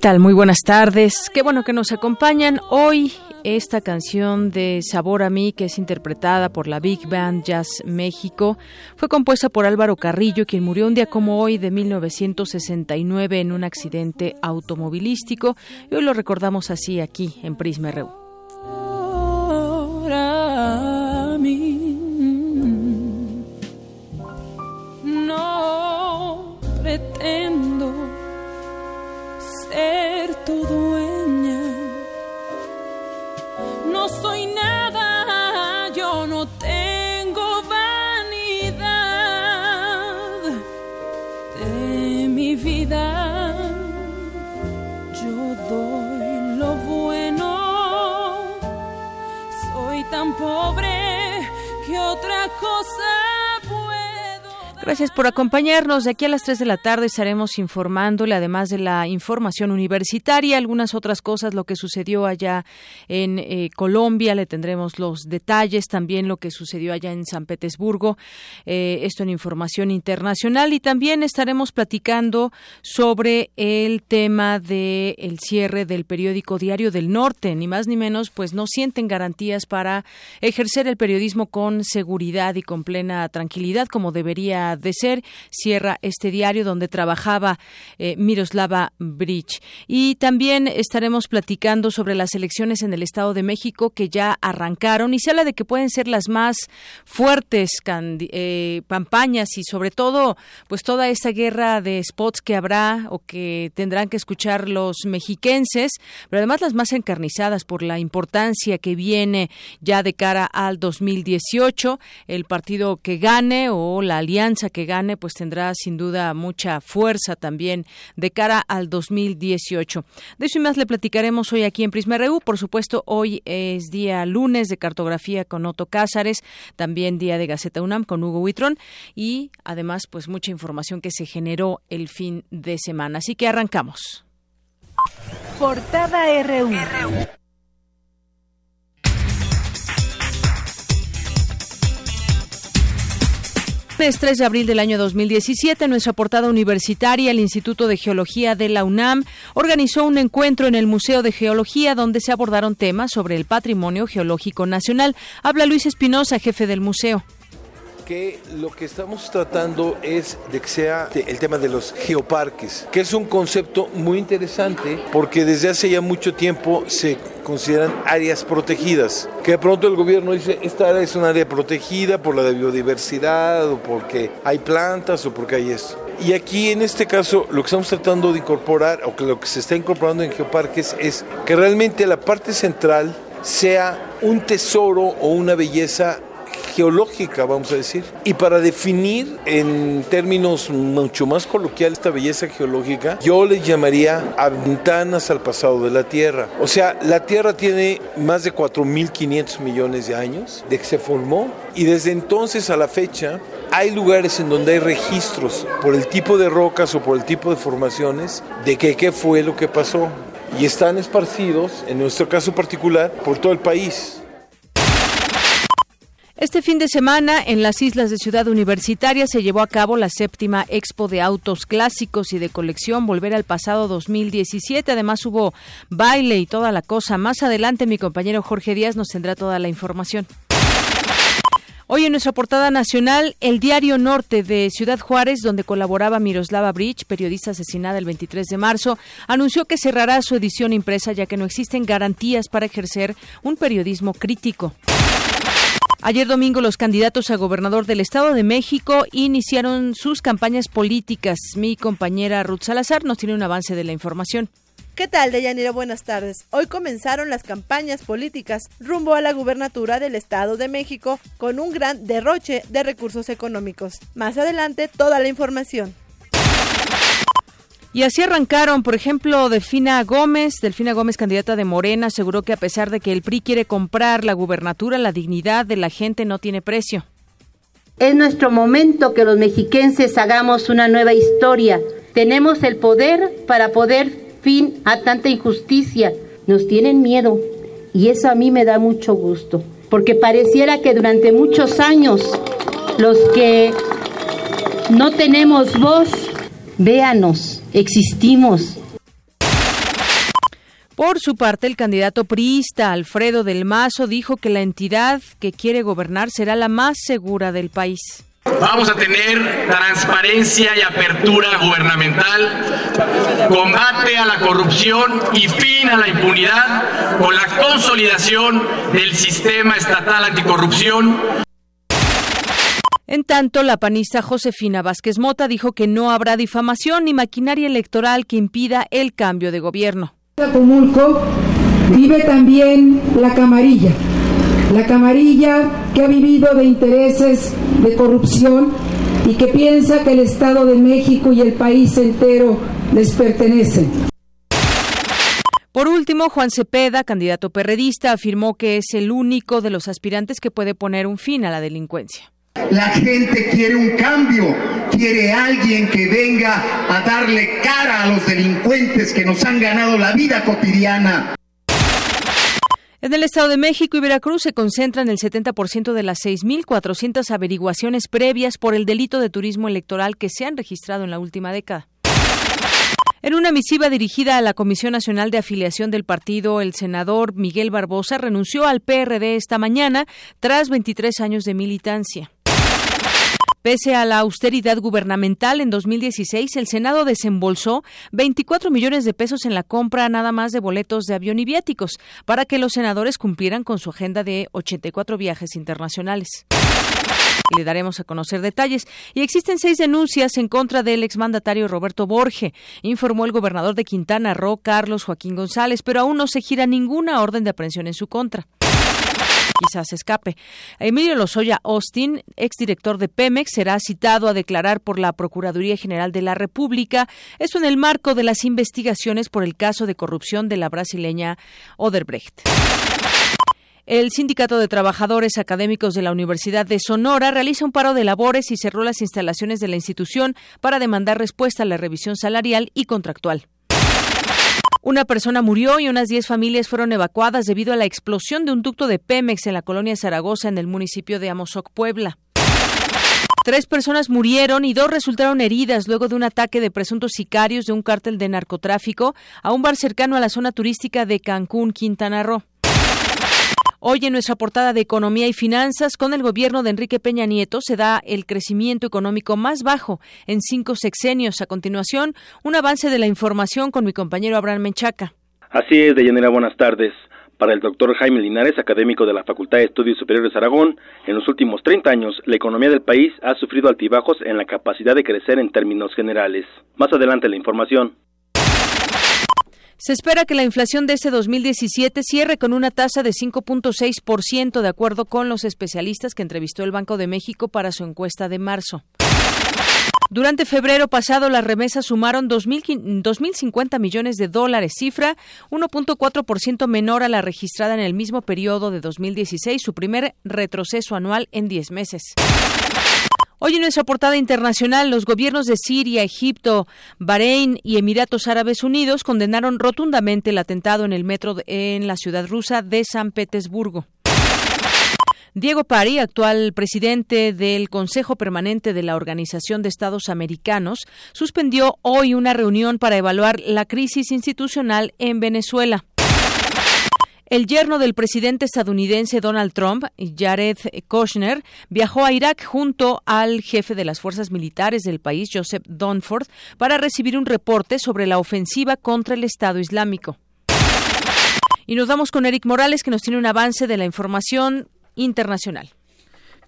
Tal? Muy buenas tardes. Qué bueno que nos acompañan hoy. Esta canción de Sabor a mí, que es interpretada por la Big Band Jazz México, fue compuesta por Álvaro Carrillo, quien murió un día como hoy de 1969 en un accidente automovilístico. Y hoy lo recordamos así aquí en Prisma RU. Cosa puedo. Gracias por acompañarnos. De aquí a las 3 de la tarde estaremos informándole, además de la información universitaria, algunas otras cosas, lo que sucedió allá en eh, Colombia, le tendremos los detalles, también lo que sucedió allá en San Petersburgo, eh, esto en información internacional, y también estaremos platicando sobre el tema del el cierre del periódico Diario del Norte, ni más ni menos, pues no sienten garantías para ejercer el periodismo con seguridad y con plena tranquilidad, como debería de ser. Cierra este diario donde trabajaba eh, Miroslava Bridge. Y también estaremos platicando sobre las elecciones en el Estado de México que ya arrancaron y se habla de que pueden ser las más fuertes eh, campañas y sobre todo pues toda esta guerra de spots que habrá o que tendrán que escuchar los mexiquenses, pero además las más encarnizadas por la importancia que viene ya de cara al 2018. El partido que gane o la alianza que gane pues tendrá sin duda mucha fuerza también de cara al 2018. De eso y más le platicaremos hoy aquí en Prisma RU. Por supuesto, hoy es día lunes de cartografía con Otto Cázares, también día de Gaceta UNAM con Hugo Huitrón y además pues mucha información que se generó el fin de semana. Así que arrancamos. Portada RU. Lunes 3 de abril del año 2017, en nuestra portada universitaria, el Instituto de Geología de la UNAM organizó un encuentro en el Museo de Geología donde se abordaron temas sobre el patrimonio geológico nacional. Habla Luis Espinosa, jefe del museo. Lo que estamos tratando es de que sea el tema de los geoparques, que es un concepto muy interesante porque desde hace ya mucho tiempo se consideran áreas protegidas, que de pronto el gobierno dice, esta área es una área protegida por la biodiversidad o porque hay plantas o porque hay esto. Y aquí en este caso lo que estamos tratando de incorporar o que lo que se está incorporando en geoparques es que realmente la parte central sea un tesoro o una belleza geológica, vamos a decir. Y para definir en términos mucho más coloquiales esta belleza geológica, yo le llamaría a ventanas al pasado de la Tierra. O sea, la Tierra tiene más de 4.500 millones de años de que se formó y desde entonces a la fecha hay lugares en donde hay registros por el tipo de rocas o por el tipo de formaciones de que qué fue lo que pasó. Y están esparcidos, en nuestro caso particular, por todo el país. Este fin de semana, en las islas de Ciudad Universitaria, se llevó a cabo la séptima Expo de Autos Clásicos y de Colección Volver al Pasado 2017. Además, hubo baile y toda la cosa. Más adelante, mi compañero Jorge Díaz nos tendrá toda la información. Hoy en nuestra portada nacional, el Diario Norte de Ciudad Juárez, donde colaboraba Miroslava Bridge, periodista asesinada el 23 de marzo, anunció que cerrará su edición impresa ya que no existen garantías para ejercer un periodismo crítico. Ayer domingo los candidatos a gobernador del Estado de México iniciaron sus campañas políticas. Mi compañera Ruth Salazar nos tiene un avance de la información. ¿Qué tal, Deyanira? Buenas tardes. Hoy comenzaron las campañas políticas rumbo a la gubernatura del Estado de México con un gran derroche de recursos económicos. Más adelante, toda la información. Y así arrancaron, por ejemplo, Delfina Gómez. Delfina Gómez, candidata de Morena, aseguró que a pesar de que el PRI quiere comprar la gubernatura, la dignidad de la gente no tiene precio. Es nuestro momento que los mexiquenses hagamos una nueva historia. Tenemos el poder para poder fin a tanta injusticia. Nos tienen miedo y eso a mí me da mucho gusto, porque pareciera que durante muchos años los que no tenemos voz, véanos existimos. Por su parte, el candidato priista Alfredo del Mazo dijo que la entidad que quiere gobernar será la más segura del país. Vamos a tener transparencia y apertura gubernamental, combate a la corrupción y fin a la impunidad con la consolidación del sistema estatal anticorrupción en tanto, la panista Josefina Vázquez Mota dijo que no habrá difamación ni maquinaria electoral que impida el cambio de gobierno. Acapulco vive también la camarilla, la camarilla que ha vivido de intereses de corrupción y que piensa que el Estado de México y el país entero les pertenecen. Por último, Juan Cepeda, candidato perredista, afirmó que es el único de los aspirantes que puede poner un fin a la delincuencia. La gente quiere un cambio, quiere alguien que venga a darle cara a los delincuentes que nos han ganado la vida cotidiana. En el Estado de México y Veracruz se concentran el 70% de las 6.400 averiguaciones previas por el delito de turismo electoral que se han registrado en la última década. En una misiva dirigida a la Comisión Nacional de Afiliación del partido, el senador Miguel Barbosa renunció al PRD esta mañana tras 23 años de militancia. Pese a la austeridad gubernamental, en 2016 el Senado desembolsó 24 millones de pesos en la compra nada más de boletos de avión y viáticos para que los senadores cumplieran con su agenda de 84 viajes internacionales. Le daremos a conocer detalles. Y existen seis denuncias en contra del exmandatario Roberto Borge, informó el gobernador de Quintana Roo, Carlos Joaquín González, pero aún no se gira ninguna orden de aprehensión en su contra quizás escape. Emilio Lozoya Austin, exdirector de Pemex, será citado a declarar por la Procuraduría General de la República, esto en el marco de las investigaciones por el caso de corrupción de la brasileña Oderbrecht. El Sindicato de Trabajadores Académicos de la Universidad de Sonora realiza un paro de labores y cerró las instalaciones de la institución para demandar respuesta a la revisión salarial y contractual. Una persona murió y unas 10 familias fueron evacuadas debido a la explosión de un ducto de Pemex en la colonia Zaragoza, en el municipio de Amozoc, Puebla. Tres personas murieron y dos resultaron heridas luego de un ataque de presuntos sicarios de un cártel de narcotráfico a un bar cercano a la zona turística de Cancún, Quintana Roo. Hoy en nuestra portada de Economía y Finanzas, con el gobierno de Enrique Peña Nieto se da el crecimiento económico más bajo en cinco sexenios. A continuación, un avance de la información con mi compañero Abraham Menchaca. Así es, Deyanira, buenas tardes. Para el doctor Jaime Linares, académico de la Facultad de Estudios Superiores Aragón, en los últimos 30 años la economía del país ha sufrido altibajos en la capacidad de crecer en términos generales. Más adelante la información. Se espera que la inflación de este 2017 cierre con una tasa de 5.6%, de acuerdo con los especialistas que entrevistó el Banco de México para su encuesta de marzo. Durante febrero pasado, las remesas sumaron 2.050 millones de dólares, cifra 1.4% menor a la registrada en el mismo periodo de 2016, su primer retroceso anual en 10 meses. Hoy en nuestra portada internacional, los gobiernos de Siria, Egipto, Bahrein y Emiratos Árabes Unidos condenaron rotundamente el atentado en el metro en la ciudad rusa de San Petersburgo. Diego Pari, actual presidente del Consejo Permanente de la Organización de Estados Americanos, suspendió hoy una reunión para evaluar la crisis institucional en Venezuela. El yerno del presidente estadounidense Donald Trump, Jared Kushner, viajó a Irak junto al jefe de las fuerzas militares del país, Joseph Dunford, para recibir un reporte sobre la ofensiva contra el Estado Islámico. Y nos vamos con Eric Morales, que nos tiene un avance de la información internacional.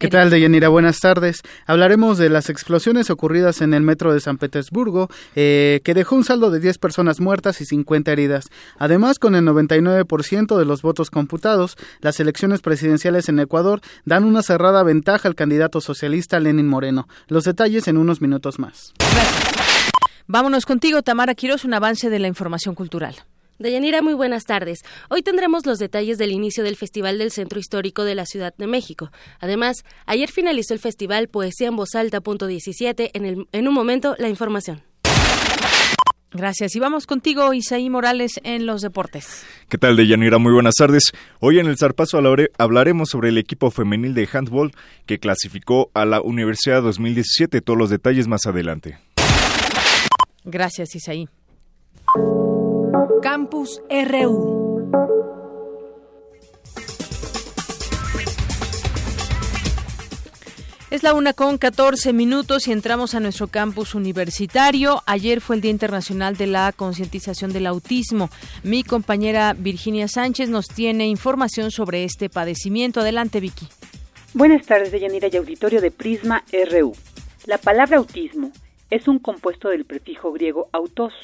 ¿Qué tal, Deyanira? Buenas tardes. Hablaremos de las explosiones ocurridas en el metro de San Petersburgo, eh, que dejó un saldo de 10 personas muertas y 50 heridas. Además, con el 99% de los votos computados, las elecciones presidenciales en Ecuador dan una cerrada ventaja al candidato socialista Lenin Moreno. Los detalles en unos minutos más. Vámonos contigo, Tamara Quiroz, un avance de la información cultural. Deyanira, muy buenas tardes. Hoy tendremos los detalles del inicio del Festival del Centro Histórico de la Ciudad de México. Además, ayer finalizó el Festival Poesía en Voz Alta, punto 17. En, el, en un momento, la información. Gracias. Y vamos contigo, Isaí Morales, en los deportes. ¿Qué tal, Deyanira? Muy buenas tardes. Hoy en el Zarpazo hablaremos sobre el equipo femenil de handball que clasificó a la Universidad 2017. Todos los detalles más adelante. Gracias, Isaí. Campus RU. Es la una con 14 minutos y entramos a nuestro campus universitario. Ayer fue el Día Internacional de la Concientización del Autismo. Mi compañera Virginia Sánchez nos tiene información sobre este padecimiento. Adelante, Vicky. Buenas tardes, Deyanira y auditorio de Prisma RU. La palabra autismo es un compuesto del prefijo griego autos,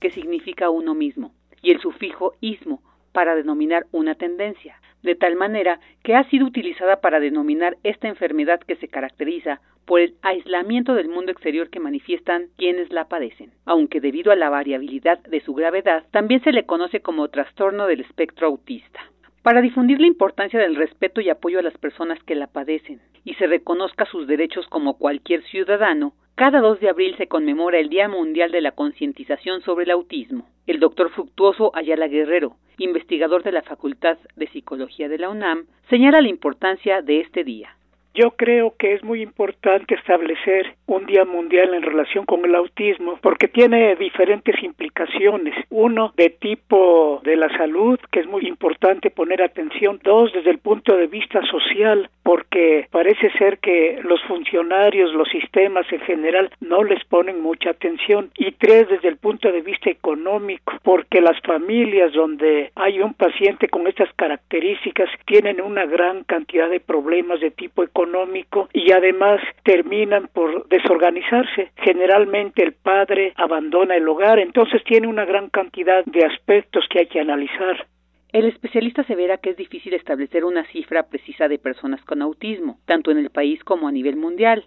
que significa uno mismo, y el sufijo ismo para denominar una tendencia, de tal manera que ha sido utilizada para denominar esta enfermedad que se caracteriza por el aislamiento del mundo exterior que manifiestan quienes la padecen, aunque debido a la variabilidad de su gravedad, también se le conoce como trastorno del espectro autista. Para difundir la importancia del respeto y apoyo a las personas que la padecen y se reconozca sus derechos como cualquier ciudadano, cada 2 de abril se conmemora el Día Mundial de la Concientización sobre el Autismo. El doctor Fructuoso Ayala Guerrero, investigador de la Facultad de Psicología de la UNAM, señala la importancia de este día. Yo creo que es muy importante establecer un Día Mundial en relación con el autismo porque tiene diferentes implicaciones. Uno, de tipo de la salud, que es muy importante poner atención. Dos, desde el punto de vista social, porque parece ser que los funcionarios, los sistemas en general no les ponen mucha atención. Y tres, desde el punto de vista económico, porque las familias donde hay un paciente con estas características tienen una gran cantidad de problemas de tipo económico económico y además terminan por desorganizarse. Generalmente el padre abandona el hogar, entonces tiene una gran cantidad de aspectos que hay que analizar. El especialista asevera que es difícil establecer una cifra precisa de personas con autismo, tanto en el país como a nivel mundial.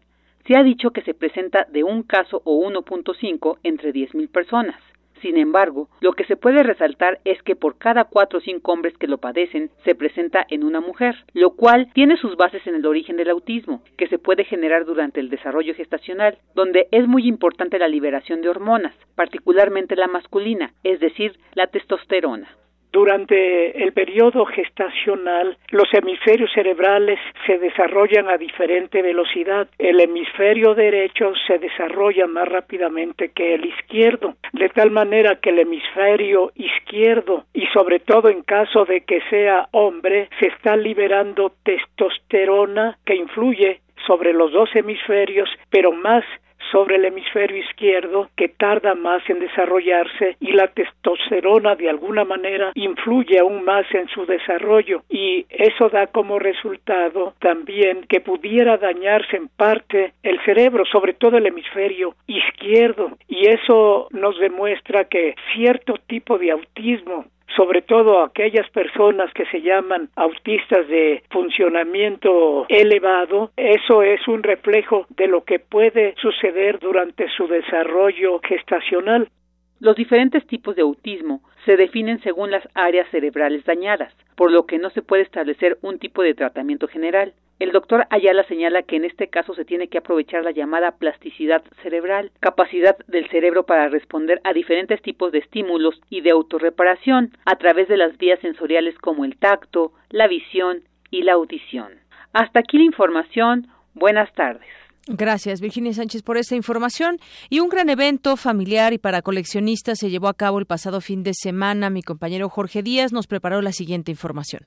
Se ha dicho que se presenta de un caso o 1.5 entre 10.000 personas. Sin embargo, lo que se puede resaltar es que por cada cuatro o cinco hombres que lo padecen se presenta en una mujer, lo cual tiene sus bases en el origen del autismo, que se puede generar durante el desarrollo gestacional, donde es muy importante la liberación de hormonas, particularmente la masculina, es decir, la testosterona. Durante el periodo gestacional, los hemisferios cerebrales se desarrollan a diferente velocidad. El hemisferio derecho se desarrolla más rápidamente que el izquierdo, de tal manera que el hemisferio izquierdo, y sobre todo en caso de que sea hombre, se está liberando testosterona que influye sobre los dos hemisferios, pero más sobre el hemisferio izquierdo que tarda más en desarrollarse y la testosterona de alguna manera influye aún más en su desarrollo. Y eso da como resultado también que pudiera dañarse en parte el cerebro, sobre todo el hemisferio izquierdo. Y eso nos demuestra que cierto tipo de autismo sobre todo aquellas personas que se llaman autistas de funcionamiento elevado, eso es un reflejo de lo que puede suceder durante su desarrollo gestacional. Los diferentes tipos de autismo se definen según las áreas cerebrales dañadas, por lo que no se puede establecer un tipo de tratamiento general. El doctor Ayala señala que en este caso se tiene que aprovechar la llamada plasticidad cerebral, capacidad del cerebro para responder a diferentes tipos de estímulos y de autorreparación a través de las vías sensoriales como el tacto, la visión y la audición. Hasta aquí la información. Buenas tardes. Gracias, Virginia Sánchez, por esta información. Y un gran evento familiar y para coleccionistas se llevó a cabo el pasado fin de semana. Mi compañero Jorge Díaz nos preparó la siguiente información.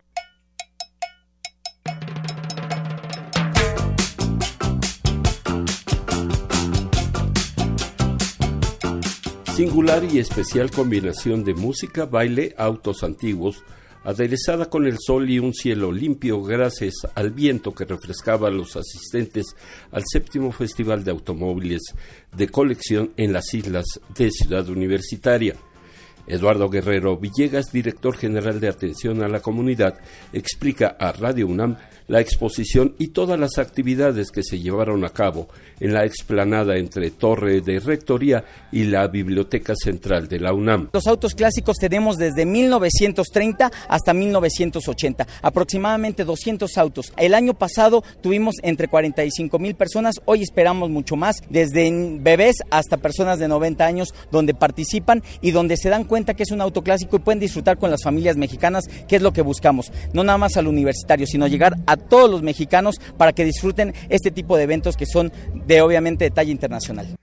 Singular y especial combinación de música, baile, autos antiguos, aderezada con el sol y un cielo limpio gracias al viento que refrescaba a los asistentes al séptimo Festival de Automóviles de Colección en las islas de Ciudad Universitaria. Eduardo Guerrero Villegas, director general de Atención a la Comunidad, explica a Radio UNAM la exposición y todas las actividades que se llevaron a cabo en la explanada entre Torre de Rectoría y la Biblioteca Central de la UNAM. Los autos clásicos tenemos desde 1930 hasta 1980, aproximadamente 200 autos. El año pasado tuvimos entre 45 mil personas, hoy esperamos mucho más, desde bebés hasta personas de 90 años, donde participan y donde se dan cuenta que es un auto clásico y pueden disfrutar con las familias mexicanas, que es lo que buscamos. No nada más al universitario, sino llegar a todos los mexicanos para que disfruten este tipo de eventos que son de obviamente de talla internacional.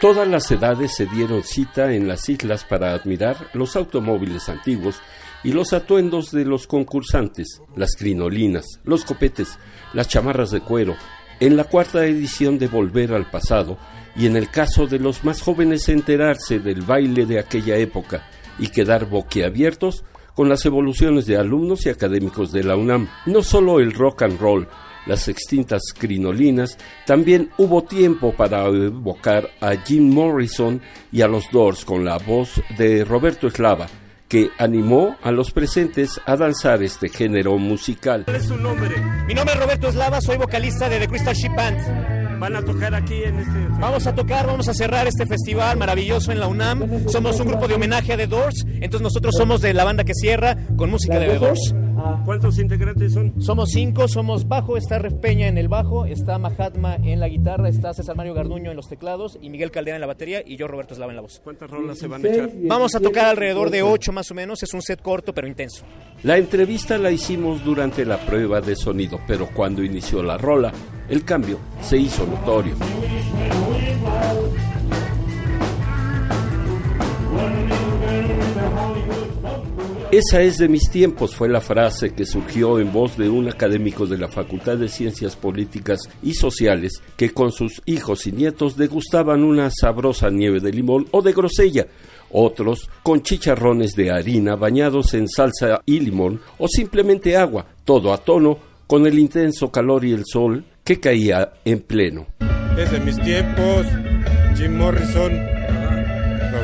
Todas las edades se dieron cita en las islas para admirar los automóviles antiguos y los atuendos de los concursantes, las crinolinas, los copetes, las chamarras de cuero, en la cuarta edición de Volver al Pasado y en el caso de los más jóvenes enterarse del baile de aquella época y quedar boquiabiertos con las evoluciones de alumnos y académicos de la UNAM. No solo el rock and roll, las extintas crinolinas, también hubo tiempo para evocar a Jim Morrison y a los Doors con la voz de Roberto Eslava, que animó a los presentes a danzar este género musical. Mi nombre es Roberto Eslava, soy vocalista de The Crystal Ship Band. ¿Van a tocar aquí en este festival? Vamos a tocar, vamos a cerrar este festival maravilloso en la UNAM. Somos un grupo de homenaje a The Doors, entonces nosotros somos de la banda que cierra con música de The Doors. ¿Cuántos integrantes son? Somos cinco, somos bajo, está Ref Peña en el bajo, está Mahatma en la guitarra, está César Mario Garduño en los teclados y Miguel Caldera en la batería y yo Roberto Eslava en la voz. ¿Cuántas rolas se van a echar? Vamos a tocar alrededor de ocho más o menos, es un set corto pero intenso. La entrevista la hicimos durante la prueba de sonido, pero cuando inició la rola, el cambio se hizo notorio. Esa es de mis tiempos, fue la frase que surgió en voz de un académico de la Facultad de Ciencias Políticas y Sociales que con sus hijos y nietos degustaban una sabrosa nieve de limón o de grosella, otros con chicharrones de harina bañados en salsa y limón o simplemente agua, todo a tono con el intenso calor y el sol que caía en pleno. Es de mis tiempos, Jim Morrison,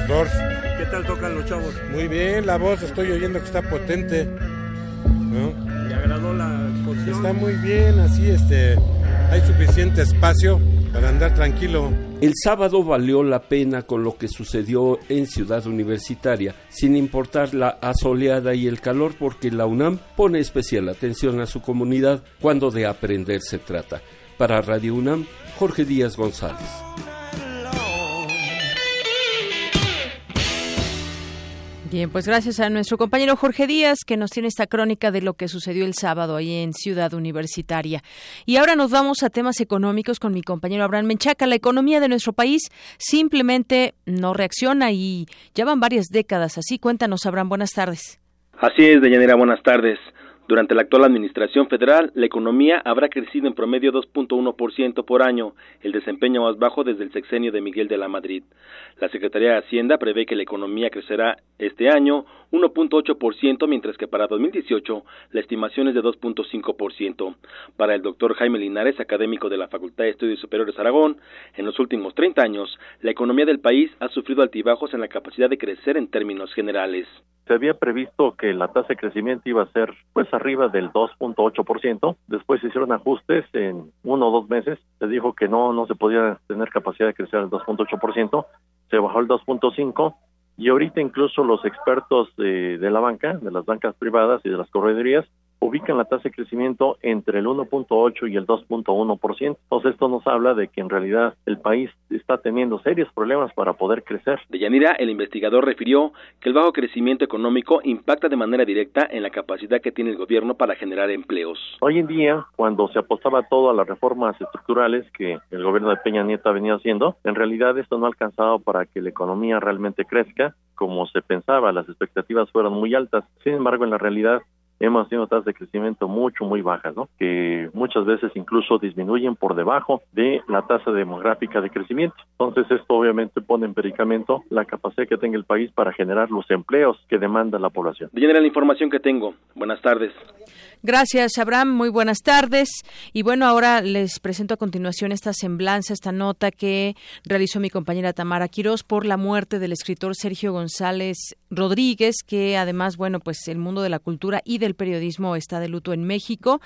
los. ¿Qué tal tocan los chavos? Muy bien, la voz estoy oyendo que está potente. ¿no? ¿Le agradó la exposición? Está muy bien, así este, hay suficiente espacio para andar tranquilo. El sábado valió la pena con lo que sucedió en Ciudad Universitaria, sin importar la asoleada y el calor, porque la UNAM pone especial atención a su comunidad cuando de aprender se trata. Para Radio UNAM, Jorge Díaz González. Bien, pues gracias a nuestro compañero Jorge Díaz que nos tiene esta crónica de lo que sucedió el sábado ahí en Ciudad Universitaria. Y ahora nos vamos a temas económicos con mi compañero Abraham Menchaca. La economía de nuestro país simplemente no reacciona y ya van varias décadas así. Cuéntanos, Abraham, buenas tardes. Así es, Deyanira, buenas tardes. Durante la actual administración federal, la economía habrá crecido en promedio 2.1% por año, el desempeño más bajo desde el sexenio de Miguel de la Madrid. La Secretaría de Hacienda prevé que la economía crecerá este año 1.8%, mientras que para 2018 la estimación es de 2.5%. Para el doctor Jaime Linares, académico de la Facultad de Estudios Superiores Aragón, en los últimos 30 años, la economía del país ha sufrido altibajos en la capacidad de crecer en términos generales. Se había previsto que la tasa de crecimiento iba a ser pues arriba del 2.8%, después se hicieron ajustes en uno o dos meses, se dijo que no no se podía tener capacidad de crecer al 2.8%, se bajó al 2.5 y ahorita incluso los expertos de, de, la banca, de las bancas privadas y de las corredurías, ubican la tasa de crecimiento entre el 1.8 y el 2.1%. Entonces esto nos habla de que en realidad el país está teniendo serios problemas para poder crecer. De Yanira, el investigador refirió que el bajo crecimiento económico impacta de manera directa en la capacidad que tiene el gobierno para generar empleos. Hoy en día, cuando se apostaba todo a las reformas estructurales que el gobierno de Peña Nieto ha venido haciendo, en realidad esto no ha alcanzado para que la economía realmente crezca como se pensaba, las expectativas fueron muy altas. Sin embargo, en la realidad hemos tenido tasas de crecimiento mucho, muy bajas, ¿no? Que muchas veces incluso disminuyen por debajo de la tasa demográfica de crecimiento. Entonces, esto obviamente pone en predicamento la capacidad que tenga el país para generar los empleos que demanda la población. De la información que tengo. Buenas tardes. Gracias, Abraham. Muy buenas tardes. Y bueno, ahora les presento a continuación esta semblanza, esta nota que realizó mi compañera Tamara Quirós por la muerte del escritor Sergio González Rodríguez, que además, bueno, pues el mundo de la cultura y del periodismo está de luto en México.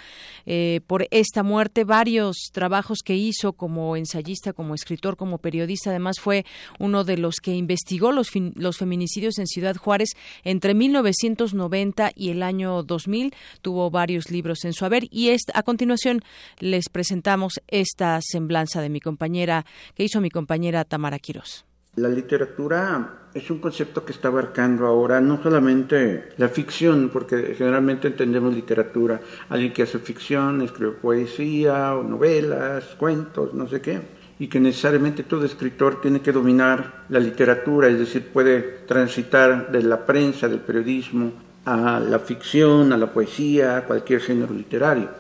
Eh, por esta muerte, varios trabajos que hizo como ensayista, como escritor, como periodista, además fue uno de los que investigó los, los feminicidios en Ciudad Juárez entre 1990 y el año 2000. Tuvo varios libros en su haber y a continuación les presentamos esta semblanza de mi compañera que hizo mi compañera Tamara Quirós. La literatura es un concepto que está abarcando ahora no solamente la ficción, porque generalmente entendemos literatura, alguien que hace ficción, escribe poesía o novelas, cuentos, no sé qué, y que necesariamente todo escritor tiene que dominar la literatura, es decir, puede transitar de la prensa, del periodismo, a la ficción, a la poesía, a cualquier género literario.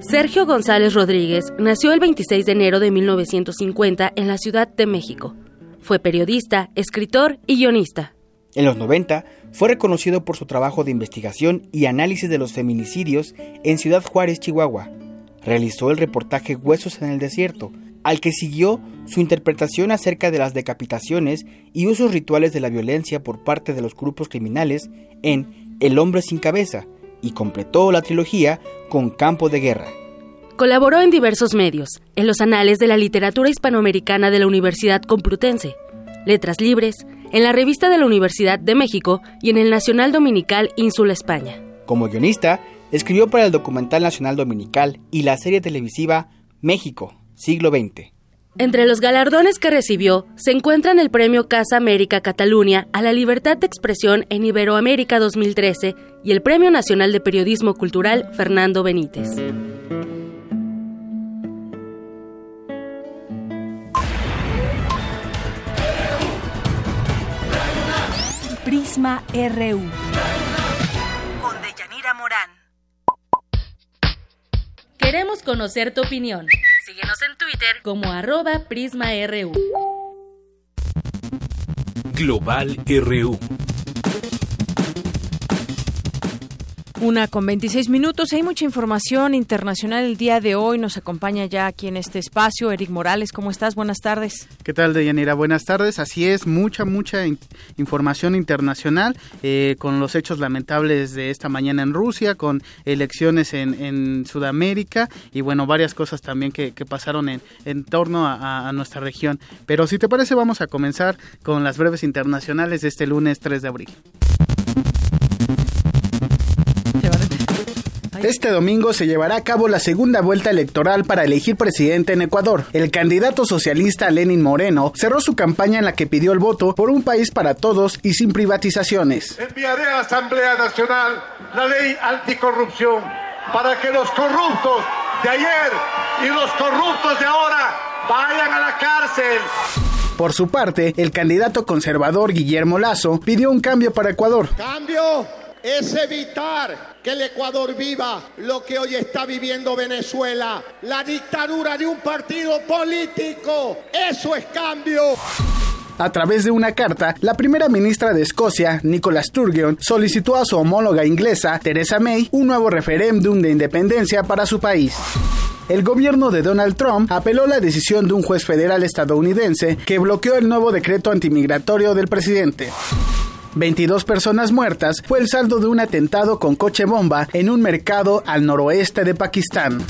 Sergio González Rodríguez nació el 26 de enero de 1950 en la Ciudad de México. Fue periodista, escritor y guionista. En los 90 fue reconocido por su trabajo de investigación y análisis de los feminicidios en Ciudad Juárez, Chihuahua. Realizó el reportaje Huesos en el Desierto, al que siguió su interpretación acerca de las decapitaciones y usos rituales de la violencia por parte de los grupos criminales en El hombre sin cabeza, y completó la trilogía con Campo de Guerra. Colaboró en diversos medios, en los anales de la literatura hispanoamericana de la Universidad Complutense, Letras Libres, en la revista de la Universidad de México y en el Nacional Dominical Ínsula España. Como guionista, escribió para el documental nacional dominical y la serie televisiva México, siglo XX. Entre los galardones que recibió se encuentran el Premio Casa América Cataluña a la Libertad de Expresión en Iberoamérica 2013 y el Premio Nacional de Periodismo Cultural Fernando Benítez. Prisma RU. Con Deyanira Morán. Queremos conocer tu opinión. Síguenos en Twitter como arroba PrismaRU. Global RU. Una con 26 minutos. Hay mucha información internacional el día de hoy. Nos acompaña ya aquí en este espacio Eric Morales. ¿Cómo estás? Buenas tardes. ¿Qué tal, Deyanira? Buenas tardes. Así es, mucha, mucha información internacional eh, con los hechos lamentables de esta mañana en Rusia, con elecciones en, Sudamérica y, bueno, varias cosas también que, pasaron en, torno a, a nuestra región. Pero si te parece, vamos a comenzar con las breves internacionales de este lunes 3 de abril. Este domingo se llevará a cabo la segunda vuelta electoral para elegir presidente en Ecuador. El candidato socialista Lenin Moreno cerró su campaña en la que pidió el voto por un país para todos y sin privatizaciones. Enviaré a la Asamblea Nacional la ley anticorrupción para que los corruptos de ayer y los corruptos de ahora vayan a la cárcel. Por su parte, el candidato conservador Guillermo Lazo pidió un cambio para Ecuador. Cambio es evitar que el Ecuador viva lo que hoy está viviendo Venezuela, la dictadura de un partido político. Eso es cambio. A través de una carta, la primera ministra de Escocia, Nicola Sturgeon, solicitó a su homóloga inglesa, Theresa May, un nuevo referéndum de independencia para su país. El gobierno de Donald Trump apeló la decisión de un juez federal estadounidense que bloqueó el nuevo decreto antimigratorio del presidente. 22 personas muertas fue el saldo de un atentado con coche bomba en un mercado al noroeste de Pakistán.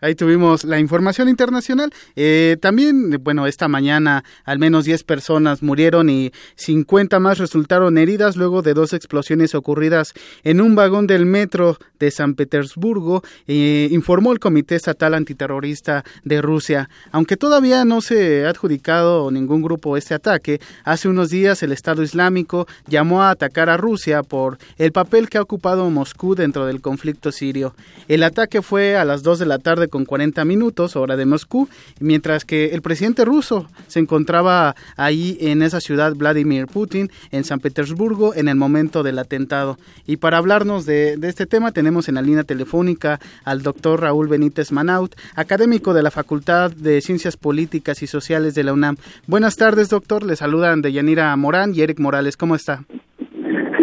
Ahí tuvimos la información internacional. Eh, también, bueno, esta mañana al menos 10 personas murieron y 50 más resultaron heridas luego de dos explosiones ocurridas en un vagón del metro de San Petersburgo, eh, informó el Comité Estatal Antiterrorista de Rusia. Aunque todavía no se ha adjudicado ningún grupo este ataque, hace unos días el Estado Islámico llamó a atacar a Rusia por el papel que ha ocupado Moscú dentro del conflicto sirio. El ataque fue a las 2 de la tarde con 40 minutos, hora de Moscú, mientras que el presidente ruso se encontraba ahí en esa ciudad, Vladimir Putin, en San Petersburgo, en el momento del atentado. Y para hablarnos de, este tema tenemos en la línea telefónica al doctor Raúl Benítez Manaut, académico de la Facultad de Ciencias Políticas y Sociales de la UNAM. Buenas tardes, doctor. Le saludan Deyanira Morán y Eric Morales. ¿Cómo está?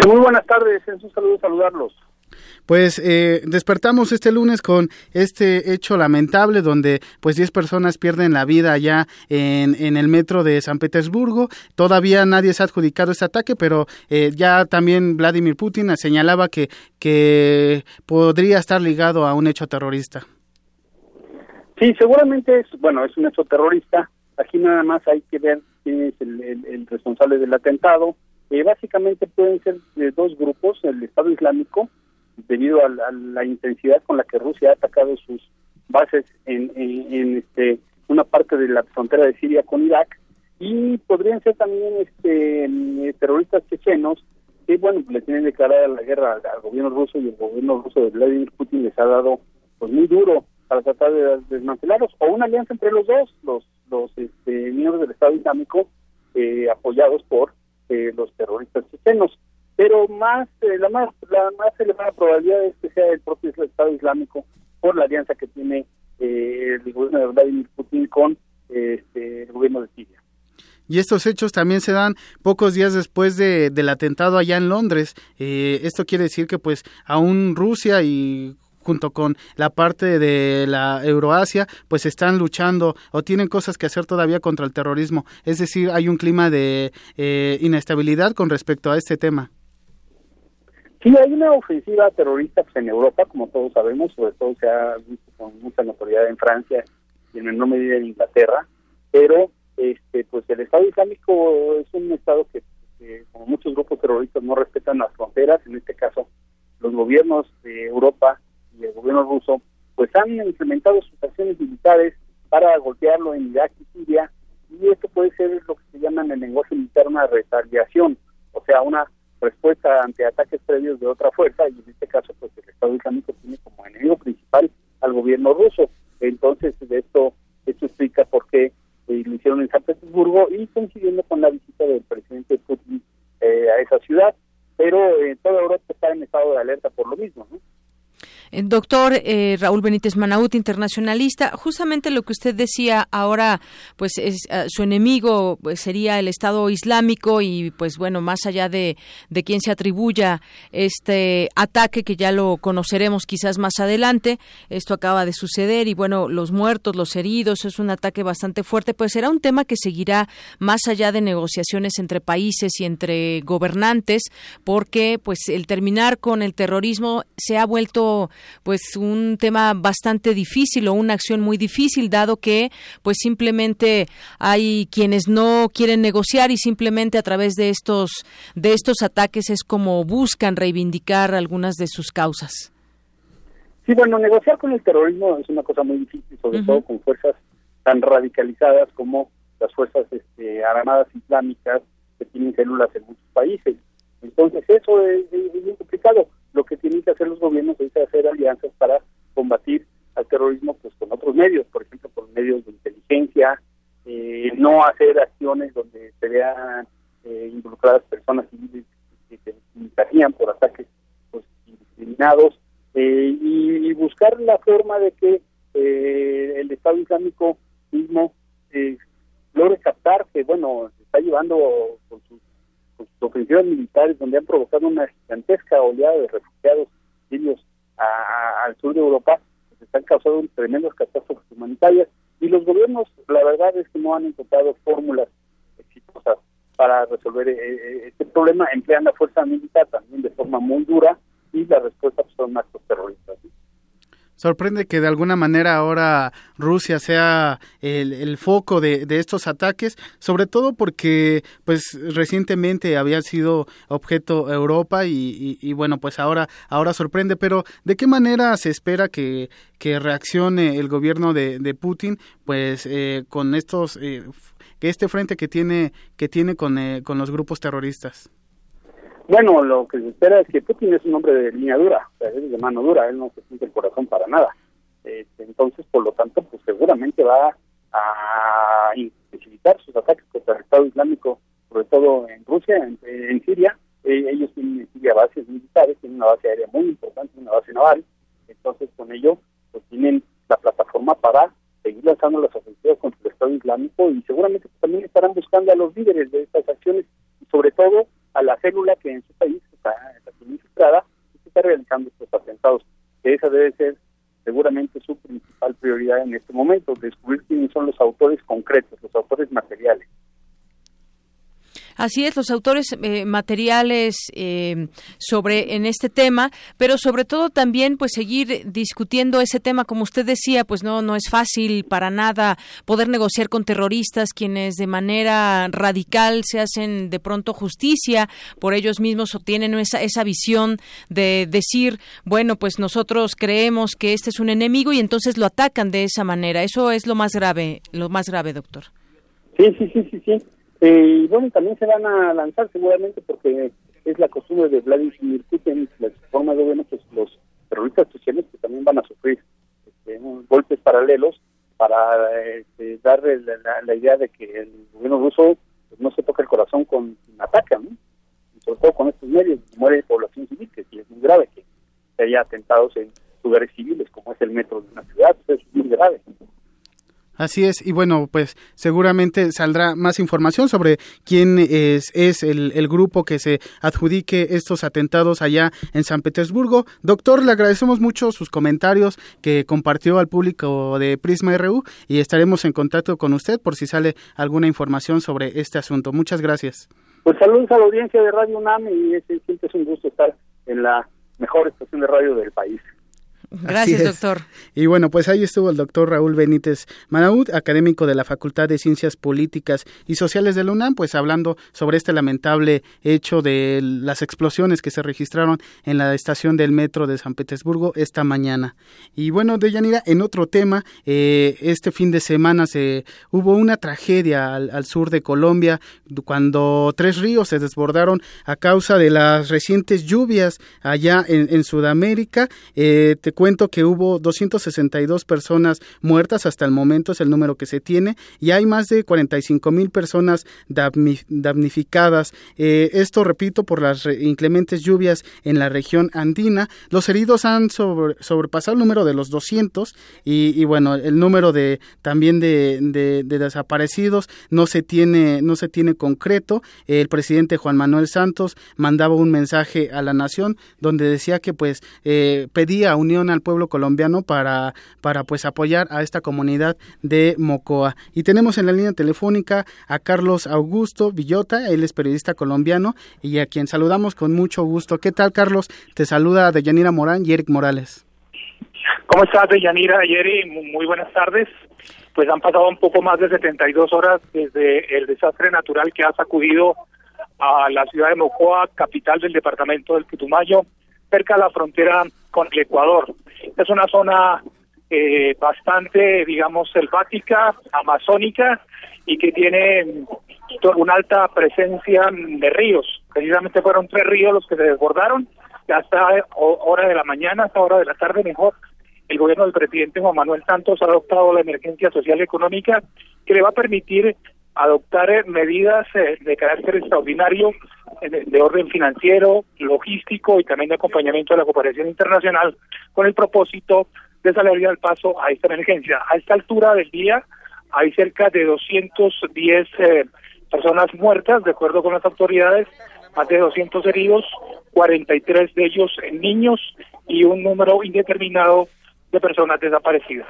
Muy buenas tardes. Es un saludo saludarlos. Pues eh, despertamos este lunes con este hecho lamentable donde pues 10 personas pierden la vida allá en, en, el metro de San Petersburgo. Todavía nadie se ha adjudicado este ataque, pero eh, ya también Vladimir Putin señalaba que, que podría estar ligado a un hecho terrorista. Sí, seguramente es, bueno, es un hecho terrorista. Aquí nada más hay que ver quién es el, el, responsable del atentado. Eh, básicamente pueden ser de dos grupos, el Estado Islámico, debido a la, intensidad con la que Rusia ha atacado sus bases en, en, este, una parte de la frontera de Siria con Irak y podrían ser también este eh, terroristas chechenos que bueno le tienen declarada la guerra al, gobierno ruso y el gobierno ruso de Vladimir Putin les ha dado pues muy duro para tratar de desmantelarlos o una alianza entre los dos los los este, miembros del Estado Islámico eh, apoyados por eh, los terroristas chechenos pero más eh, la más la más elevada probabilidad es que sea el propio Estado Islámico por la alianza que tiene eh, el gobierno de Vladimir Putin con este, el gobierno de Siria. Y estos hechos también se dan pocos días después de, del atentado allá en Londres. Eh, esto quiere decir que pues aún Rusia y junto con la parte de la Euroasia, pues están luchando o tienen cosas que hacer todavía contra el terrorismo. Es decir, hay un clima de inestabilidad con respecto a este tema. Sí, hay una ofensiva terrorista pues, en Europa, como todos sabemos, sobre todo se ha visto con mucha notoriedad en Francia y en menor medida en Inglaterra, pero este pues el Estado Islámico es un Estado que, como muchos grupos terroristas, no respetan las fronteras, en este caso los gobiernos de Europa y el gobierno ruso, pues han implementado sus acciones militares para golpearlo en Irak y Siria, y esto puede ser lo que se llama en el lenguaje militar una retaliación, o sea, una respuesta ante ataques previos de otra fuerza y en este caso pues el Estado Islámico tiene como enemigo principal al gobierno ruso. Entonces de esto esto explica por qué eh, lo hicieron en San Petersburgo y coincidiendo con la visita del presidente Putin eh, a esa ciudad, pero eh, toda Europa está en estado de alerta por lo mismo. ¿no? Eh, doctor eh, Raúl Benítez Manaut, internacionalista, justamente lo que usted decía ahora, pues es, eh, su enemigo pues, sería el Estado Islámico y pues bueno, más allá de, de quién se atribuya este ataque que ya lo conoceremos quizás más adelante, esto acaba de suceder y bueno, los muertos, los heridos, es un ataque bastante fuerte, pues será un tema que seguirá más allá de negociaciones entre países y entre gobernantes, porque pues el terminar con el terrorismo se ha vuelto pues un tema bastante difícil o una acción muy difícil dado que pues simplemente hay quienes no quieren negociar y simplemente a través de estos de estos ataques es como buscan reivindicar algunas de sus causas. Sí, bueno, negociar con el terrorismo es una cosa muy difícil, sobre todo con fuerzas tan radicalizadas como las fuerzas este, armadas islámicas que tienen células en muchos países. Entonces eso es, es muy complicado lo que tienen que hacer los gobiernos es hacer alianzas para combatir al terrorismo pues con otros medios, por ejemplo, con medios de inteligencia, eh, no hacer acciones donde se vean eh, involucradas personas civiles que se limitarían por ataques pues, indiscriminados eh, y, buscar la forma de que el Estado Islámico mismo logre captar que, bueno, se está llevando ofensivas militares donde han provocado una gigantesca oleada de refugiados sirios al sur de Europa, pues están causando tremendas catástrofes humanitarias y los gobiernos, la verdad es que no han encontrado fórmulas exitosas para resolver eh, eh, este problema, emplean la fuerza militar también de forma muy dura y la respuesta pues, son actos terroristas. Sorprende que de alguna manera ahora Rusia sea el, foco de, estos ataques, sobre todo porque pues recientemente había sido objeto Europa y, bueno pues ahora ahora sorprende, pero ¿de qué manera se espera que, que reaccione el gobierno de, de Putin pues eh, con estos eh, este frente que tiene que tiene con, eh, con los grupos terroristas? Bueno, lo que se espera es que Putin es un hombre de línea dura, o sea, es de mano dura, él no se siente el corazón para nada. Este, entonces, por lo tanto, pues seguramente va a intensificar sus ataques contra el Estado Islámico, sobre todo en Rusia, en, Siria. Eh, ellos tienen en Siria bases militares, tienen una base aérea muy importante, una base naval. Entonces, con ello, pues tienen la plataforma para seguir lanzando las ofensivas contra el Estado Islámico y seguramente también estarán buscando a los líderes de estas acciones y sobre todo a la célula que en su país está, infiltrada y se está realizando estos atentados. Que esa debe ser seguramente su principal prioridad en este momento, descubrir quiénes son los autores concretos, los autores materiales. Así es, los autores eh, materiales eh, sobre en este tema, pero sobre todo también pues seguir discutiendo ese tema, como usted decía, pues no no es fácil para nada poder negociar con terroristas quienes de manera radical se hacen de pronto justicia por ellos mismos o tienen esa esa visión de decir, bueno, pues nosotros creemos que este es un enemigo y entonces lo atacan de esa manera. Eso es lo más grave, lo más grave, doctor. Sí, sí, sí, sí, sí. Eh, y bueno, también se van a lanzar seguramente porque es la costumbre de Vladimir Putin, la forma de bueno, pues los terroristas sociales que también van a sufrir este, golpes paralelos para este, darle la, idea de que el gobierno ruso pues, no se toca el corazón con ataque, ¿no? Y sobre todo con estos medios, muere población civil, que es muy grave que haya atentados en lugares civiles como es el metro de una ciudad, es muy grave. Así es, y bueno, pues seguramente saldrá más información sobre quién es, es el, el, grupo que se adjudique estos atentados allá en San Petersburgo. Doctor, le agradecemos mucho sus comentarios que compartió al público de Prisma RU y estaremos en contacto con usted por si sale alguna información sobre este asunto. Muchas gracias. Pues saludos a la audiencia de Radio UNAM y siempre es un gusto estar en la mejor estación de radio del país. Gracias, doctor. Y bueno, pues ahí estuvo el doctor Raúl Benítez Manaud, académico de la Facultad de Ciencias Políticas y Sociales de la UNAM, pues hablando sobre este lamentable hecho de las explosiones que se registraron en la estación del metro de San Petersburgo esta mañana. Y bueno, Deyanira, en otro tema, eh, este fin de semana se hubo una tragedia al, sur de Colombia cuando tres ríos se desbordaron a causa de las recientes lluvias allá en, Sudamérica. Eh, cuento que hubo 262 personas muertas hasta el momento, es el número que se tiene, y hay más de 45 mil personas damnificadas. Eh, esto, repito, por las inclementes lluvias en la región andina. Los heridos han sobrepasado el número de los 200 y, bueno, el número de también de, desaparecidos no se tiene no se tiene concreto. El presidente Juan Manuel Santos mandaba un mensaje a la nación donde decía que pues eh, pedía unión al pueblo colombiano para, para pues apoyar a esta comunidad de Mocoa. Y tenemos en la línea telefónica a Carlos Augusto Villota, él es periodista colombiano y a quien saludamos con mucho gusto. ¿Qué tal, Carlos? Te saluda Deyanira Morán y Eric Morales. ¿Cómo estás, Deyanira y Eric? Muy buenas tardes. Pues han pasado un poco más de 72 horas desde el desastre natural que ha sacudido a la ciudad de Mocoa, capital del departamento del Putumayo, cerca de la frontera con el Ecuador. Es una zona eh, bastante, digamos, selvática, amazónica y que tiene una alta presencia de ríos. Precisamente fueron tres ríos los que se desbordaron hasta hora de la mañana, hasta hora de la tarde mejor. El gobierno del presidente Juan Manuel Santos ha adoptado la emergencia social y económica que le va a permitir adoptar eh, medidas eh, de carácter extraordinario de orden financiero, logístico y también de acompañamiento de la cooperación internacional con el propósito de salir al paso a esta emergencia. A esta altura del día hay cerca de 210 eh, personas muertas, de acuerdo con las autoridades, más de 200 heridos, 43 de ellos niños y un número indeterminado de personas desaparecidas.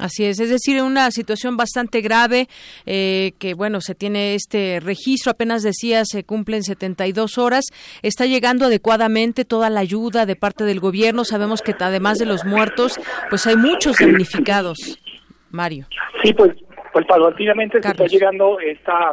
Así es, es decir, una situación bastante grave eh, que, bueno, se tiene este registro, apenas decía, se cumplen 72 horas, está llegando adecuadamente toda la ayuda de parte del gobierno, sabemos que además de los muertos, pues hay muchos damnificados. Mario. Sí, pues, pues paulatinamente se está llegando esta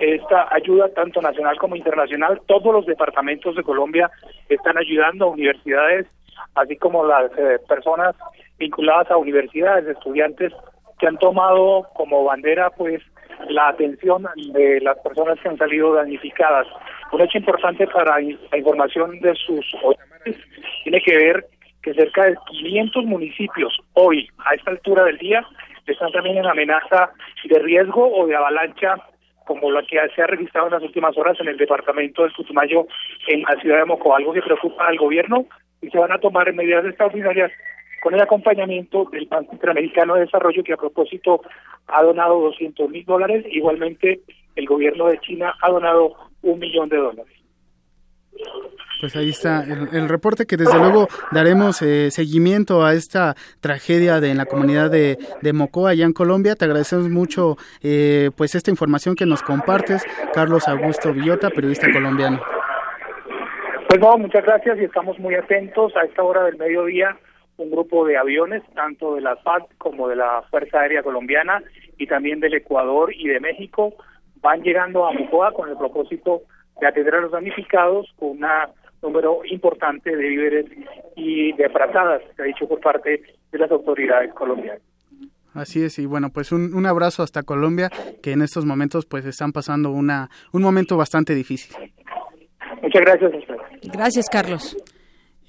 esta ayuda tanto nacional como internacional. Todos los departamentos de Colombia están ayudando a universidades, así como las eh, personas vinculadas a universidades, estudiantes que han tomado como bandera pues la atención de las personas que han salido damnificadas. Un hecho importante para la información de sus oyentes tiene que ver que cerca de 500 municipios hoy, a esta altura del día, están también en amenaza de riesgo o de avalancha como la que se ha registrado en las últimas horas en el departamento del Putumayo en la ciudad de Moco, algo que preocupa al gobierno y se van a tomar medidas extraordinarias con el acompañamiento del Banco Interamericano de Desarrollo que a propósito ha donado 200 mil dólares, igualmente el gobierno de China ha donado un millón de dólares. Pues ahí está el, reporte que desde luego daremos eh, seguimiento a esta tragedia de, en la comunidad de, de Mocoa allá en Colombia. Te agradecemos mucho eh, pues esta información que nos compartes, Carlos Augusto Villota, periodista colombiano. Pues no, muchas gracias y estamos muy atentos a esta hora del mediodía. Un grupo de aviones, tanto de la FAC como de la Fuerza Aérea Colombiana y también del Ecuador y de México, van llegando a Mocoa con el propósito de atender a los damnificados con un número importante de víveres y de frazadas, se ha dicho por parte de las autoridades colombianas. Así es, y bueno, pues un, un abrazo hasta Colombia, que en estos momentos pues están pasando una, un momento bastante difícil. Muchas gracias. Gracias, Carlos.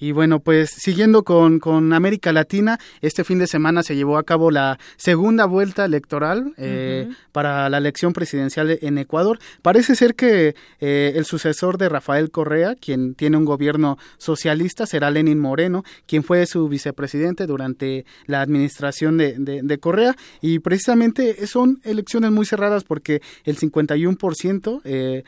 Y bueno, pues siguiendo con, con, América Latina, este fin de semana se llevó a cabo la segunda vuelta electoral eh, para la elección presidencial en Ecuador. Parece ser que eh, el sucesor de Rafael Correa, quien tiene un gobierno socialista, será Lenin Moreno, quien fue su vicepresidente durante la administración de, de, de Correa. Y precisamente son elecciones muy cerradas porque el 51% eh,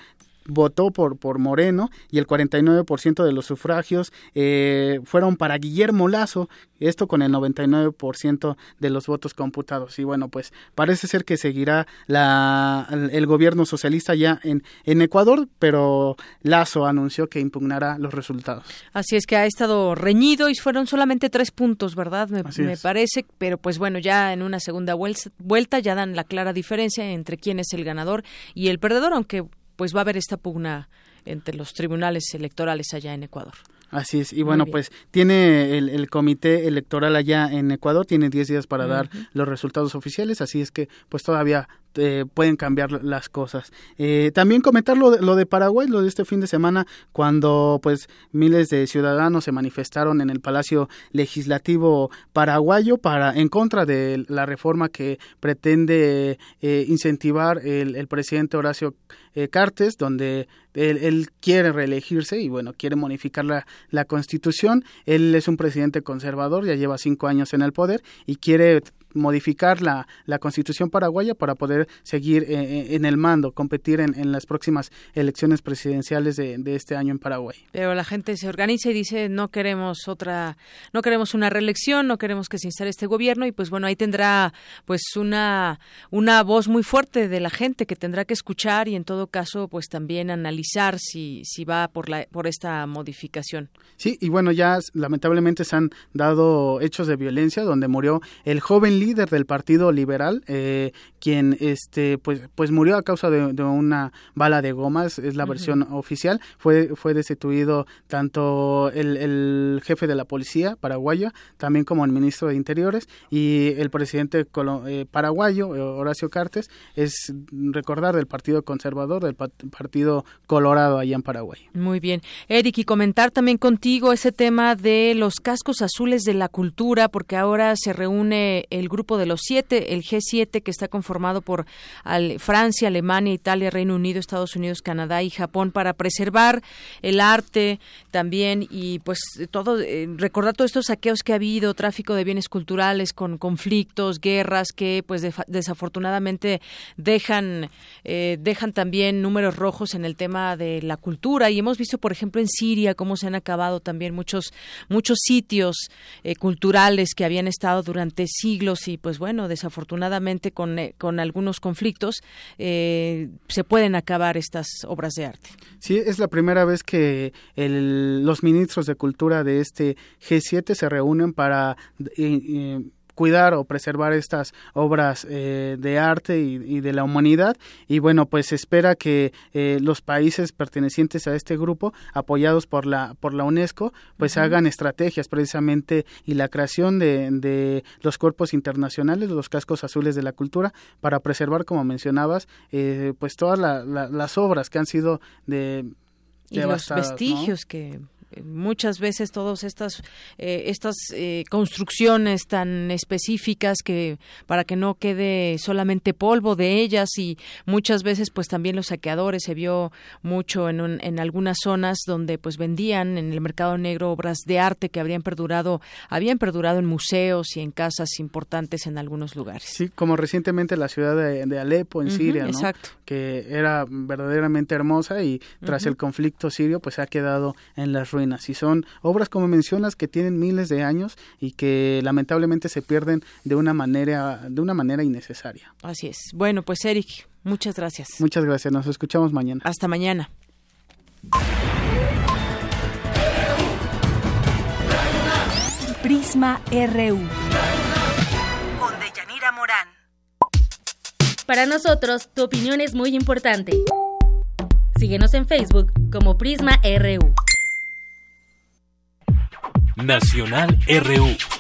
votó por, por Moreno y el 49% de los sufragios eh, fueron para Guillermo Lazo, esto con el 99% de los votos computados. Y bueno, pues parece ser que seguirá la, el gobierno socialista ya en, en Ecuador, pero Lazo anunció que impugnará los resultados. Así es que ha estado reñido y fueron solamente tres puntos, ¿verdad? Me, me parece, pero pues bueno, ya en una segunda vuelta ya dan la clara diferencia entre quién es el ganador y el perdedor, aunque pues va a haber esta pugna entre los tribunales electorales allá en Ecuador. Así es, y bueno, pues tiene el, comité electoral allá en Ecuador, tiene 10 días para dar los resultados oficiales, así es que pues todavía eh, pueden cambiar las cosas. Eh, también comentar lo de, lo de, Paraguay, lo de este fin de semana, cuando pues miles de ciudadanos se manifestaron en el Palacio Legislativo paraguayo para en contra de la reforma que pretende eh, incentivar el, el, presidente Horacio Cartes, donde él, él, quiere reelegirse y bueno, quiere modificar la, la constitución. Él es un presidente conservador, ya lleva cinco años en el poder y quiere modificar la, la constitución paraguaya para poder seguir eh, eh, en el mando, competir en, en, las próximas elecciones presidenciales de, de, este año en Paraguay. Pero la gente se organiza y dice no queremos otra, no queremos una reelección, no queremos que se instale este gobierno y pues bueno ahí tendrá pues una una voz muy fuerte de la gente que tendrá que escuchar y en todo caso pues también analizar si si va por la por esta modificación. Sí y bueno ya lamentablemente se han dado hechos de violencia donde murió el joven líder del Partido Liberal, eh, quien este pues pues murió a causa de, de una bala de gomas, es la uh -huh. versión oficial. Fue fue destituido tanto el, el, jefe de la policía paraguaya, también como el ministro de Interiores y el presidente eh, paraguayo eh, Horacio Cartes es recordar del Partido Conservador, del Partido Colorado allá en Paraguay. Muy bien, Eric y comentar también contigo ese tema de los cascos azules de la cultura, porque ahora se reúne el grupo de los siete, el G7, que está conformado por Francia, Alemania, Italia, Reino Unido, Estados Unidos, Canadá y Japón, para preservar el arte también y pues todo, eh, recordar todos estos saqueos que ha habido, tráfico de bienes culturales con conflictos, guerras que pues de, desafortunadamente dejan, eh, dejan también números rojos en el tema de la cultura. Y hemos visto, por ejemplo, en Siria cómo se han acabado también muchos, muchos sitios eh, culturales que habían estado durante siglos y pues bueno, desafortunadamente con, eh, con algunos conflictos eh, se pueden acabar estas obras de arte. Sí, es la primera vez que los ministros de cultura de este G7 se reúnen para cuidar o preservar estas obras eh, de arte y, de la humanidad. Y bueno pues se espera que eh, los países pertenecientes a este grupo apoyados por la por la UNESCO pues hagan estrategias precisamente y la creación de, de, los cuerpos internacionales los cascos azules de la cultura para preservar como mencionabas eh, pues todas las obras que han sido de y los vestigios que muchas veces todas estas eh, estas eh, construcciones tan específicas que para que no quede solamente polvo de ellas y muchas veces pues también los saqueadores se vio mucho en, en algunas zonas donde pues vendían en el mercado negro obras de arte que habrían perdurado habían perdurado en museos y en casas importantes en algunos lugares. Sí como recientemente la ciudad de, Alepo en Siria ¿no? que era verdaderamente hermosa y tras el conflicto sirio pues ha quedado en las ruinas y son obras, como mencionas, que tienen miles de años y que lamentablemente se pierden de una manera, de una manera innecesaria. Así es. Bueno, pues Eric, muchas gracias. Muchas gracias. Nos escuchamos mañana. Hasta mañana. Prisma RU. Con Deyanira Morán. Para nosotros, tu opinión es muy importante. Síguenos en Facebook como Prisma RU. Nacional RU.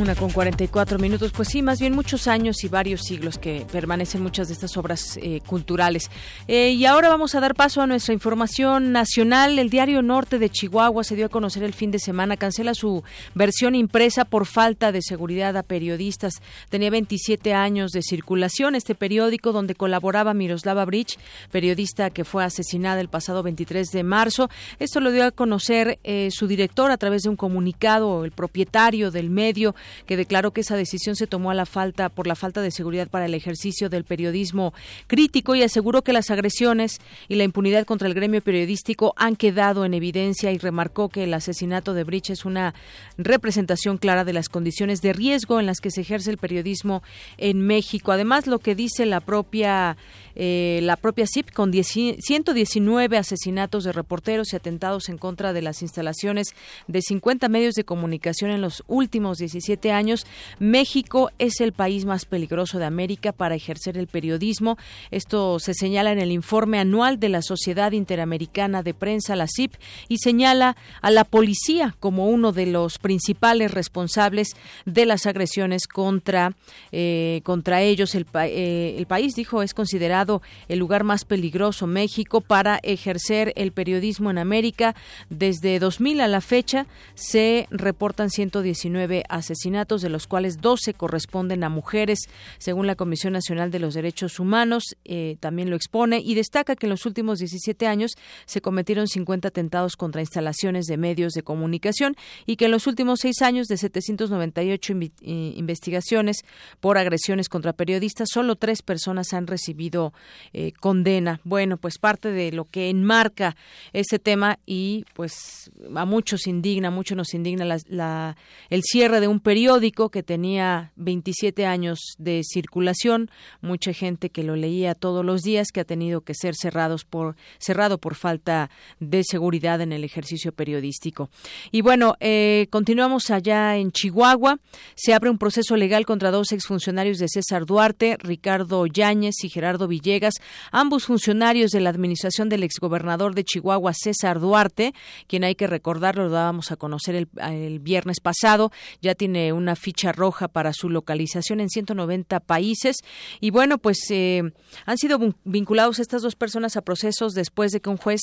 Una con 44 minutos, pues sí, más bien muchos años y varios siglos que permanecen muchas de estas obras eh, culturales. Eh, y ahora vamos a dar paso a nuestra información nacional. El diario Norte de Chihuahua se dio a conocer el fin de semana, cancela su versión impresa por falta de seguridad a periodistas. Tenía 27 años de circulación este periódico donde colaboraba Miroslava Bridge, periodista que fue asesinada el pasado 23 de marzo. Esto lo dio a conocer eh, su director a través de un comunicado, el propietario del medio que declaró que esa decisión se tomó a la falta por la falta de seguridad para el ejercicio del periodismo crítico y aseguró que las agresiones y la impunidad contra el gremio periodístico han quedado en evidencia y remarcó que el asesinato de Brich es una representación clara de las condiciones de riesgo en las que se ejerce el periodismo en México. Además, lo que dice la propia eh, la propia CIP con 119 asesinatos de reporteros y atentados en contra de las instalaciones de 50 medios de comunicación en los últimos 17 años. México es el país más peligroso de América para ejercer el periodismo. Esto se señala en el informe anual de la Sociedad Interamericana de Prensa, la CIP, y señala a la policía como uno de los principales responsables de las agresiones contra, eh, contra ellos. El, eh, el país, dijo, es considerado el lugar más peligroso, México, para ejercer el periodismo en América. Desde 2000 a la fecha se reportan 119 asesinatos, de los cuales 12 corresponden a mujeres, según la Comisión Nacional de los Derechos Humanos. Eh, también lo expone y destaca que en los últimos 17 años se cometieron 50 atentados contra instalaciones de medios de comunicación y que en los últimos seis años de 798 investigaciones por agresiones contra periodistas, solo tres personas han recibido eh, condena. Bueno, pues parte de lo que enmarca ese tema y pues a muchos indigna, a muchos nos indigna la, el cierre de un periódico que tenía 27 años de circulación, mucha gente que lo leía todos los días que ha tenido que ser cerrados por cerrado por falta de seguridad en el ejercicio periodístico. Y bueno, eh, continuamos allá en Chihuahua. Se abre un proceso legal contra dos exfuncionarios de César Duarte, Ricardo Yáñez y Gerardo Villegas Villegas, ambos funcionarios de la administración del exgobernador de Chihuahua, César Duarte, quien hay que recordarlo, lo dábamos a conocer el, viernes pasado, ya tiene una ficha roja para su localización en 190 países. Y bueno, pues eh, han sido vinculados estas dos personas a procesos después de que un juez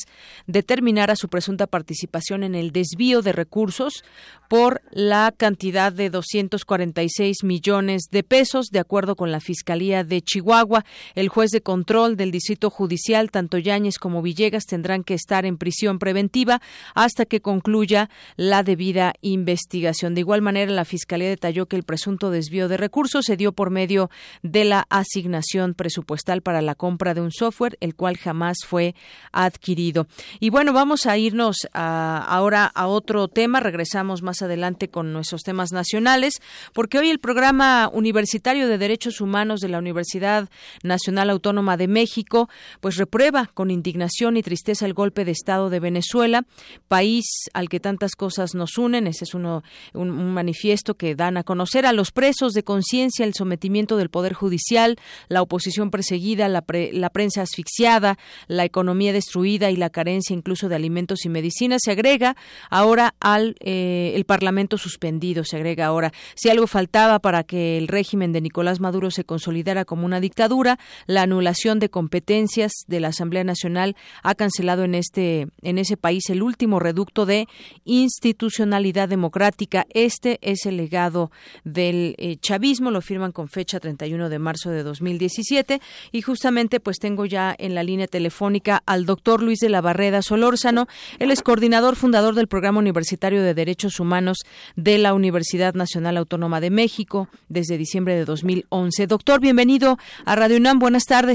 determinara su presunta participación en el desvío de recursos por la cantidad de 246 millones de pesos, de acuerdo con la Fiscalía de Chihuahua. El juez de control del Distrito Judicial, tanto Yáñez como Villegas tendrán que estar en prisión preventiva hasta que concluya la debida investigación. De igual manera, la Fiscalía detalló que el presunto desvío de recursos se dio por medio de la asignación presupuestal para la compra de un software, el cual jamás fue adquirido. Y bueno, vamos a irnos ahora a otro tema. Regresamos más adelante con nuestros temas nacionales, porque hoy el programa universitario de Derechos Humanos de la Universidad Nacional Autónoma de México, pues reprueba con indignación y tristeza el golpe de Estado de Venezuela, país al que tantas cosas nos unen. Ese es uno, un, manifiesto que dan a conocer a los presos de conciencia el sometimiento del Poder Judicial, la oposición perseguida, la, la prensa asfixiada, la economía destruida y la carencia incluso de alimentos y medicinas. Se agrega ahora al eh, el Parlamento suspendido, se agrega ahora. Si algo faltaba para que el régimen de Nicolás Maduro se consolidara como una dictadura, la anulación de competencias de la Asamblea Nacional ha cancelado en este en ese país el último reducto de institucionalidad democrática. Este es el legado del eh, chavismo, lo firman con fecha 31 de marzo de 2017 y justamente pues tengo ya en la línea telefónica al doctor Luis de la Barreda Solórzano, él es coordinador fundador del Programa Universitario de Derechos Humanos de la Universidad Nacional Autónoma de México desde diciembre de 2011. Doctor, bienvenido a Radio UNAM, buenas tardes.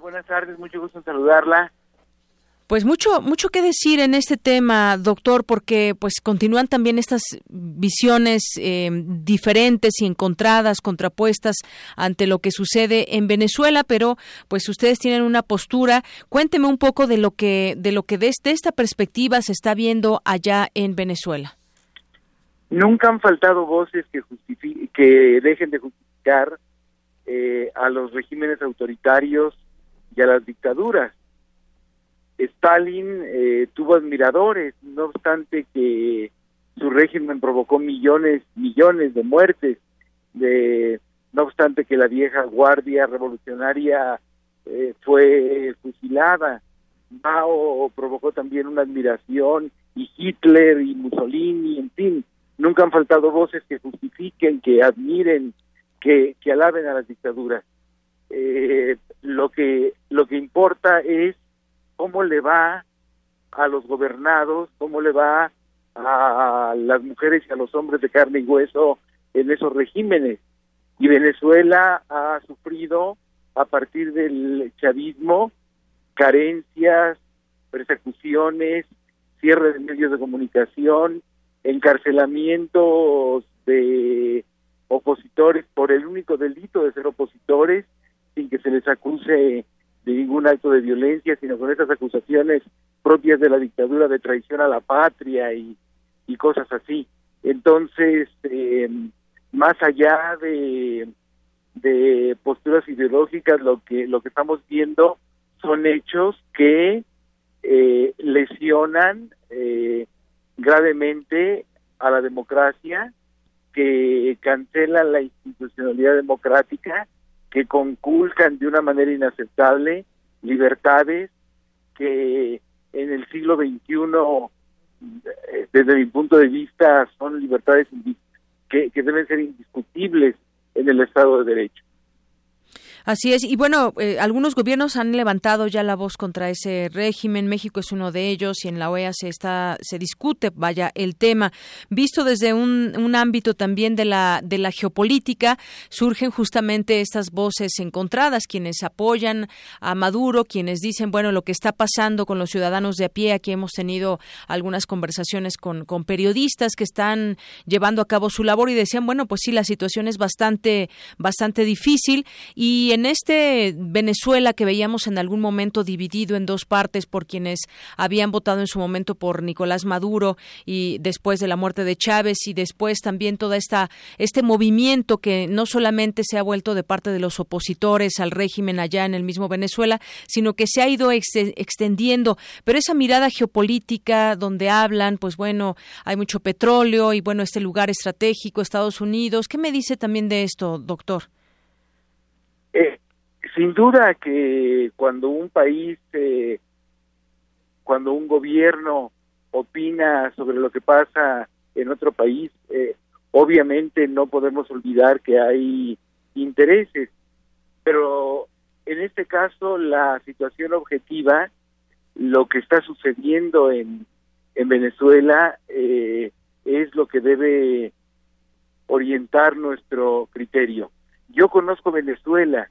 Buenas tardes, mucho gusto en saludarla. Pues mucho, mucho que decir en este tema, doctor, porque pues continúan también estas visiones eh, diferentes y encontradas, contrapuestas ante lo que sucede en Venezuela, pero pues ustedes tienen una postura. Cuénteme un poco de lo que, de lo que desde esta perspectiva se está viendo allá en Venezuela. Nunca han faltado voces que que dejen de justificar eh, a los regímenes autoritarios y a las dictaduras Stalin eh, tuvo admiradores, no obstante que su régimen provocó millones, millones de muertes, de, no obstante que la vieja guardia revolucionaria eh, fue fusilada. Mao provocó también una admiración, y Hitler y Mussolini, en fin, nunca han faltado voces que justifiquen, que admiren, que, que alaben a las dictaduras. Eh, lo que lo que importa es cómo le va a los gobernados, cómo le va a las mujeres y a los hombres de carne y hueso en esos regímenes. Y Venezuela ha sufrido a partir del chavismo carencias, persecuciones, cierre de medios de comunicación, encarcelamientos de opositores por el único delito de ser opositores sin que se les acuse de ningún acto de violencia, sino con esas acusaciones propias de la dictadura de traición a la patria y, y cosas así. Entonces, eh, más allá de, de posturas ideológicas, lo que lo que estamos viendo son hechos que eh, lesionan eh, gravemente a la democracia, que cancelan la institucionalidad democrática que conculcan de una manera inaceptable libertades que en el siglo XXI, eh, desde mi punto de vista, son libertades que, que deben ser indiscutibles en el Estado de Derecho. Así es. Y bueno, eh, algunos gobiernos han levantado ya la voz contra ese régimen. México es uno de ellos y en la OEA se está se discute, vaya, el tema. Visto desde un, un ámbito también de la de la geopolítica, surgen justamente estas voces encontradas, quienes apoyan a Maduro, quienes dicen, bueno, lo que está pasando con los ciudadanos de a pie. Aquí hemos tenido algunas conversaciones con, con periodistas que están llevando a cabo su labor y decían, bueno, pues sí, la situación es bastante bastante difícil y en este Venezuela que veíamos en algún momento dividido en dos partes por quienes habían votado en su momento por Nicolás Maduro y después de la muerte de Chávez y después también toda esta este movimiento que no solamente se ha vuelto de parte de los opositores al régimen allá en el mismo Venezuela, sino que se ha ido extendiendo, pero esa mirada geopolítica donde hablan, pues bueno, hay mucho petróleo y bueno, este lugar estratégico, Estados Unidos, ¿qué me dice también de esto, doctor? Eh, sin duda que cuando un país, eh, cuando un gobierno opina sobre lo que pasa en otro país, eh, obviamente no podemos olvidar que hay intereses, pero en este caso la situación objetiva, lo que está sucediendo en, en Venezuela eh, es lo que debe orientar nuestro criterio. Yo conozco Venezuela,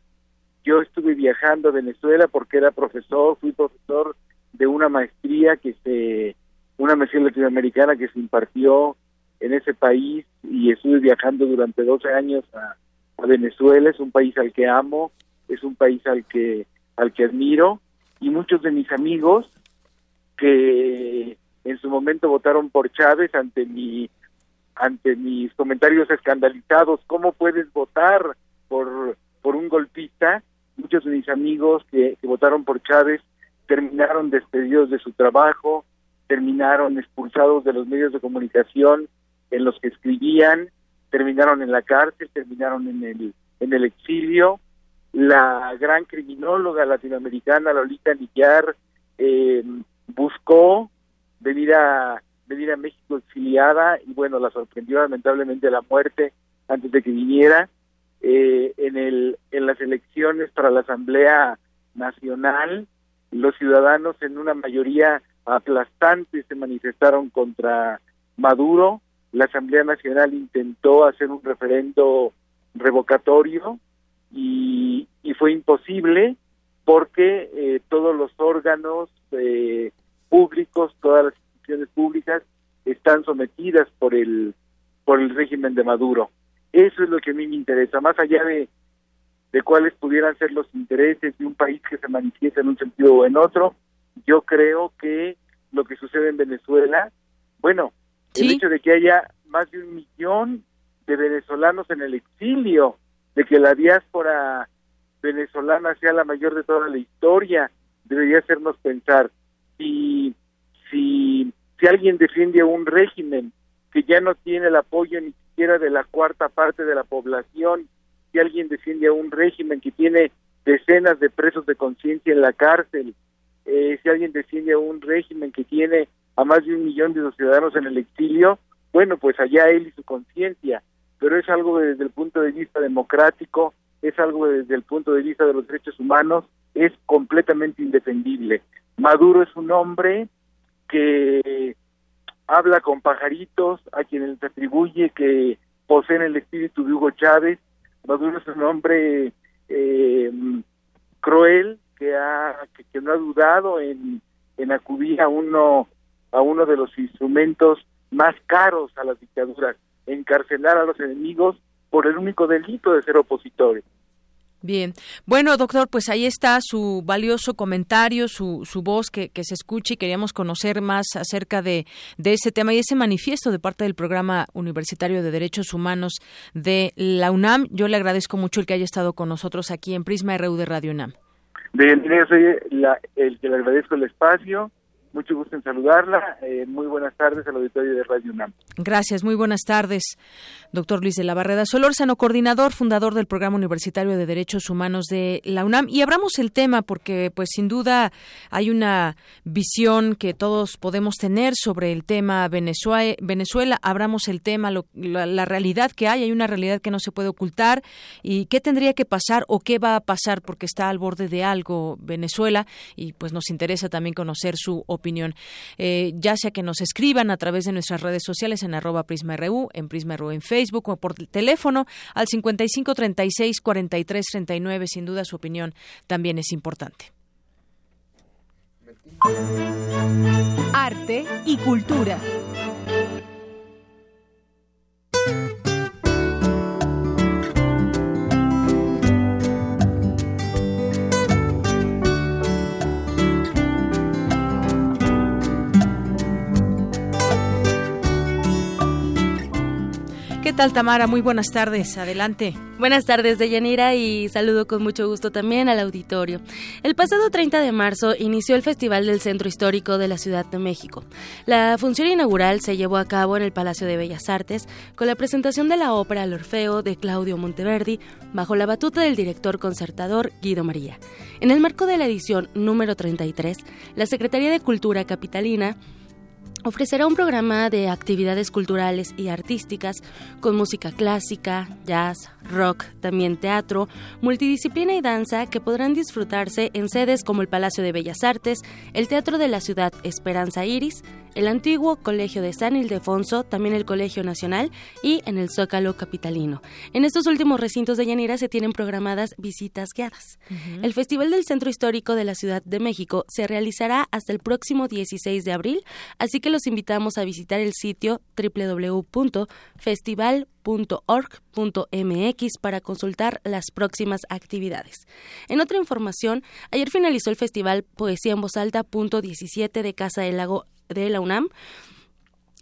yo estuve viajando a Venezuela porque era profesor, fui profesor de una maestría que se, una maestría latinoamericana que se impartió en ese país y estuve viajando durante 12 años a, a Venezuela, es un país al que amo, es un país al que, al que admiro y muchos de mis amigos que en su momento votaron por Chávez ante mi ante mis comentarios escandalizados, ¿cómo puedes votar por, por un golpista? Muchos de mis amigos que, votaron por Chávez terminaron despedidos de su trabajo, terminaron expulsados de los medios de comunicación en los que escribían, terminaron en la cárcel, terminaron en el, en el exilio. La gran criminóloga latinoamericana Lolita Nillar eh, buscó venir a venir a México exiliada y bueno la sorprendió lamentablemente la muerte antes de que viniera eh, en el en las elecciones para la Asamblea Nacional los ciudadanos en una mayoría aplastante se manifestaron contra Maduro la Asamblea Nacional intentó hacer un referendo revocatorio y, y fue imposible porque eh, todos los órganos eh, públicos, todas las instituciones públicas están sometidas por el por el régimen de Maduro. Eso es lo que a mí me interesa, más allá de, de cuáles pudieran ser los intereses de un país que se manifiesta en un sentido o en otro, yo creo que lo que sucede en Venezuela, bueno, el hecho de que haya más de un millón de venezolanos en el exilio, de que la diáspora venezolana sea la mayor de toda la historia, debería hacernos pensar si si si alguien defiende a un régimen que ya no tiene el apoyo ni siquiera de la cuarta parte de la población, si alguien defiende a un régimen que tiene decenas de presos de conciencia en la cárcel, eh, si alguien defiende a un régimen que tiene a más de un millón de ciudadanos en el exilio, bueno, pues allá él y su conciencia, pero es algo desde el punto de vista democrático, es algo desde el punto de vista de los derechos humanos, es completamente indefendible. Maduro es un hombre que habla con pajaritos, a quienes se atribuye que poseen el espíritu de Hugo Chávez. Maduro es un hombre eh, cruel que, ha, que, no ha dudado en, en acudir a uno a uno de los instrumentos más caros a las dictaduras, encarcelar a los enemigos por el único delito de ser opositores. Bien, bueno, doctor, pues ahí está su valioso comentario, su, su voz que, que se escucha y queríamos conocer más acerca de, de ese tema y ese manifiesto de parte del Programa Universitario de Derechos Humanos de la UNAM. Yo le agradezco mucho el que haya estado con nosotros aquí en Prisma RU de Radio UNAM. De soy la, el que le agradezco el espacio mucho gusto en saludarla. Eh, muy buenas tardes al auditorio de Radio UNAM. Gracias, muy buenas tardes, doctor Luis de la Barreda Solórzano, coordinador, fundador del Programa Universitario de Derechos Humanos de la UNAM. Y abramos el tema porque, pues, sin duda hay una visión que todos podemos tener sobre el tema Venezuela. Venezuela. Abramos el tema, la, la realidad que hay, hay una realidad que no se puede ocultar. ¿Y qué tendría que pasar o qué va a pasar porque está al borde de algo Venezuela? Y, pues, nos interesa también conocer su opinión opinión, eh, ya sea que nos escriban a través de nuestras redes sociales en arroba PrismaRU, en PrismaRU en Facebook o por teléfono al 55 36 43 39. Sin duda su opinión también es importante. Arte y cultura. ¿Qué tal, Tamara? Muy buenas tardes. Adelante. Buenas tardes, Deyanira, y saludo con mucho gusto también al auditorio. El pasado 30 de marzo inició el Festival del Centro Histórico de la Ciudad de México. La función inaugural se llevó a cabo en el Palacio de Bellas Artes con la presentación de la ópera El Orfeo de Claudio Monteverdi bajo la batuta del director concertador Guido María. En el marco de la edición número 33, la Secretaría de Cultura Capitalina ofrecerá un programa de actividades culturales y artísticas con música clásica, jazz, rock, también teatro, multidisciplina y danza que podrán disfrutarse en sedes como el Palacio de Bellas Artes, el Teatro de la Ciudad Esperanza Iris, el antiguo Colegio de San Ildefonso, también el Colegio Nacional y en el Zócalo Capitalino. En estos últimos recintos de Yanira se tienen programadas visitas guiadas. El Festival del Centro Histórico de la Ciudad de México se realizará hasta el próximo 16 de abril, así que los invitamos a visitar el sitio www.festival.org.mx para consultar las próximas actividades. En otra información, ayer finalizó el Festival Poesía en Voz Alta punto 17 de Casa del Lago de la UNAM.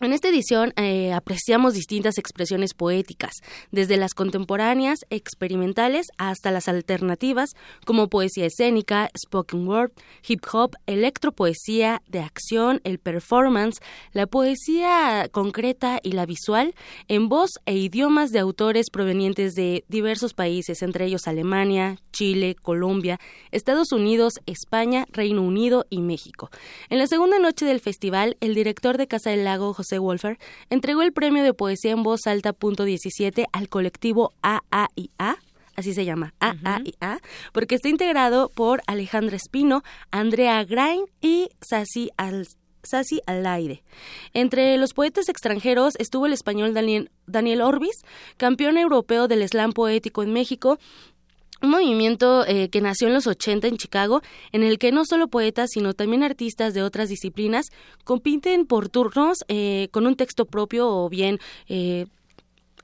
En esta edición eh, apreciamos distintas expresiones poéticas, desde las contemporáneas, experimentales, hasta las alternativas, como poesía escénica, spoken word, hip hop, electropoesía, de acción, el performance, la poesía concreta y la visual, en voz e idiomas de autores provenientes de diversos países, entre ellos Alemania, Chile, Colombia, Estados Unidos, España, Reino Unido y México. En la segunda noche del festival, el director de Casa del Lago, José Wolfer, entregó el premio de poesía en voz alta punto 17 al colectivo AAIA, así se llama, AAIA, porque está integrado por Alejandra Espino, Andrea Grain y Sasi Al Alaide. Entre los poetas extranjeros estuvo el español Daniel, Daniel Orbis, campeón europeo del slam poético en México, un movimiento eh, que nació en los 80 en Chicago, en el que no solo poetas, sino también artistas de otras disciplinas compiten por turnos eh, con un texto propio o bien eh,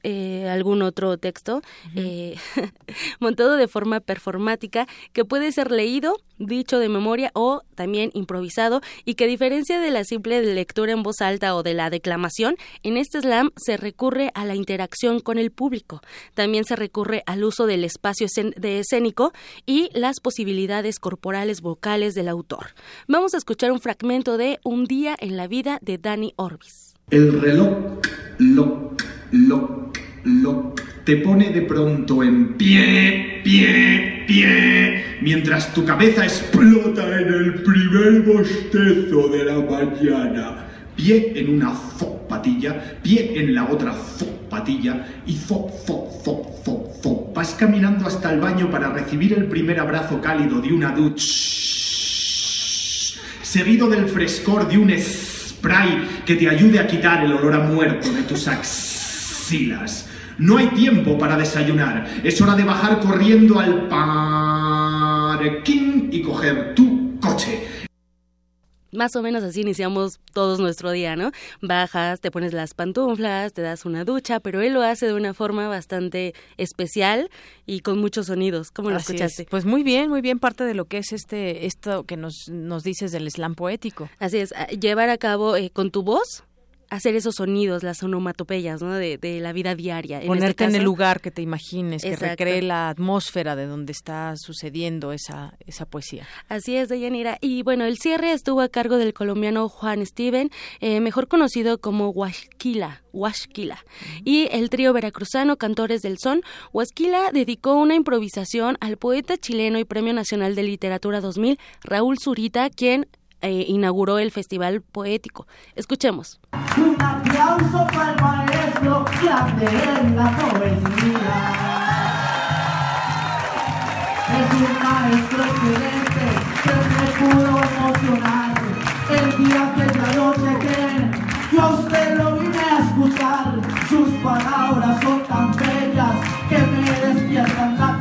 eh, algún otro texto eh, montado de forma performática que puede ser leído, dicho de memoria o también improvisado y que a diferencia de la simple lectura en voz alta o de la declamación, en este slam se recurre a la interacción con el público. También se recurre al uso del espacio de escénico y las posibilidades corporales vocales del autor. Vamos a escuchar un fragmento de Un día en la vida de Dani Orbis. El reloj, lo, lo, lo, te pone de pronto en pie, pie, pie, mientras tu cabeza explota en el primer bostezo de la mañana. Pie en una fo patilla, pie en la otra fo patilla y fo, fo, fo, fo, fo. Vas caminando hasta el baño para recibir el primer abrazo cálido de una ducha, seguido del frescor de un spray que te ayude a quitar el olor a muerto de tus axilas. No hay tiempo para desayunar. Es hora de bajar corriendo al parking y coger tu coche. Más o menos así iniciamos todos nuestro día, ¿no? Bajas, te pones las pantuflas, te das una ducha, pero él lo hace de una forma bastante especial y con muchos sonidos. ¿Cómo lo Así escuchaste? es. Pues muy bien, muy bien parte de lo que es este esto que nos nos dices del slam poético. Así es, a- llevar a cabo eh, con tu voz hacer esos sonidos, las onomatopeyas, ¿no? De, de la vida diaria. En Ponerte este en el lugar que te imagines, que Exacto. recree la atmósfera de donde está sucediendo esa esa poesía. Así es, Deyanira. Y bueno, el cierre estuvo a cargo del colombiano Juan Steven, eh, mejor conocido como Huasquila. Huasquila. Y el trío veracruzano Cantores del Son, Huasquila dedicó una improvisación al poeta chileno y Premio Nacional de Literatura 2000, Raúl Zurita, quien eh, inauguró el festival poético. Escuchemos. Un aplauso para el maestro en la poesía. Es un maestro excelente que me pudo emocionar. El día que ya lo chequé, yo a usted lo vine a escuchar. Sus palabras son tan bellas que me despiertan la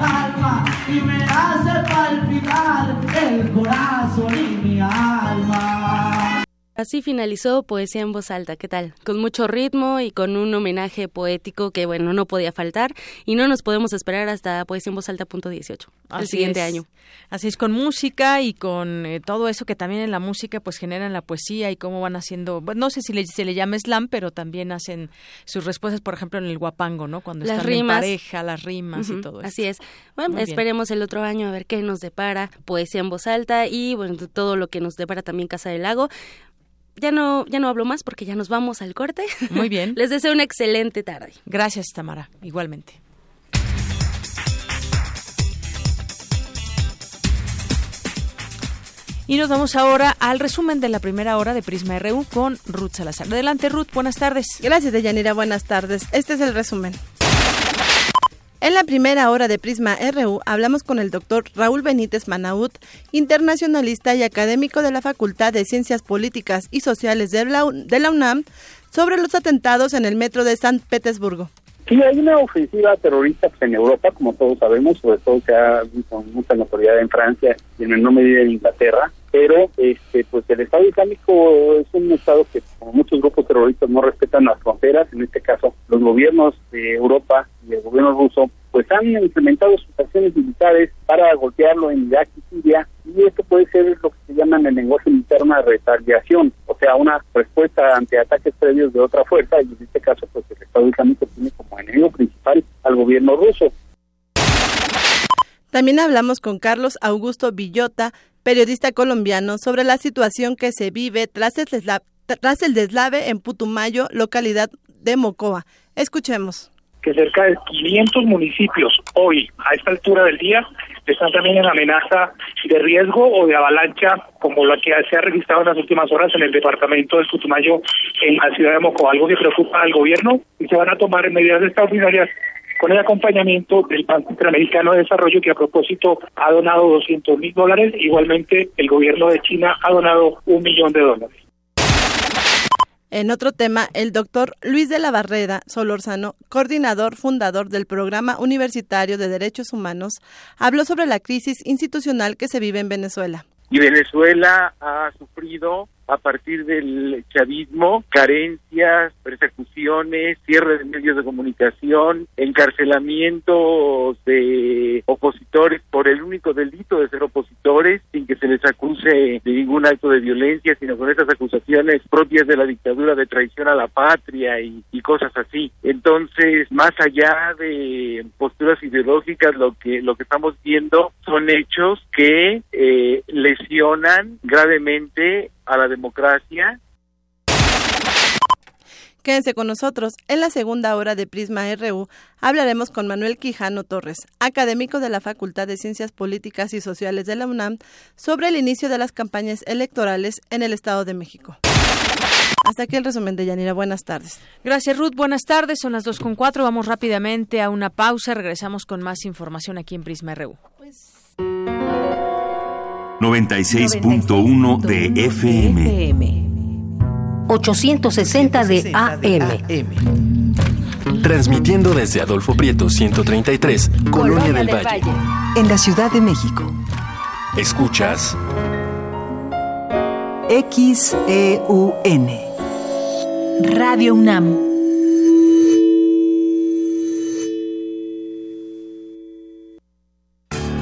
y me hace palpitar el corazón y mi alma. Así finalizó Poesía en voz alta, ¿qué tal? Con mucho ritmo y con un homenaje poético que, bueno, no podía faltar y no nos podemos esperar hasta Poesía en voz alta punto 18, el Así siguiente es. año. Así es, con música y con eh, todo eso que también en la música pues generan la poesía y cómo van haciendo, bueno, no sé si le- se le llama slam, pero también hacen sus respuestas, por ejemplo, en el guapango, ¿no? Cuando Las están rimas. en pareja, las rimas y todo eso. Así es. Bueno, Muy bien. esperemos el otro año a ver qué nos depara Poesía en voz alta y, bueno, todo lo que nos depara también Casa del Lago. Ya no, ya no hablo más porque ya nos vamos al corte. Muy bien. Les deseo una excelente tarde. Gracias, Tamara, igualmente. Y nos vamos ahora al resumen de la primera hora de Prisma RU con Ruth Salazar. Adelante, Ruth, buenas tardes. Gracias, Deyanira. Buenas tardes. Este es el resumen. En la primera hora de Prisma RU hablamos con el doctor Raúl Benítez Manaut, internacionalista y académico de la Facultad de Ciencias Políticas y Sociales de la, de la UNAM, sobre los atentados en el metro de San Petersburgo. Sí, hay una ofensiva terrorista pues, en Europa, como todos sabemos, sobre todo que ha con mucha notoriedad en Francia y en menor medida en Inglaterra, pero este pues el Estado Islámico es un Estado que, como muchos grupos terroristas, no respetan las fronteras, en este caso los gobiernos de Europa y el gobierno ruso, pues han implementado sus acciones militares para golpearlo en Irak y Siria, y esto puede ser lo que se llama en el lenguaje militar una retaliación, o sea, una respuesta ante ataques previos de otra fuerza, y en este caso, pues el Estado Islámico tiene como enemigo principal al gobierno ruso. También hablamos con Carlos Augusto Villota, periodista colombiano, sobre la situación que se vive tras el, tras el deslave en Putumayo, localidad de Mocoa. Escuchemos que cerca de 500 municipios hoy, a esta altura del día, están también en amenaza de riesgo o de avalancha, como la que se ha registrado en las últimas horas en el departamento del Putumayo, en la ciudad de Moco, algo que preocupa al gobierno y se van a tomar medidas extraordinarias con el acompañamiento del Banco Interamericano de Desarrollo, que a propósito ha donado 200 mil dólares. Igualmente, el gobierno de China ha donado un millón de dólares. En otro tema, el doctor Luis de la Barrera Solorzano, coordinador fundador del Programa Universitario de Derechos Humanos, habló sobre la crisis institucional que se vive en Venezuela. Y Venezuela ha sufrido a partir del chavismo, carencias, persecuciones, cierre de medios de comunicación, encarcelamientos de opositores por el único delito de ser opositores, sin que se les acuse de ningún acto de violencia, sino con esas acusaciones propias de la dictadura de traición a la patria y, cosas así. Entonces, más allá de posturas ideológicas, lo que lo que estamos viendo son hechos que eh, lesionan gravemente a la democracia. Quédense con nosotros. En la segunda hora de Prisma RU hablaremos con Manuel Quijano Torres, académico de la Facultad de Ciencias Políticas y Sociales de la UNAM, sobre el inicio de las campañas electorales en el Estado de México. Hasta aquí el resumen de Yanira. Buenas tardes. Gracias, Ruth. Buenas tardes. Son las 2.4. Vamos rápidamente a una pausa. Regresamos con más información aquí en Prisma RU. Pues... 96.1 de FM. 860 de AM. Transmitiendo desde Adolfo Prieto 133, Colonia, del, Valle. En la Ciudad de México. Escuchas. XEUN. Radio UNAM.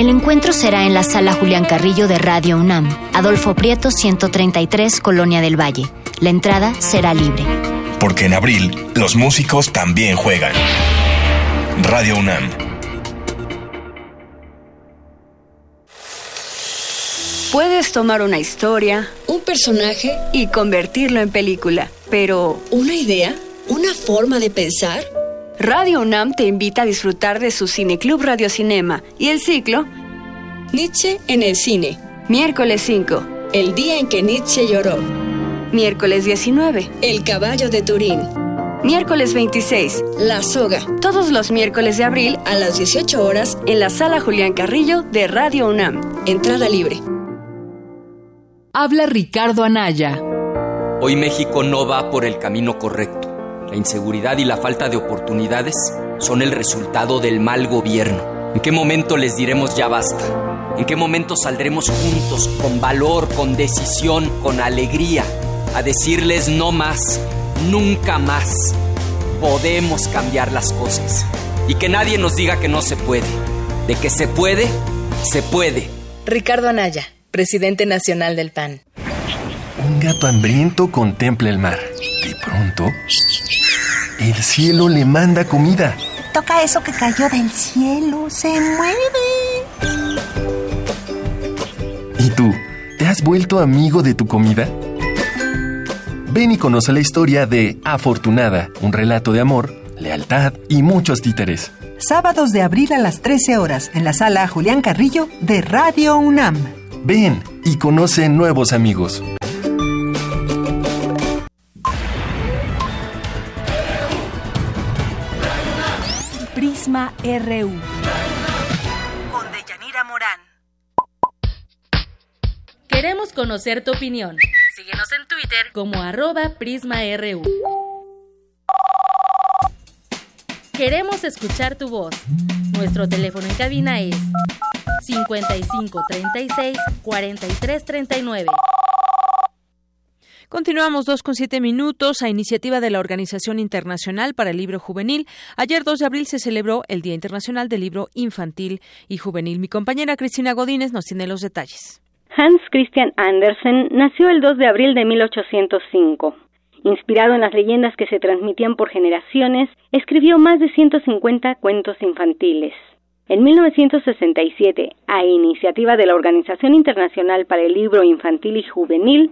El encuentro será en la sala Julián Carrillo de Radio UNAM, Adolfo Prieto 133, Colonia del Valle. La entrada será libre. Porque en abril los músicos también juegan. Radio UNAM. Puedes tomar una historia, un personaje y convertirlo en película, pero ¿una idea? ¿Una forma de pensar? Radio UNAM te invita a disfrutar de su Cineclub Radio Cinema y el ciclo Nietzsche en el cine. Miércoles 5. El día en que Nietzsche lloró. Miércoles 19. El caballo de Turín. Miércoles 26. La soga. Todos los miércoles de abril a las 18 horas en la sala Julián Carrillo de Radio UNAM. Entrada libre. Habla Ricardo Anaya. Hoy México no va por el camino correcto. La inseguridad y la falta de oportunidades son el resultado del mal gobierno. ¿En qué momento les diremos ya basta? ¿En qué momento saldremos juntos, con valor, con decisión, con alegría, a decirles no más, nunca más? Podemos cambiar las cosas. Y que nadie nos diga que no se puede. De que se puede, se puede. Ricardo Anaya, presidente nacional del PAN. Un gato hambriento contempla el mar. De pronto, el cielo le manda comida. toca eso que cayó del cielo, se mueve. ¿Y tú? ¿Te has vuelto amigo de tu comida? Ven y conoce la historia de Afortunada, un relato de amor, lealtad y muchos títeres. Sábados de abril a las 13 horas en la sala Julián Carrillo de Radio UNAM. Ven y conoce nuevos amigos. RU. Con Deyanira Morán. Queremos conocer tu opinión. Síguenos en Twitter como arroba PrismaRU. Queremos escuchar tu voz. Nuestro teléfono en cabina es 55 36 43 39. Continuamos dos con siete minutos. A iniciativa de la Organización Internacional para el Libro Juvenil, ayer 2 de abril se celebró el Día Internacional del Libro Infantil y Juvenil. Mi compañera Cristina Godínez nos tiene los detalles. Hans Christian Andersen nació el 2 de abril de 1805. Inspirado en las leyendas que se transmitían por generaciones, escribió más de 150 cuentos infantiles. En 1967, a iniciativa de la Organización Internacional para el Libro Infantil y Juvenil,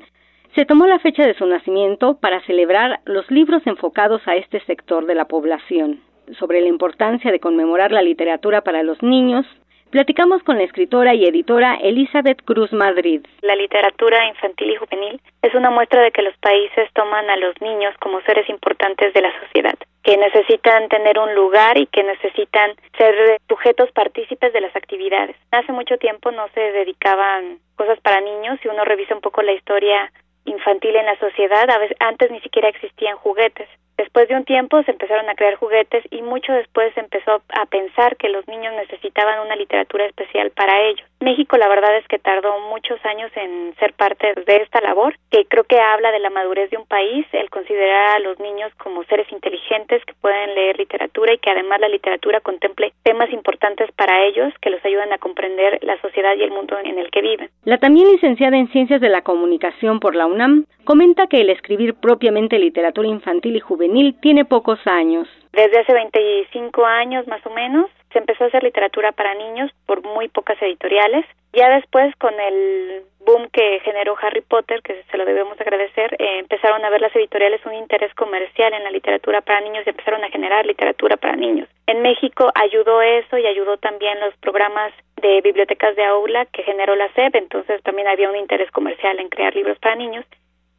se tomó la fecha de su nacimiento para celebrar los libros enfocados a este sector de la población. Sobre la importancia de conmemorar la literatura para los niños, platicamos con la escritora y editora Elizabeth Cruz Madrid. La literatura infantil y juvenil es una muestra de que los países toman a los niños como seres importantes de la sociedad, que necesitan tener un lugar y que necesitan ser sujetos partícipes de las actividades. Hace mucho tiempo no se dedicaban cosas para niños, si uno revisa un poco la historia infantil en la sociedad, a veces, antes ni siquiera existían juguetes. Después de un tiempo se empezaron a crear juguetes y mucho después se empezó a pensar que los niños necesitaban una literatura especial para ellos. México la verdad es que tardó muchos años en ser parte de esta labor, que creo que habla de la madurez de un país, el considerar a los niños como seres inteligentes que pueden leer literatura y que además la literatura contemple temas importantes para ellos que los ayudan a comprender la sociedad y el mundo en el que viven. La también licenciada en Ciencias de la Comunicación por la UNAM comenta que el escribir propiamente literatura infantil y juvenil tiene pocos años. Desde hace 25 años más o menos se empezó a hacer literatura para niños por muy pocas editoriales. Ya después con el boom que generó Harry Potter, que se lo debemos agradecer, eh, empezaron a ver las editoriales un interés comercial en la literatura para niños y empezaron a generar literatura para niños. En México ayudó eso y ayudó también los programas de bibliotecas de aula que generó la SEP, entonces también había un interés comercial en crear libros para niños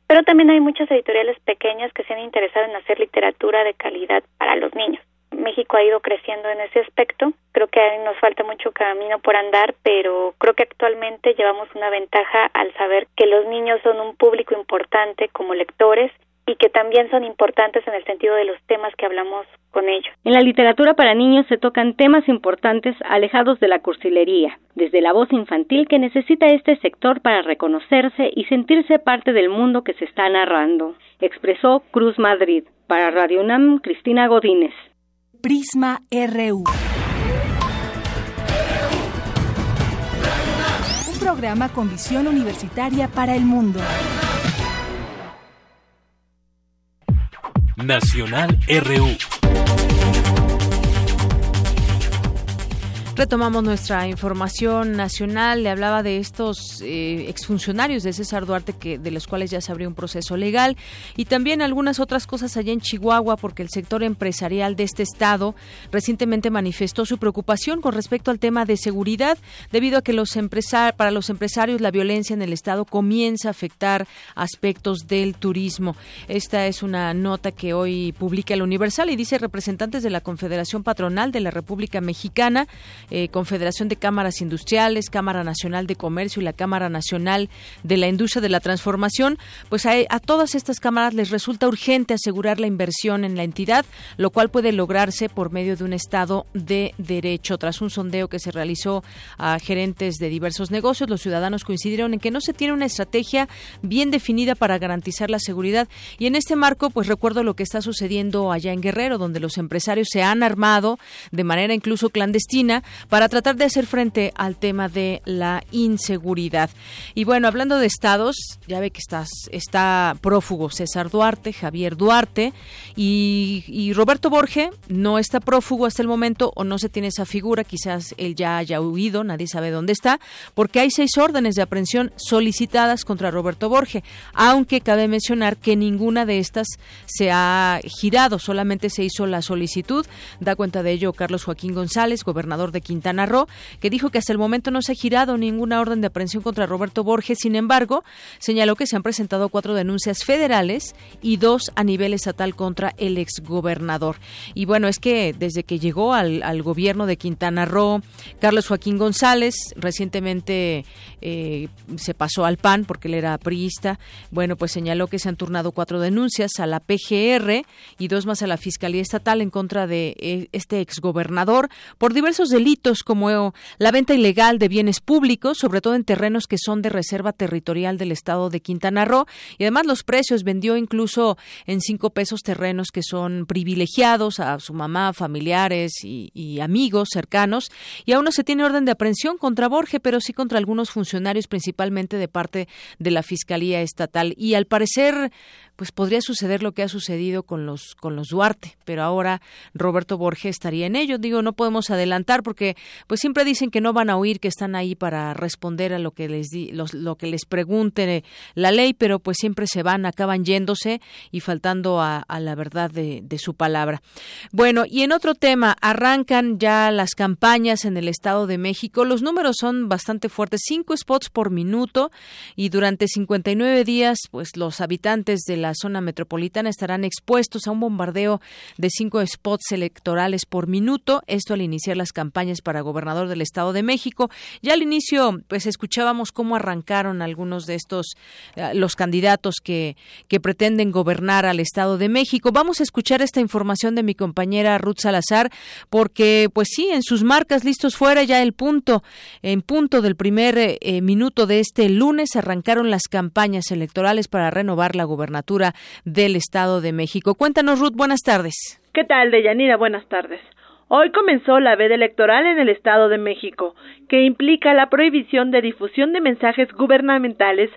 pero también hay muchas editoriales pequeñas que se han interesado en hacer literatura de calidad para los niños. México ha ido creciendo en ese aspecto. Creo que nos falta mucho camino por andar, pero creo que actualmente llevamos una ventaja al saber que los niños son un público importante como lectores y que también son importantes en el sentido de los temas que hablamos con ellos. En la literatura para niños se tocan temas importantes alejados de la cursilería, desde la voz infantil que necesita este sector para reconocerse y sentirse parte del mundo que se está narrando, expresó Cruz Madrid. Para Radio UNAM, Cristina Godínez. Prisma RU. Un programa con visión universitaria para el mundo. Nacional RU. Retomamos nuestra información nacional. Le hablaba de estos eh, exfuncionarios de César Duarte, que de los cuales ya se abrió un proceso legal, y también algunas otras cosas allá en Chihuahua, porque el sector empresarial de este estado recientemente manifestó su preocupación con respecto al tema de seguridad, debido a que los para los empresarios la violencia en el estado comienza a afectar aspectos del turismo. Esta es una nota que hoy publica el Universal y dice representantes de la Confederación Patronal de la República Mexicana eh, Confederación de Cámaras Industriales, Cámara Nacional de Comercio y la Cámara Nacional de la Industria de la Transformación, pues a, a todas estas cámaras les resulta urgente asegurar la inversión en la entidad, lo cual puede lograrse por medio de un Estado de Derecho. Tras un sondeo que se realizó a gerentes de diversos negocios, los ciudadanos coincidieron en que no se tiene una estrategia bien definida para garantizar la seguridad. Y en este marco, pues recuerdo lo que está sucediendo allá en Guerrero, donde los empresarios se han armado de manera incluso clandestina para tratar de hacer frente al tema de la inseguridad. Y bueno, hablando de estados, ya ve que estás, está prófugo César Duarte, Javier Duarte y, y Roberto Borge no está prófugo hasta el momento o no se tiene esa figura, quizás él ya haya huido, nadie sabe dónde está, porque hay seis órdenes de aprehensión solicitadas contra Roberto Borge, aunque cabe mencionar que ninguna de estas se ha girado, solamente se hizo la solicitud. Da cuenta de ello Carlos Joaquín González, gobernador de Quintana Roo, que dijo que hasta el momento no se ha girado ninguna orden de aprehensión contra Roberto Borges. Sin embargo, señaló que se han presentado cuatro denuncias federales y dos a nivel estatal contra el exgobernador. Y bueno, es que desde que llegó al, gobierno de Quintana Roo, Carlos Joaquín González recientemente eh, se pasó al PAN porque él era priista. Bueno, pues señaló que se han turnado cuatro denuncias a la PGR y dos más a la Fiscalía Estatal en contra de eh, este exgobernador por diversos delitos como la venta ilegal de bienes públicos, sobre todo en terrenos que son de reserva territorial del estado de Quintana Roo. Y además los precios vendió incluso en cinco pesos terrenos que son privilegiados a su mamá, familiares y, y amigos cercanos. Y aún no se tiene orden de aprehensión contra Borge, pero sí contra algunos funcionarios principalmente de parte de la Fiscalía Estatal. Y al parecer pues podría suceder lo que ha sucedido con los con los Duarte, pero ahora Roberto Borges estaría en ello. Digo, no podemos adelantar porque pues siempre dicen que no van a oír, que están ahí para responder a lo que les di, los, lo que les pregunte la ley, pero pues siempre se van, acaban yéndose y faltando a, la verdad de, de su palabra. Bueno, y en otro tema, arrancan ya las campañas en el Estado de México. Los números son bastante fuertes, cinco spots por minuto y durante 59 días, pues los habitantes de la zona metropolitana estarán expuestos a un bombardeo de cinco spots electorales por minuto. Esto al iniciar las campañas para gobernador del Estado de México. Ya al inicio, pues escuchábamos cómo arrancaron algunos de estos eh, los candidatos que que pretenden gobernar al Estado de México. Vamos a escuchar esta información de mi compañera Ruth Salazar, porque pues sí, en sus marcas listos fuera ya el punto, en punto del primer eh, minuto de este lunes arrancaron las campañas electorales para renovar la del Estado de México. Cuéntanos, Ruth, buenas tardes. ¿Qué tal, Deyanira? Buenas tardes. Hoy comenzó la veda electoral en el Estado de México, que implica la prohibición de difusión de mensajes gubernamentales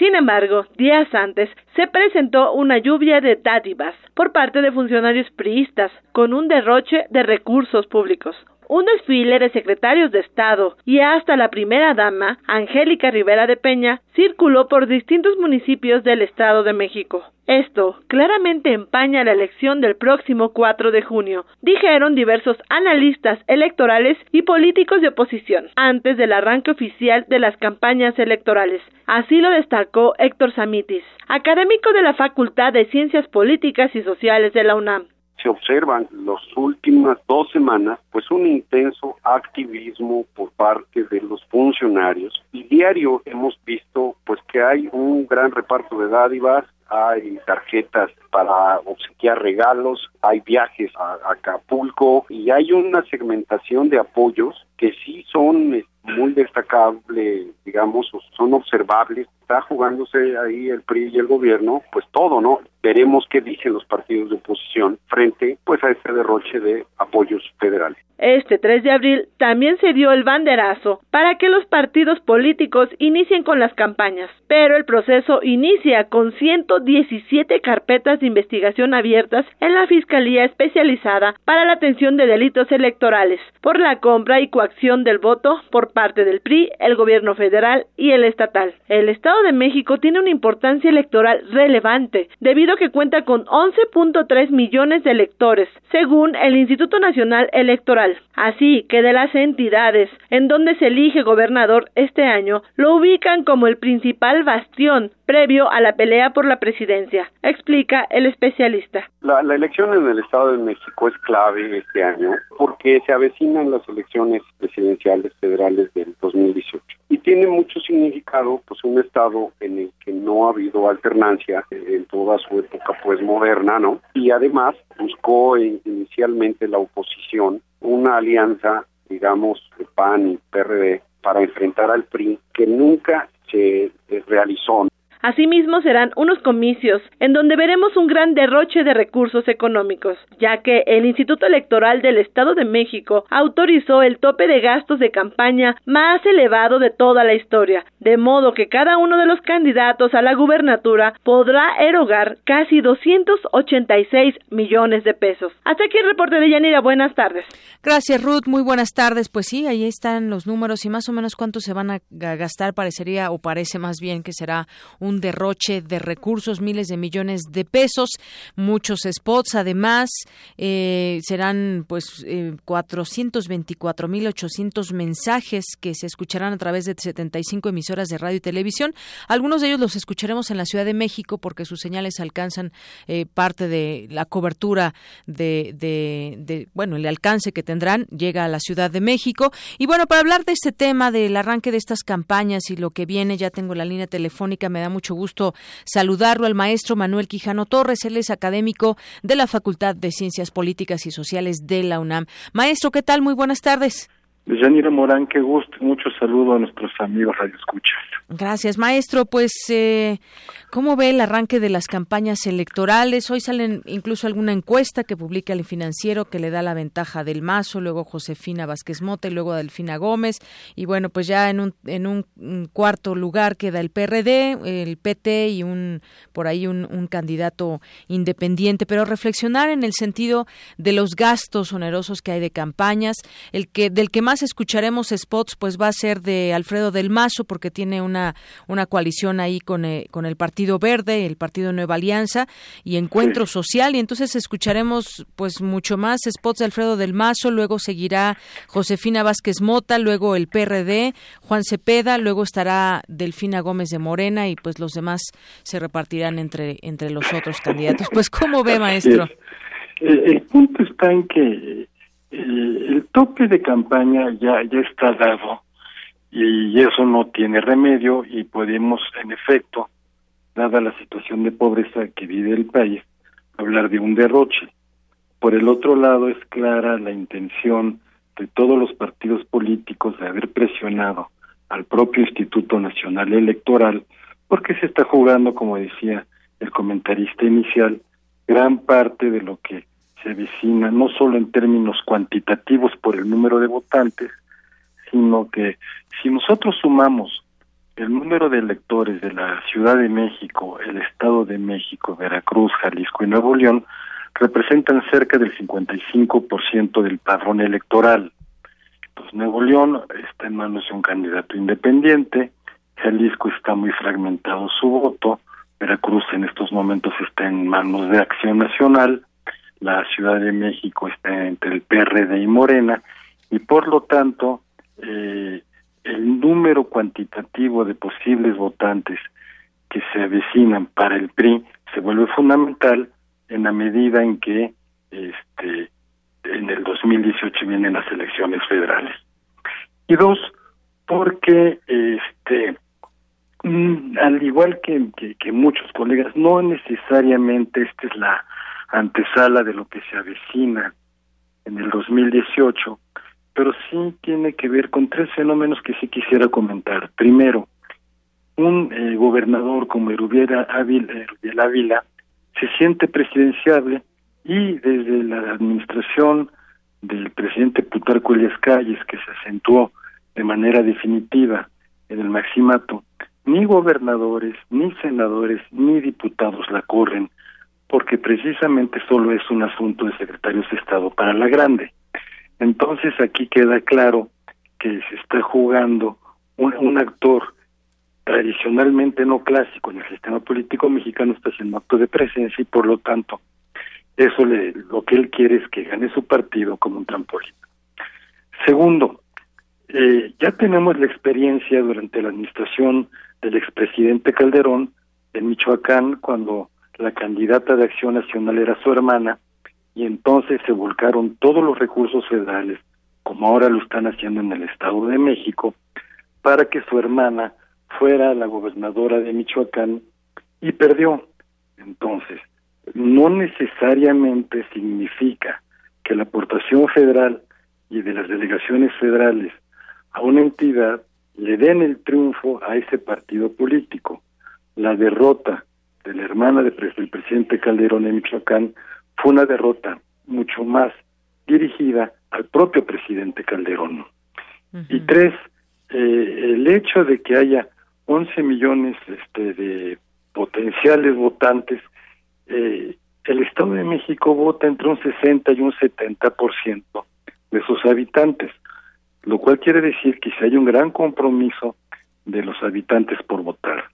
sin embargo, días antes se presentó una lluvia de dádivas por parte de funcionarios priistas con un derroche de recursos públicos un desfile de secretarios de Estado y hasta la primera dama, Angélica Rivera de Peña, circuló por distintos municipios del Estado de México. Esto claramente empaña la elección del próximo 4 de junio, dijeron diversos analistas electorales y políticos de oposición, antes del arranque oficial de las campañas electorales. Así lo destacó Héctor Samitis, académico de la Facultad de Ciencias Políticas y Sociales de la UNAM se observan las últimas dos semanas pues un intenso activismo por parte de los funcionarios. Y diario hemos visto pues que hay un gran reparto de dádivas hay tarjetas para obsequiar regalos, hay viajes a, Acapulco y hay una segmentación de apoyos que sí son eh, muy destacables, digamos, son observables. Está jugándose ahí el PRI y el gobierno, pues todo, ¿no? Veremos qué dicen los partidos de oposición frente pues a este derroche de apoyos federales. Este 3 de abril también se dio el banderazo para que los partidos políticos inicien con las campañas, pero el proceso inicia con 117 carpetas de investigación abiertas en la Fiscalía Especializada para la Atención de Delitos Electorales por la compra y coacción del voto por parte del PRI, el gobierno federal y el estatal. El Estado de México tiene una importancia electoral relevante debido a que cuenta con 11.3 millones de electores, según el Instituto Nacional Electoral. Así que de las entidades en donde se elige gobernador este año, lo ubican como el principal bastión previo a la pelea por la presidencia, explica el especialista. La, la, elección en el Estado de México es clave este año porque se avecinan las elecciones presidenciales federales del 2018 y tiene mucho significado pues un Estado en el que no ha habido alternancia en toda su época pues moderna, ¿no? Y además buscó inicialmente la oposición una alianza, digamos, de PAN y PRD para enfrentar al PRI que nunca se realizó. Asimismo, serán unos comicios en donde veremos un gran derroche de recursos económicos, ya que el Instituto Electoral del Estado de México autorizó el tope de gastos de campaña más elevado de toda la historia, de modo que cada uno de los candidatos a la gubernatura podrá erogar casi 286 millones de pesos. Hasta aquí el reporte de Yanira. Buenas tardes. Gracias, Ruth. Muy buenas tardes. Pues sí, ahí están los números y más o menos cuánto se van a gastar. Parecería o parece más bien que será un derroche de recursos, miles de millones de pesos, muchos spots. Además, eh, serán pues eh, 424.800 mensajes que se escucharán a través de 75 emisoras de radio y televisión. Algunos de ellos los escucharemos en la Ciudad de México porque sus señales alcanzan eh, parte de la cobertura de, de, bueno, el alcance que tendrán llega a la Ciudad de México. Y bueno, para hablar de este tema, del arranque de estas campañas y lo que viene, ya tengo la línea telefónica, me da mucho gusto saludarlo al maestro Manuel Quijano Torres, él es académico de la Facultad de Ciencias Políticas y Sociales de la UNAM. Maestro, ¿qué tal? Muy buenas tardes. Yanira Morán, qué gusto, mucho saludo a nuestros amigos Radio Escuchas. Gracias, maestro. Pues, eh, ¿cómo ve el arranque de las campañas electorales? Hoy salen incluso alguna encuesta que publica el financiero que le da la ventaja del Mazo, luego Josefina Vázquez Mota y luego Delfina Gómez. Y bueno, pues ya en un, en un, cuarto lugar queda el PRD, el PT y un por ahí un, un candidato independiente. Pero reflexionar en el sentido de los gastos onerosos que hay de campañas, el que del que más escucharemos spots, pues va a ser de Alfredo del Mazo porque tiene una una, coalición ahí con, eh, con el Partido Verde, el Partido Nueva Alianza y Encuentro Social. Y entonces escucharemos pues mucho más spots de Alfredo del Mazo, luego seguirá Josefina Vázquez Mota, luego el PRD, Juan Cepeda, luego estará Delfina Gómez de Morena y pues los demás se repartirán entre, entre los otros candidatos. Pues ¿cómo ve, maestro? El, punto está en que el tope de campaña ya, ya está dado y eso no tiene remedio y podemos, en efecto, dada la situación de pobreza que vive el país, hablar de un derroche. Por el otro lado, es clara la intención de todos los partidos políticos de haber presionado al propio Instituto Nacional Electoral, porque se está jugando, como decía el comentarista inicial, gran parte de lo que se avecina, no solo en términos cuantitativos por el número de votantes, sino que si nosotros sumamos el número de electores de la Ciudad de México, el Estado de México, Veracruz, Jalisco y Nuevo León, representan cerca del 55% del padrón electoral. Pues Nuevo León está en manos de un candidato independiente, Jalisco está muy fragmentado su voto, Veracruz en estos momentos está en manos de Acción Nacional, la Ciudad de México está entre el PRD y Morena, y por lo tanto eh, el número cuantitativo de posibles votantes que se avecinan para el PRI se vuelve fundamental en la medida en que este en el 2018 vienen las elecciones federales. Y dos, porque este mm, al igual que, que, que, muchos colegas, no necesariamente esta es la antesala de lo que se avecina en el 2018, pero sí tiene que ver con tres fenómenos que sí quisiera comentar. Primero, un eh, gobernador como Erubiera Ávila, Ávila se siente presidenciable y desde la administración del presidente Plutarco Elias Calles, que se acentuó de manera definitiva en el maximato, ni gobernadores, ni senadores, ni diputados la corren, porque precisamente solo es un asunto de secretarios de Estado para la grande. Entonces aquí queda claro que se está jugando un, actor tradicionalmente no clásico en el sistema político mexicano está haciendo acto de presencia y por lo tanto eso le, lo que él quiere es que gane su partido como un trampolín. Segundo, eh, ya tenemos la experiencia durante la administración del expresidente Calderón en Michoacán cuando la candidata de Acción Nacional era su hermana y entonces se volcaron todos los recursos federales, como ahora lo están haciendo en el Estado de México, para que su hermana fuera la gobernadora de Michoacán y perdió. Entonces, no necesariamente significa que la aportación federal y de las delegaciones federales a una entidad le den el triunfo a ese partido político. la derrota de la hermana del presidente Calderón en Michoacán fue una derrota mucho más dirigida al propio presidente Calderón. Y tres, eh, el hecho de que haya 11 millones este, de potenciales votantes, eh, el Estado de México vota entre un 60 y un 70% de sus habitantes, lo cual quiere decir que si hay un gran compromiso de los habitantes por votar.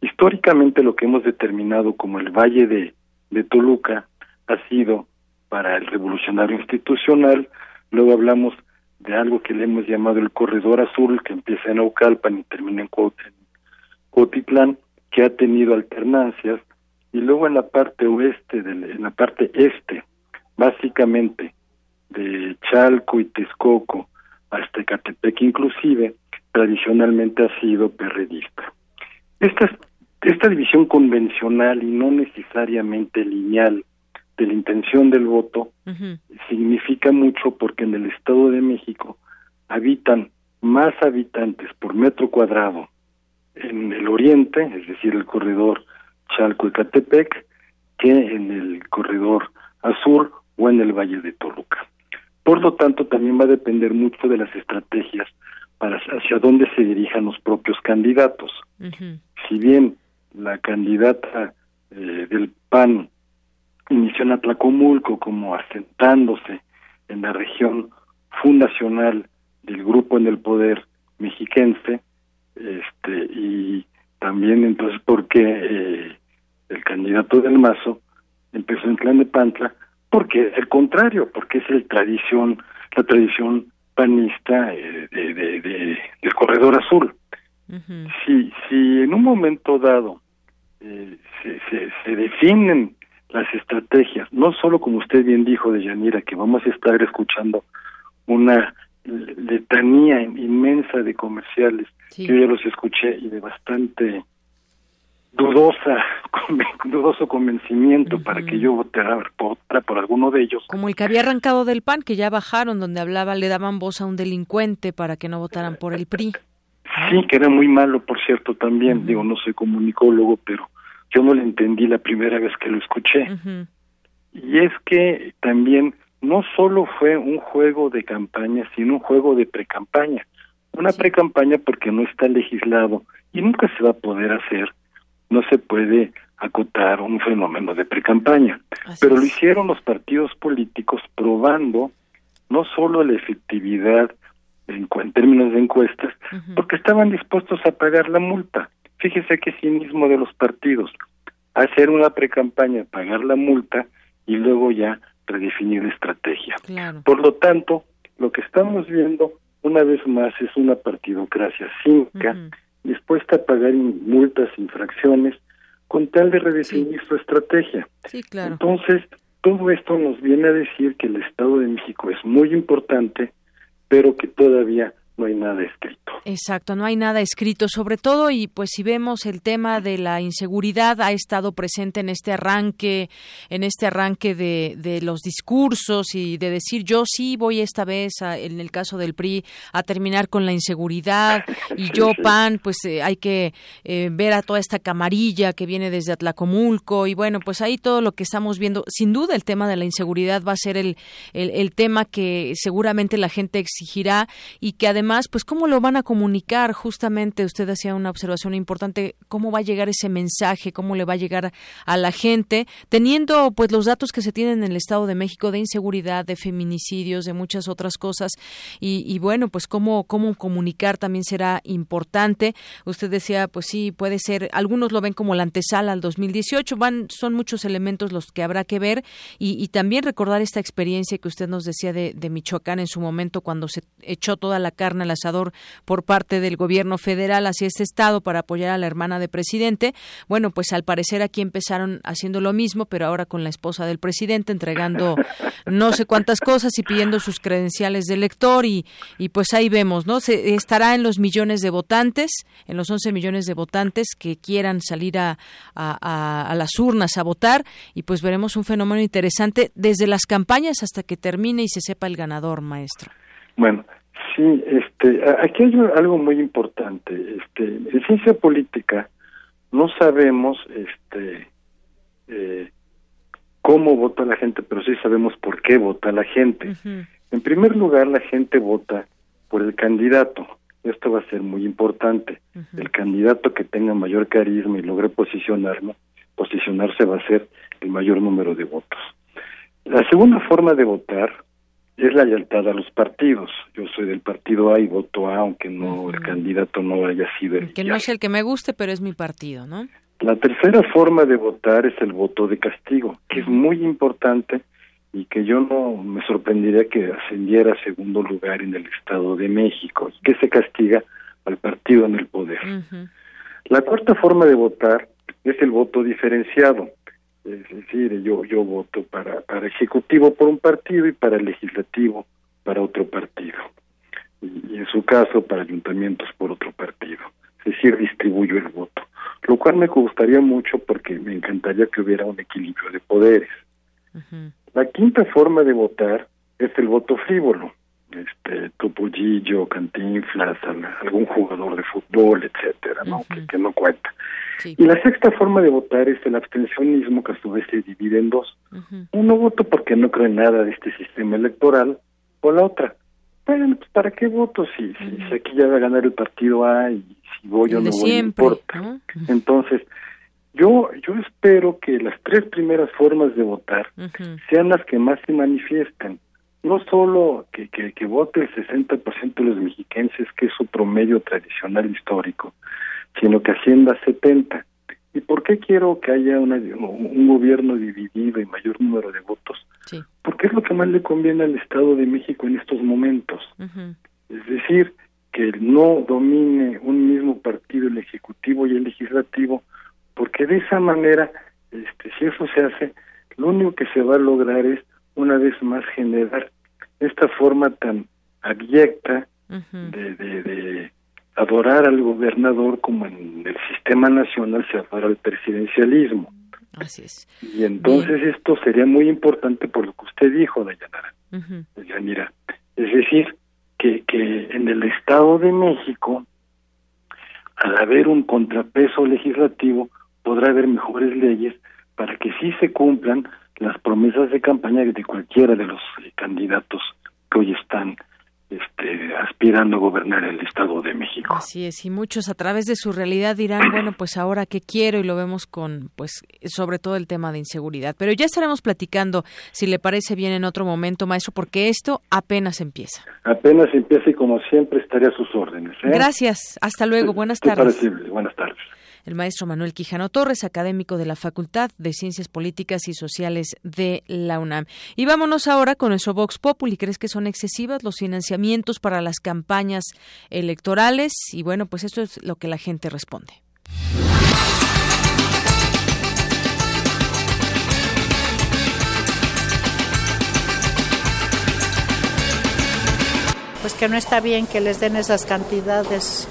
Históricamente lo que hemos determinado como el Valle de, de Toluca ha sido para el revolucionario institucional, luego hablamos de algo que le hemos llamado el corredor azul, que empieza en Aucalpan y termina en Cuautitlán, que ha tenido alternancias, y luego en la parte oeste, en la parte este, básicamente de Chalco y Texcoco hasta Ecatepec inclusive, tradicionalmente ha sido perredista. Esta, esta división convencional y no necesariamente lineal de la intención del voto significa mucho porque en el Estado de México habitan más habitantes por metro cuadrado en el oriente, es decir, el corredor Chalco-Ecatepec, que en el corredor azul o en el Valle de Toluca. Por lo tanto, también va a depender mucho de las estrategias para hacia dónde se dirijan los propios candidatos. Si bien la candidata eh, del PAN inició en Atlacomulco como asentándose en la región fundacional del grupo en el poder mexiquense, este, y también entonces porque eh, el candidato del Mazo empezó en Clan de Pantla, porque es el contrario, porque es el tradición, la tradición panista eh, de, de, del corredor azul. si, si en un momento dado eh, se, se, se definen las estrategias, no solo como usted bien dijo de Yanira, que vamos a estar escuchando una letanía inmensa de comerciales, yo ya los escuché y de bastante dudosa, dudoso convencimiento para que yo votara por, por alguno de ellos. Como el que había arrancado del PAN, que ya bajaron, donde hablaba, le daban voz a un delincuente para que no votaran por el PRI. Sí, que era muy malo, por cierto, también. Digo, no soy comunicólogo, pero yo no le entendí la primera vez que lo escuché. Y es que también no solo fue un juego de campaña, sino un juego de precampaña. Una pre-campaña porque no está legislado y nunca se va a poder hacer, no se puede acotar un fenómeno de precampaña. Pero lo hicieron los partidos políticos probando no solo la efectividad en, términos de encuestas, porque estaban dispuestos a pagar la multa. Fíjese qué cinismo de los partidos. Hacer una precampaña, pagar la multa y luego ya redefinir estrategia. Por lo tanto, lo que estamos viendo una vez más es una partidocracia cínica dispuesta a pagar multas, infracciones, con tal de redefinir su estrategia. Entonces, todo esto nos viene a decir que el Estado de México es muy importante, pero que todavía no hay nada escrito. Exacto, no hay nada escrito, sobre todo y pues si vemos el tema de la inseguridad ha estado presente en este arranque, en este arranque de, de los discursos y de decir yo sí voy esta vez, en el caso del PRI, a terminar con la inseguridad y yo PAN, pues eh, hay que eh, ver a toda esta camarilla que viene desde Atlacomulco y bueno, pues ahí todo lo que estamos viendo, sin duda el tema de la inseguridad va a ser el, el, el tema que seguramente la gente exigirá y que además además, pues cómo lo van a comunicar justamente, usted hacía una observación importante, cómo va a llegar ese mensaje, cómo le va a llegar a la gente, teniendo pues los datos que se tienen en el Estado de México de inseguridad, de feminicidios, de muchas otras cosas y, bueno, pues cómo, cómo comunicar también será importante. Usted decía, pues sí, puede ser, algunos lo ven como la antesala al 2018, van, son muchos elementos los que habrá que ver y, también recordar esta experiencia que usted nos decía de, de Michoacán en su momento cuando se echó toda la carne al asador por parte del gobierno federal hacia este estado para apoyar a la hermana de presidente. Bueno, pues al parecer aquí empezaron haciendo lo mismo, pero ahora con la esposa del presidente entregando no sé cuántas cosas y pidiendo sus credenciales de elector y, y pues ahí vemos, ¿no? Se, estará en los millones de votantes, en los 11 millones de votantes que quieran salir a, a, a las urnas a votar y pues veremos un fenómeno interesante desde las campañas hasta que termine y se sepa el ganador, maestro. Bueno, Sí, este, aquí hay algo muy importante. Este, en ciencia política no sabemos este eh, cómo vota la gente, pero sí sabemos por qué vota la gente. En primer lugar, la gente vota por el candidato. Esto va a ser muy importante. El candidato que tenga mayor carisma y logre posicionarlo, posicionarse va a ser el mayor número de votos. La segunda forma de votar es la lealtad a los partidos. Yo soy del partido A y voto A, aunque no el candidato no haya sido el que no es el que me guste, pero es mi partido, ¿no? La tercera forma de votar es el voto de castigo, que es muy importante y que yo no me sorprendería que ascendiera a segundo lugar en el Estado de México, que se castiga al partido en el poder. La cuarta forma de votar es el voto diferenciado, es decir, yo yo voto para para ejecutivo por un partido y para legislativo para otro partido. Y en su caso para ayuntamientos por otro partido, es decir, distribuyo el voto. Lo cual me gustaría mucho porque me encantaría que hubiera un equilibrio de poderes. La quinta forma de votar es el voto frívolo, este Topollillo, Cantinflas, algún jugador de fútbol, etcétera, ¿no? que, no cuenta. Y la sexta forma de votar es el abstencionismo, que a su vez se divide en dos. Uno voto porque no creo en nada de este sistema electoral, o la otra, bueno, pues ¿para qué voto si, si, aquí ya va a ganar el partido A y si voy o no voy, no importa. Entonces, yo, yo espero que las tres primeras formas de votar sean las que más se manifiesten. No solo que, que, que vote el 60% de los mexiquenses, que es su promedio tradicional histórico, sino que ascienda a 70%. ¿Y por qué quiero que haya una, un gobierno dividido y mayor número de votos? Porque es lo que más le conviene al Estado de México en estos momentos. Es decir, que no domine un mismo partido, el Ejecutivo y el Legislativo, porque de esa manera, este, si eso se hace, lo único que se va a lograr es, una vez más, generar esta forma tan abyecta de, de adorar al gobernador como en el sistema nacional se adora al presidencialismo. Así es. Y entonces esto sería muy importante por lo que usted dijo, Dayanara. Dayanira. Es decir, que, que en el Estado de México, al haber un contrapeso legislativo, podrá haber mejores leyes para que sí se cumplan las promesas de campaña de cualquiera de los eh, candidatos que hoy están este, aspirando a gobernar el Estado de México. Así es, y muchos a través de su realidad dirán, bueno, pues ahora qué quiero y lo vemos con, pues, sobre todo el tema de inseguridad. Pero ya estaremos platicando, si le parece bien en otro momento, maestro, porque esto apenas empieza. Apenas empieza y como siempre estaré a sus órdenes. ¿eh? Gracias, hasta luego, buenas tardes. Buenas tardes el maestro Manuel Quijano Torres, académico de la Facultad de Ciencias Políticas y Sociales de la UNAM. Y vámonos ahora con nuestro Vox Populi. ¿Crees que son excesivas los financiamientos para las campañas electorales? Y bueno, pues esto es lo que la gente responde. Pues que no está bien que les den esas cantidades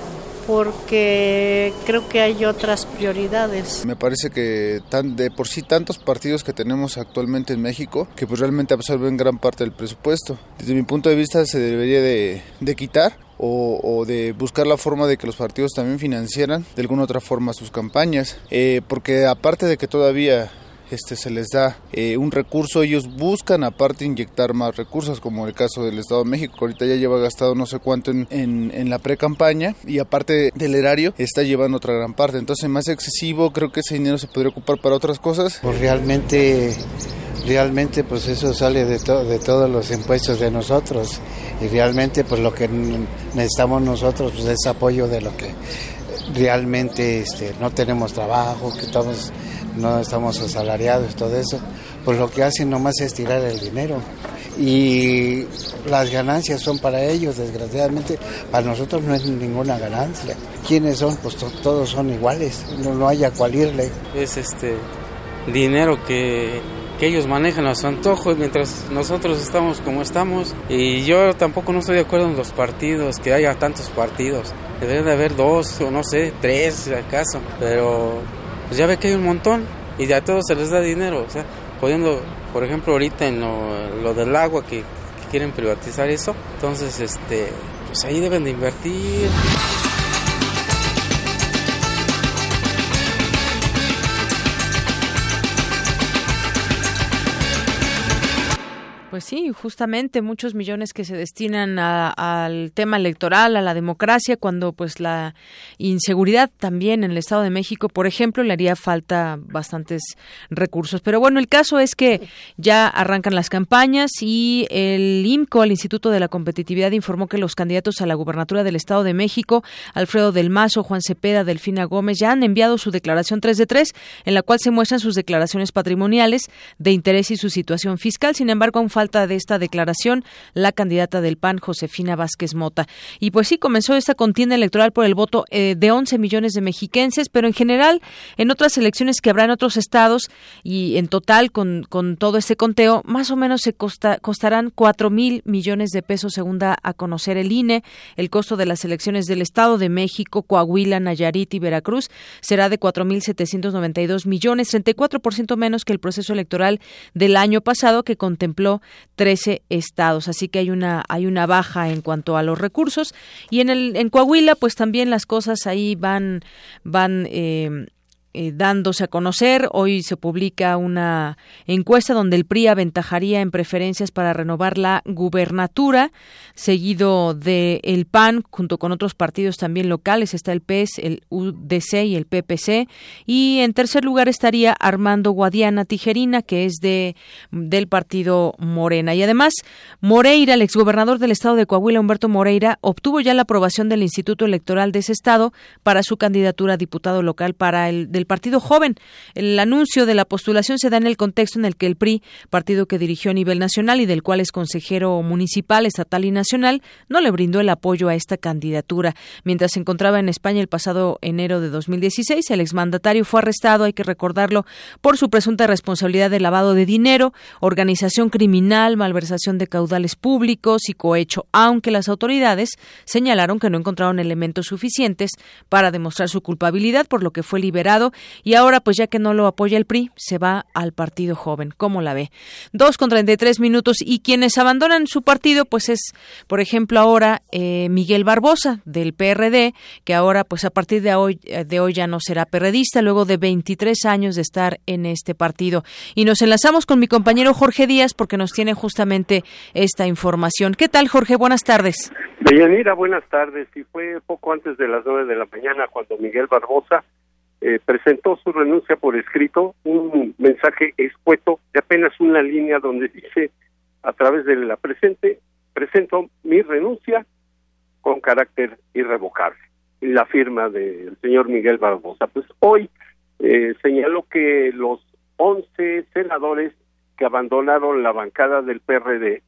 porque creo que hay otras prioridades. Me parece que tan, de por sí tantos partidos que tenemos actualmente en México que pues realmente absorben gran parte del presupuesto. Desde mi punto de vista se debería de, quitar o, o, de buscar la forma de que los partidos también financiaran de alguna otra forma sus campañas, eh, porque aparte de que todavía este, se les da eh, un recurso, ellos buscan aparte inyectar más recursos, como el caso del Estado de México, ahorita ya lleva gastado no sé cuánto en, en, la pre-campaña y aparte del erario está llevando otra gran parte. Entonces, más excesivo, creo que ese dinero se podría ocupar para otras cosas. Pues realmente realmente pues eso sale de, de todos los impuestos de nosotros y realmente pues lo que necesitamos nosotros pues es apoyo de lo que realmente este, no tenemos trabajo, que estamos no estamos asalariados, todo eso, pues lo que hacen nomás es tirar el dinero. Y las ganancias son para ellos, desgraciadamente, para nosotros no es ninguna ganancia. ¿Quiénes son? Pues todos son iguales, no, no hay a cual irle. Es este dinero que, que ellos manejan a su antojo mientras nosotros estamos como estamos. Y yo tampoco no estoy de acuerdo en los partidos, que haya tantos partidos. Debe de haber dos o no sé, tres acaso, pero pues ya ve que hay un montón y a todos se les da dinero, o sea, poniendo, por ejemplo, ahorita en lo, del agua que, quieren privatizar eso, entonces, este, pues ahí deben de invertir. Pues sí, justamente muchos millones que se destinan al tema electoral, a la democracia, cuando pues la inseguridad también en el Estado de México, por ejemplo, le haría falta bastantes recursos. Pero bueno, el caso es que ya arrancan las campañas y el IMCO, el Instituto de la Competitividad, informó que los candidatos a la gubernatura del Estado de México, Alfredo del Mazo, Juan Cepeda, Delfina Gómez, ya han enviado su declaración 3 de 3, en la cual se muestran sus declaraciones patrimoniales de interés y su situación fiscal. Sin embargo, aún falta de esta declaración la candidata del PAN, Josefina Vázquez Mota. Y pues sí, comenzó esta contienda electoral por el voto eh, de 11 millones de mexiquenses, pero en general, en otras elecciones que habrá en otros estados y en total con, con todo este conteo, más o menos se costarán 4 mil millones de pesos, según da a conocer el INE. El costo de las elecciones del Estado de México, Coahuila, Nayarit y Veracruz será de 4 mil 792 millones, 34% menos que el proceso electoral del año pasado, que contempló 13 estados. Así que hay una, hay una baja en cuanto a los recursos. Y en, el, en Coahuila, pues también las cosas ahí van, van eh, eh, dándose a conocer. Hoy se publica una encuesta donde el PRI aventajaría en preferencias para renovar la gubernatura, seguido de el PAN, junto con otros partidos también locales. Está el PES, el UDC y el PPC. Y en tercer lugar estaría Armando Guadiana Tijerina, que es de del partido Morena. Y además, Moreira, el exgobernador del estado de Coahuila, Humberto Moreira, obtuvo ya la aprobación del Instituto Electoral de ese estado para su candidatura a diputado local para el del Partido Joven. El anuncio de la postulación se da en el contexto en el que el PRI, partido que dirigió a nivel nacional y del cual es consejero municipal, estatal y nacional, no le brindó el apoyo a esta candidatura. Mientras se encontraba en España el pasado enero de 2016, el exmandatario fue arrestado, hay que recordarlo, por su presunta responsabilidad de lavado de dinero, organización criminal, malversación de caudales públicos y cohecho, aunque las autoridades señalaron que no encontraron elementos suficientes para demostrar su culpabilidad, por lo que fue liberado y ahora pues ya que no lo apoya el PRI, se va al Partido Joven. ¿Cómo la ve? Dos con treinta y tres minutos y quienes abandonan su partido pues es, por ejemplo, ahora eh, Miguel Barbosa del PRD, que ahora pues a partir de hoy, eh, de hoy ya no será perredista, luego de 23 años de estar en este partido. Y nos enlazamos con mi compañero Jorge Díaz porque nos tiene justamente esta información. ¿Qué tal, Jorge? Buenas tardes. Deyanira, buenas tardes. Y fue poco antes de las nueve de la mañana cuando Miguel Barbosa eh, presentó su renuncia por escrito, un mensaje escueto de apenas una línea donde dice a través de la presente, presento mi renuncia con carácter irrevocable. La firma del señor Miguel Barbosa. Pues hoy eh, señaló que los 11 senadores que abandonaron la bancada del PRD,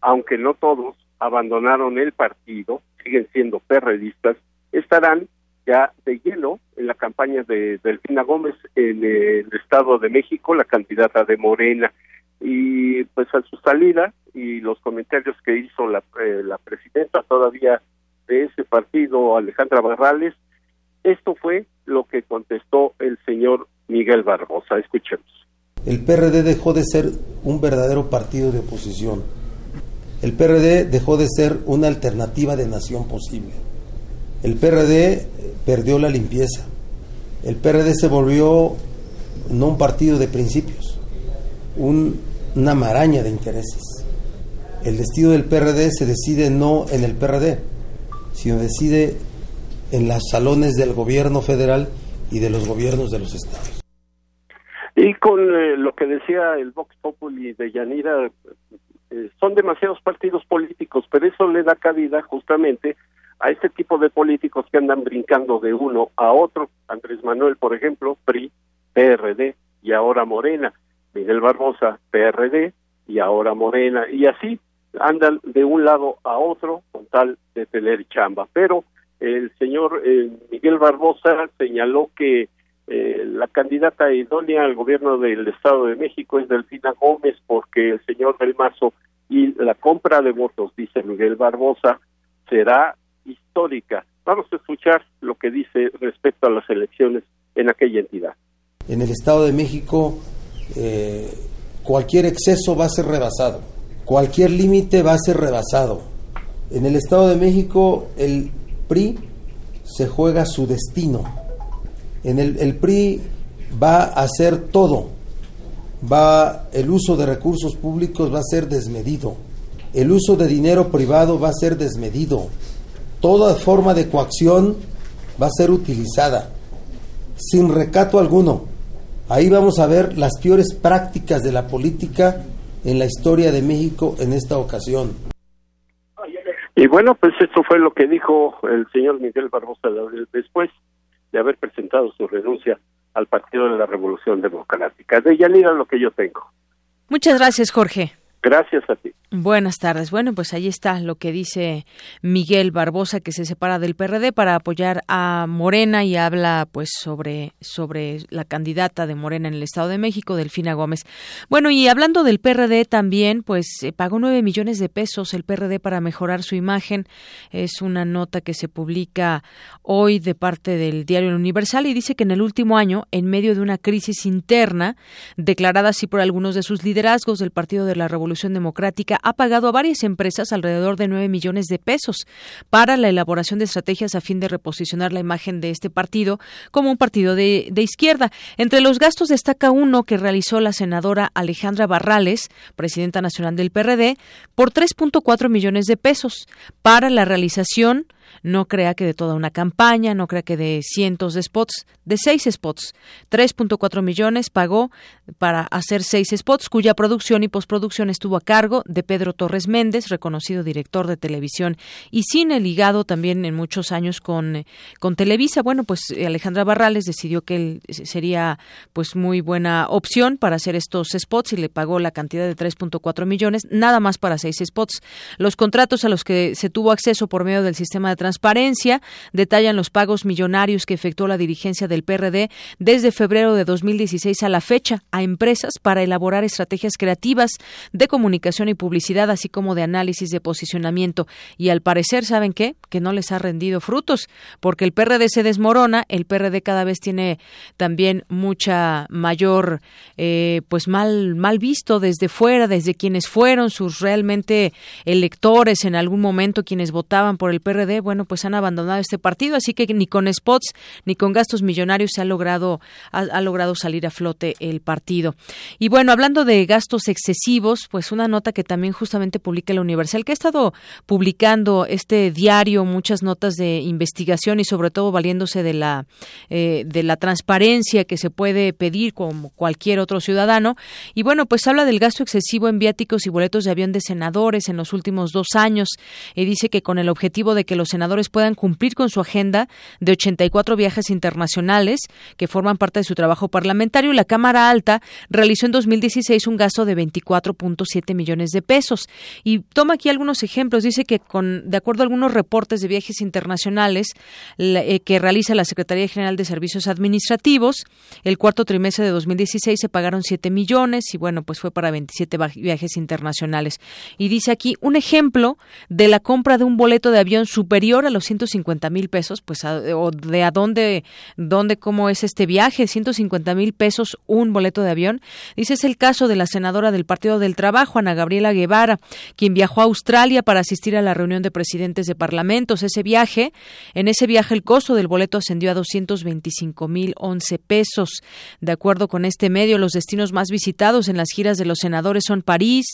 aunque no todos abandonaron el partido, siguen siendo perredistas, estarán ya de hielo en la campaña de Delfina Gómez en el Estado de México, la candidata de Morena. Y pues a su salida y los comentarios que hizo la, eh, la presidenta todavía de ese partido, Alejandra Barrales, esto fue lo que contestó el señor Miguel Barbosa. Escuchemos. El PRD dejó de ser un verdadero partido de oposición. El PRD dejó de ser una alternativa de nación posible el PRD perdió la limpieza. El PRD se volvió no un partido de principios, una maraña de intereses. El destino del PRD se decide no en el PRD, sino decide en los salones del gobierno federal y de los gobiernos de los estados. Y con eh, lo que decía el Vox Populi de Yanira, eh, son demasiados partidos políticos, pero eso le da cabida justamente a este tipo de políticos que andan brincando de uno a otro. Andrés Manuel, por ejemplo, PRI, PRD y ahora Morena. Miguel Barbosa, PRD y ahora Morena. Y así andan de un lado a otro con tal de tener chamba. Pero el señor eh, Miguel Barbosa señaló que eh, la candidata idónea al gobierno del Estado de México es Delfina Gómez porque el señor del Mazo y la compra de votos, dice Miguel Barbosa, será histórica. Vamos a escuchar lo que dice respecto a las elecciones en aquella entidad. En el Estado de México, eh, cualquier exceso va a ser rebasado, cualquier límite va a ser rebasado. En el Estado de México, el PRI se juega su destino. En el, el PRI va a hacer todo, va el uso de recursos públicos va a ser desmedido. El uso de dinero privado va a ser desmedido. Toda forma de coacción va a ser utilizada sin recato alguno. Ahí vamos a ver las peores prácticas de la política en la historia de México en esta ocasión. Y bueno, pues esto fue lo que dijo el señor Miguel Barbosa después de haber presentado su renuncia al Partido de la Revolución Democrática. De Yanira lo que yo tengo. Muchas gracias, Jorge. Gracias a ti. Buenas tardes. Bueno, pues ahí está lo que dice Miguel Barbosa que se separa del PRD para apoyar a Morena y habla pues sobre sobre la candidata de Morena en el Estado de México, Delfina Gómez. Bueno, y hablando del PRD también, pues pagó nueve millones de pesos el PRD para mejorar su imagen. Es una nota que se publica hoy de parte del diario Universal y dice que en el último año, en medio de una crisis interna declarada así por algunos de sus liderazgos del Partido de la Revolución Democrática ha pagado a varias empresas alrededor de 9 millones de pesos para la elaboración de estrategias a fin de reposicionar la imagen de este partido como un partido de, de izquierda. Entre los gastos destaca uno que realizó la senadora Alejandra Barrales, presidenta nacional del PRD, por 3.4 millones de pesos para la realización no crea que de toda una campaña, no crea que de cientos de spots, de seis spots. 3.4 millones pagó para hacer seis spots, cuya producción y postproducción estuvo a cargo de Pedro Torres Méndez, reconocido director de televisión y cine, ligado también en muchos años con, con Televisa. Bueno, pues Alejandra Barrales decidió que él sería pues muy buena opción para hacer estos spots y le pagó la cantidad de 3.4 millones, nada más para seis spots. Los contratos a los que se tuvo acceso por medio del sistema de transparencia detallan los pagos millonarios que efectuó la dirigencia del PRD desde febrero de 2016 a la fecha a empresas para elaborar estrategias creativas de comunicación y publicidad, así como de análisis de posicionamiento. Y al parecer, ¿saben qué? Que no les ha rendido frutos, porque el PRD se desmorona, el PRD cada vez tiene también mucha mayor, eh, pues mal, mal visto desde fuera, desde quienes fueron sus realmente electores en algún momento, quienes votaban por el PRD, bueno, pues han abandonado este partido, así que ni con spots ni con gastos millonarios se ha logrado ha, logrado salir a flote el partido. Y bueno, hablando de gastos excesivos, pues una nota que también justamente publica la Universal que ha estado publicando este diario muchas notas de investigación y sobre todo valiéndose de la eh, de la transparencia que se puede pedir como cualquier otro ciudadano. Y bueno, pues habla del gasto excesivo en viáticos y boletos de avión de senadores en los últimos dos años y dice que con el objetivo de que los senadores puedan cumplir con su agenda de 84 viajes internacionales que forman parte de su trabajo parlamentario, la Cámara Alta realizó en 2016 un gasto de 24.7 millones de pesos. Y toma aquí algunos ejemplos. Dice que, con, de acuerdo a algunos reportes de viajes internacionales eh, que realiza la Secretaría General de Servicios Administrativos, el cuarto trimestre de 2016 se pagaron 7 millones y, bueno, pues fue para 27 viajes internacionales. Y dice aquí un ejemplo de la compra de un boleto de avión superior a los 150 mil pesos, pues, o de a dónde, dónde, cómo es este viaje, 150 mil pesos un boleto de avión. Dice es el caso de la senadora del Partido del Trabajo, Ana Gabriela Guevara, quien viajó a Australia para asistir a la reunión de presidentes de parlamentos. Ese viaje, en ese viaje el costo del boleto ascendió a 225 mil 11 pesos. De acuerdo con este medio, los destinos más visitados en las giras de los senadores son París,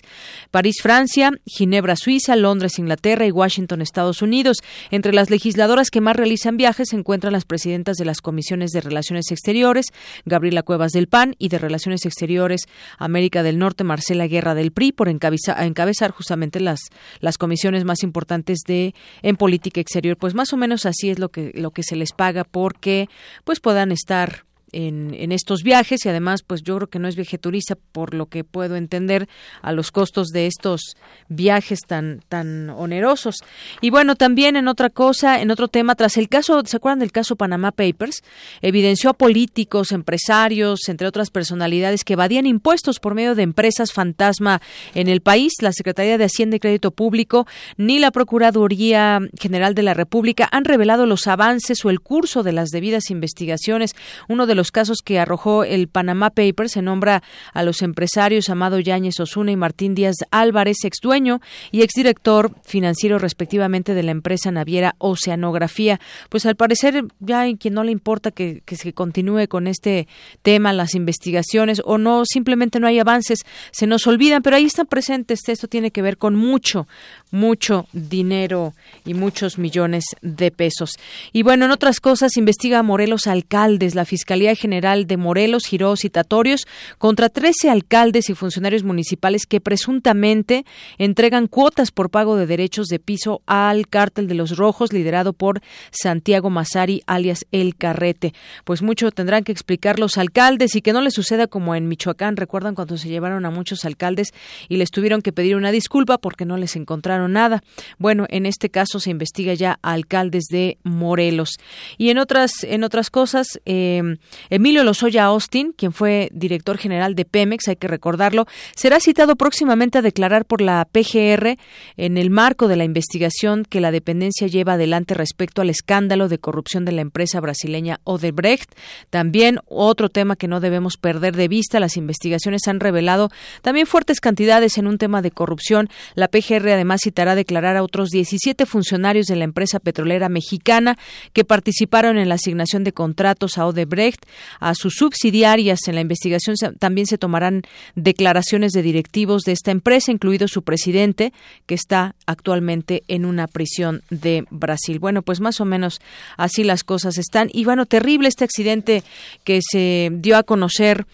París, Francia, Ginebra, Suiza, Londres, Inglaterra y Washington, Estados Unidos. Entre las legisladoras que más realizan viajes se encuentran las presidentas de las comisiones de Relaciones Exteriores, Gabriela Cuevas del PAN, y de Relaciones Exteriores América del Norte, Marcela Guerra del PRI, por encabezar justamente las, las comisiones más importantes de en política exterior. Pues más o menos así es lo que, lo que se les paga porque pues puedan estar en, estos viajes y además pues yo creo que no es viaje turista por lo que puedo entender a los costos de estos viajes tan tan onerosos. Y bueno también en otra cosa en otro tema tras el caso se acuerdan del caso Panama Papers evidenció a políticos empresarios entre otras personalidades que evadían impuestos por medio de empresas fantasma en el país. La Secretaría de Hacienda y Crédito Público ni la Procuraduría General de la República han revelado los avances o el curso de las debidas investigaciones. Uno de los casos que arrojó el Panama Papers se nombra a los empresarios Amado Yáñez Osuna y Martín Díaz Álvarez, ex dueño y exdirector financiero respectivamente de la empresa naviera Oceanografía. Pues al parecer ya hay quien no le importa que, que se continúe con este tema, las investigaciones o no, simplemente no hay avances, se nos olvidan, pero ahí están presentes. Esto tiene que ver con mucho, mucho dinero y muchos millones de pesos. Y bueno, en otras cosas, investiga Morelos alcaldes. La Fiscalía General de Morelos giró citatorios contra 13 alcaldes y funcionarios municipales que presuntamente entregan cuotas por pago de derechos de piso al cártel de los rojos liderado por Santiago Mazari alias El Carrete. Pues mucho tendrán que explicar los alcaldes y que no les suceda como en Michoacán. ¿Recuerdan cuando se llevaron a muchos alcaldes y les tuvieron que pedir una disculpa porque no les encontraron nada? Bueno, en este caso se investiga ya a alcaldes de Morelos. Y en otras, en otras cosas, eh, Emilio Lozoya Austin, quien fue director general de Pemex, hay que recordarlo, será citado próximamente a declarar por la PGR en el marco de la investigación que la dependencia lleva adelante respecto al escándalo de corrupción de la empresa brasileña Odebrecht. También otro tema que no debemos perder de vista, las investigaciones han revelado también fuertes cantidades en un tema de corrupción. La PGR además citará a declarar a otros 17 funcionarios de la empresa petrolera mexicana que participaron en la asignación de contratos a Odebrecht, a sus subsidiarias. En la investigación también se tomarán declaraciones de directivos de esta empresa, incluido su presidente, que está actualmente en una prisión de Brasil. Bueno, pues más o menos así las cosas están. Y bueno, terrible este accidente que se dio a conocer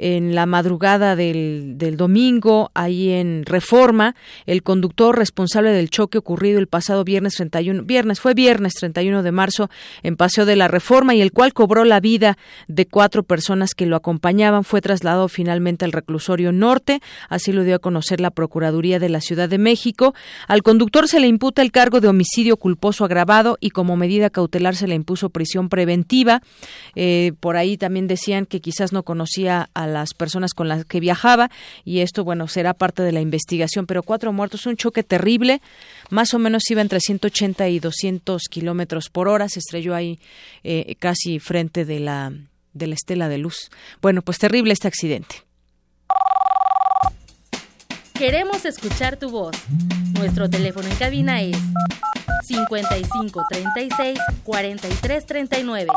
en la madrugada del, del domingo, ahí en Reforma, el conductor responsable del choque ocurrido el pasado viernes 31, viernes, fue viernes 31 de marzo en Paseo de la Reforma y el cual cobró la vida de cuatro personas que lo acompañaban, fue trasladado finalmente al reclusorio norte, así lo dio a conocer la Procuraduría de la Ciudad de México. Al conductor se le imputa el cargo de homicidio culposo agravado y como medida cautelar se le impuso prisión preventiva. Eh, por ahí también decían que quizás no conocía a las personas con las que viajaba y esto, bueno, será parte de la investigación. Pero cuatro muertos, un choque terrible, más o menos iba entre 180 y 200 kilómetros por hora, se estrelló ahí eh, casi frente de la, de la estela de luz. Bueno, pues terrible este accidente. Queremos escuchar tu voz. Nuestro teléfono en cabina es 55 36 43 39.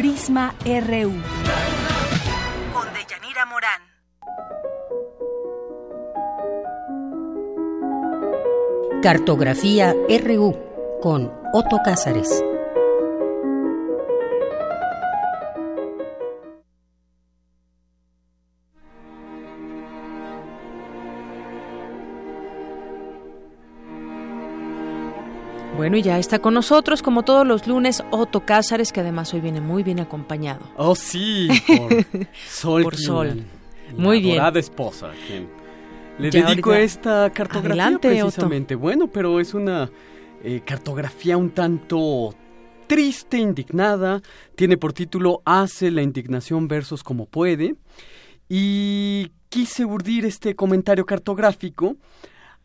Prisma RU. Con Deyanira Morán. Cartografía RU con Otto Cázares. Bueno, y ya está con nosotros, como todos los lunes, Otto Cázares, que además hoy viene muy bien acompañado. Oh, sí, por Sol. por Sol. Muy bien. esposa, quien le dedico esta cartografía Adelante, precisamente. Bueno, pero es una eh, cartografía un tanto triste, indignada. Tiene por título Hace la indignación versos como puede. Y quise urdir este comentario cartográfico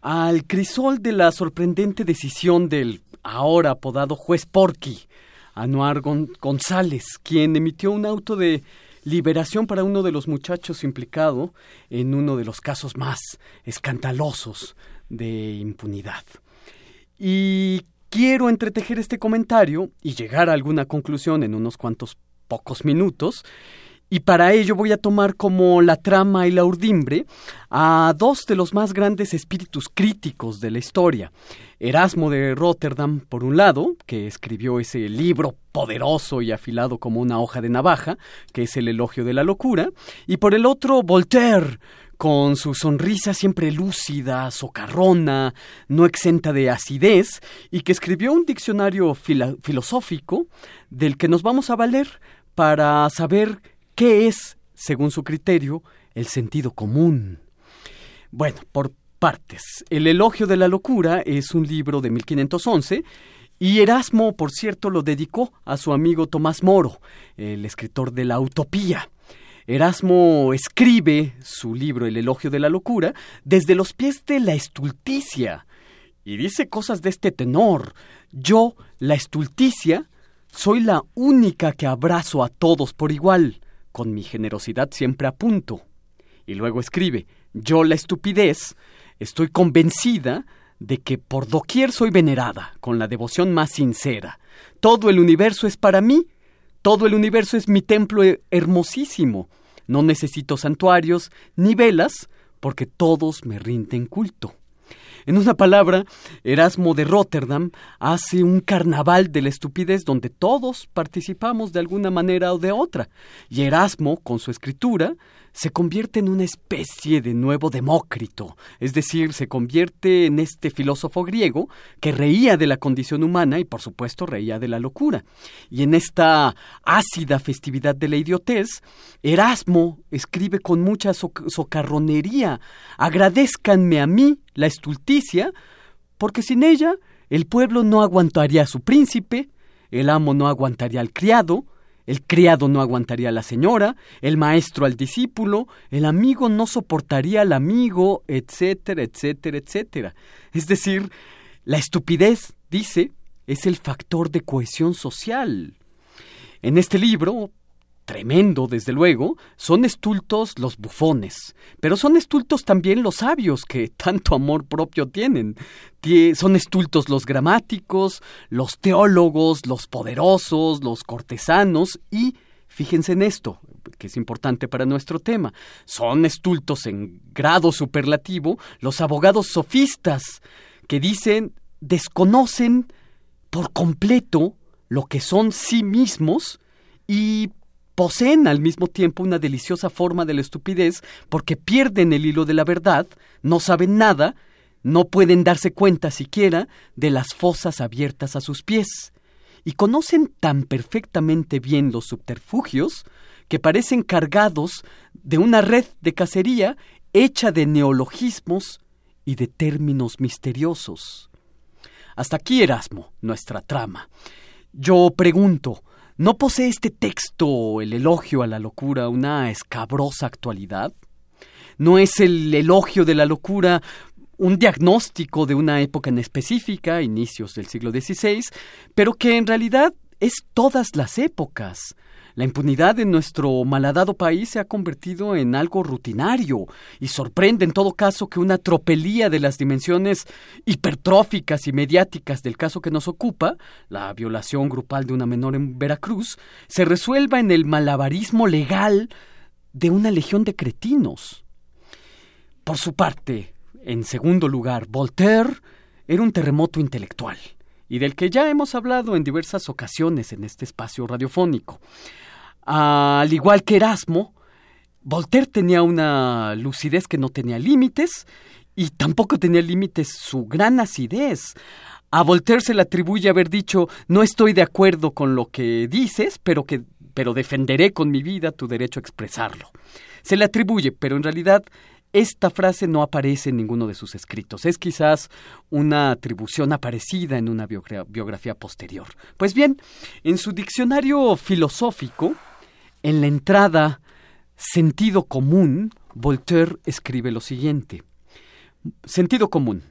al crisol de la sorprendente decisión del ahora apodado juez Porky, Anuar González, quien emitió un auto de liberación para uno de los muchachos implicado en uno de los casos más escandalosos de impunidad. Y quiero entretejer este comentario y llegar a alguna conclusión en unos cuantos pocos minutos, y para ello voy a tomar como la trama y la urdimbre a dos de los más grandes espíritus críticos de la historia. Erasmo de Rotterdam, por un lado, que escribió ese libro poderoso y afilado como una hoja de navaja, que es el elogio de la locura, y por el otro, Voltaire, con su sonrisa siempre lúcida, socarrona, no exenta de acidez, y que escribió un diccionario filosófico del que nos vamos a valer para saber ¿Qué es, según su criterio, el sentido común? Bueno, por partes. El elogio de la locura es un libro de 1511 y Erasmo, por cierto, lo dedicó a su amigo Tomás Moro, el escritor de la Utopía. Erasmo escribe su libro El elogio de la locura desde los pies de la estulticia Y dice cosas de este tenor. Yo, la estulticia, soy la única que abrazo a todos por igual, con mi generosidad siempre a punto. Y luego escribe, yo, la estupidez, estoy convencida de que por doquier soy venerada, con la devoción más sincera. Todo el universo es para mí, todo el universo es mi templo hermosísimo. No necesito santuarios ni velas, porque todos me rinden culto. En una palabra, Erasmo de Rotterdam hace un carnaval de la estupidez donde todos participamos de alguna manera o de otra. Y Erasmo, con su escritura, se convierte en una especie de nuevo Demócrito, es decir, se convierte en este filósofo griego que reía de la condición humana y por supuesto reía de la locura. Y en esta ácida festividad de la idiotez, Erasmo escribe con mucha socarronería, agradezcanme a mí la estulticia, porque sin ella el pueblo no aguantaría a su príncipe, el amo no aguantaría al criado, el criado no aguantaría a la señora, el maestro al discípulo, el amigo no soportaría al amigo, etcétera, etcétera, etcétera. Es decir, la estupidez, dice, es el factor de cohesión social. En este libro, tremendo, desde luego, son estultos los bufones, pero son estultos también los sabios que tanto amor propio tienen. Son estultos los gramáticos, los teólogos, los poderosos, los cortesanos y, fíjense en esto, que es importante para nuestro tema, son estultos en grado superlativo los abogados sofistas que dicen, desconocen por completo lo que son sí mismos y poseen al mismo tiempo una deliciosa forma de la estupidez porque pierden el hilo de la verdad, no saben nada, no pueden darse cuenta siquiera de las fosas abiertas a sus pies, y conocen tan perfectamente bien los subterfugios que parecen cargados de una red de cacería hecha de neologismos y de términos misteriosos. Hasta aquí, Erasmo, nuestra trama. Yo pregunto, ¿No posee este texto, el elogio a la locura, una escabrosa actualidad? ¿No es el elogio de la locura un diagnóstico de una época en específica, inicios del siglo XVI, pero que en realidad es todas las épocas? La impunidad en nuestro malhadado país se ha convertido en algo rutinario y sorprende en todo caso que una tropelía de las dimensiones hipertróficas y mediáticas del caso que nos ocupa, la violación grupal de una menor en Veracruz, se resuelva en el malabarismo legal de una legión de cretinos. Por su parte, en segundo lugar, Voltaire era un terremoto intelectual y del que ya hemos hablado en diversas ocasiones en este espacio radiofónico. Al igual que Erasmo, Voltaire tenía una lucidez que no tenía límites y tampoco tenía límites su gran acidez. A Voltaire se le atribuye haber dicho no estoy de acuerdo con lo que dices, pero que pero defenderé con mi vida tu derecho a expresarlo. Se le atribuye, pero en realidad esta frase no aparece en ninguno de sus escritos. Es quizás una atribución aparecida en una biografía posterior. Pues bien, en su diccionario filosófico, en la entrada Sentido común, Voltaire escribe lo siguiente. Sentido común.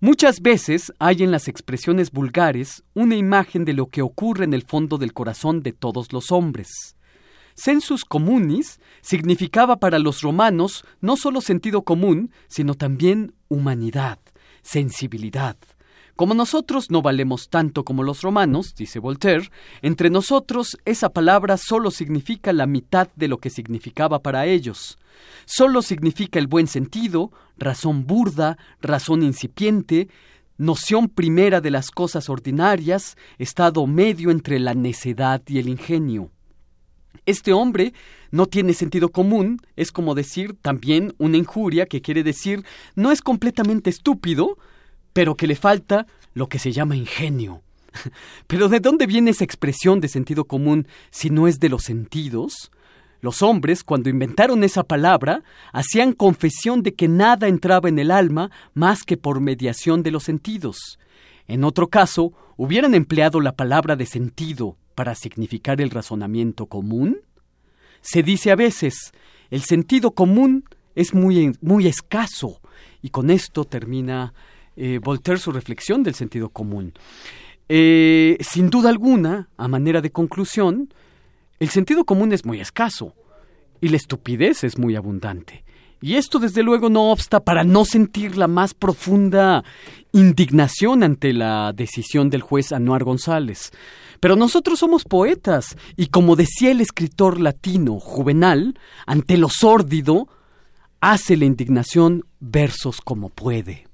Muchas veces hay en las expresiones vulgares una imagen de lo que ocurre en el fondo del corazón de todos los hombres. Sensus communis significaba para los romanos no solo sentido común, sino también humanidad, sensibilidad. Como nosotros no valemos tanto como los romanos, dice Voltaire, entre nosotros esa palabra solo significa la mitad de lo que significaba para ellos. Solo significa el buen sentido, razón burda, razón incipiente, noción primera de las cosas ordinarias, estado medio entre la necedad y el ingenio. Este hombre no tiene sentido común, es como decir también una injuria que quiere decir no es completamente estúpido, pero que le falta lo que se llama ingenio. Pero ¿de dónde viene esa expresión de sentido común si no es de los sentidos? Los hombres, cuando inventaron esa palabra, hacían confesión de que nada entraba en el alma más que por mediación de los sentidos. En otro caso, hubieran empleado la palabra de sentido para significar el razonamiento común. Se dice a veces, el sentido común es muy, muy escaso, y con esto termina eh, Voltaire su reflexión del sentido común. Eh, sin duda alguna, a manera de conclusión, el sentido común es muy escaso y la estupidez es muy abundante. Y esto desde luego no obsta para no sentir la más profunda indignación ante la decisión del juez Anuar González. Pero nosotros somos poetas y como decía el escritor latino Juvenal, ante lo sórdido, hace la indignación versos como puede.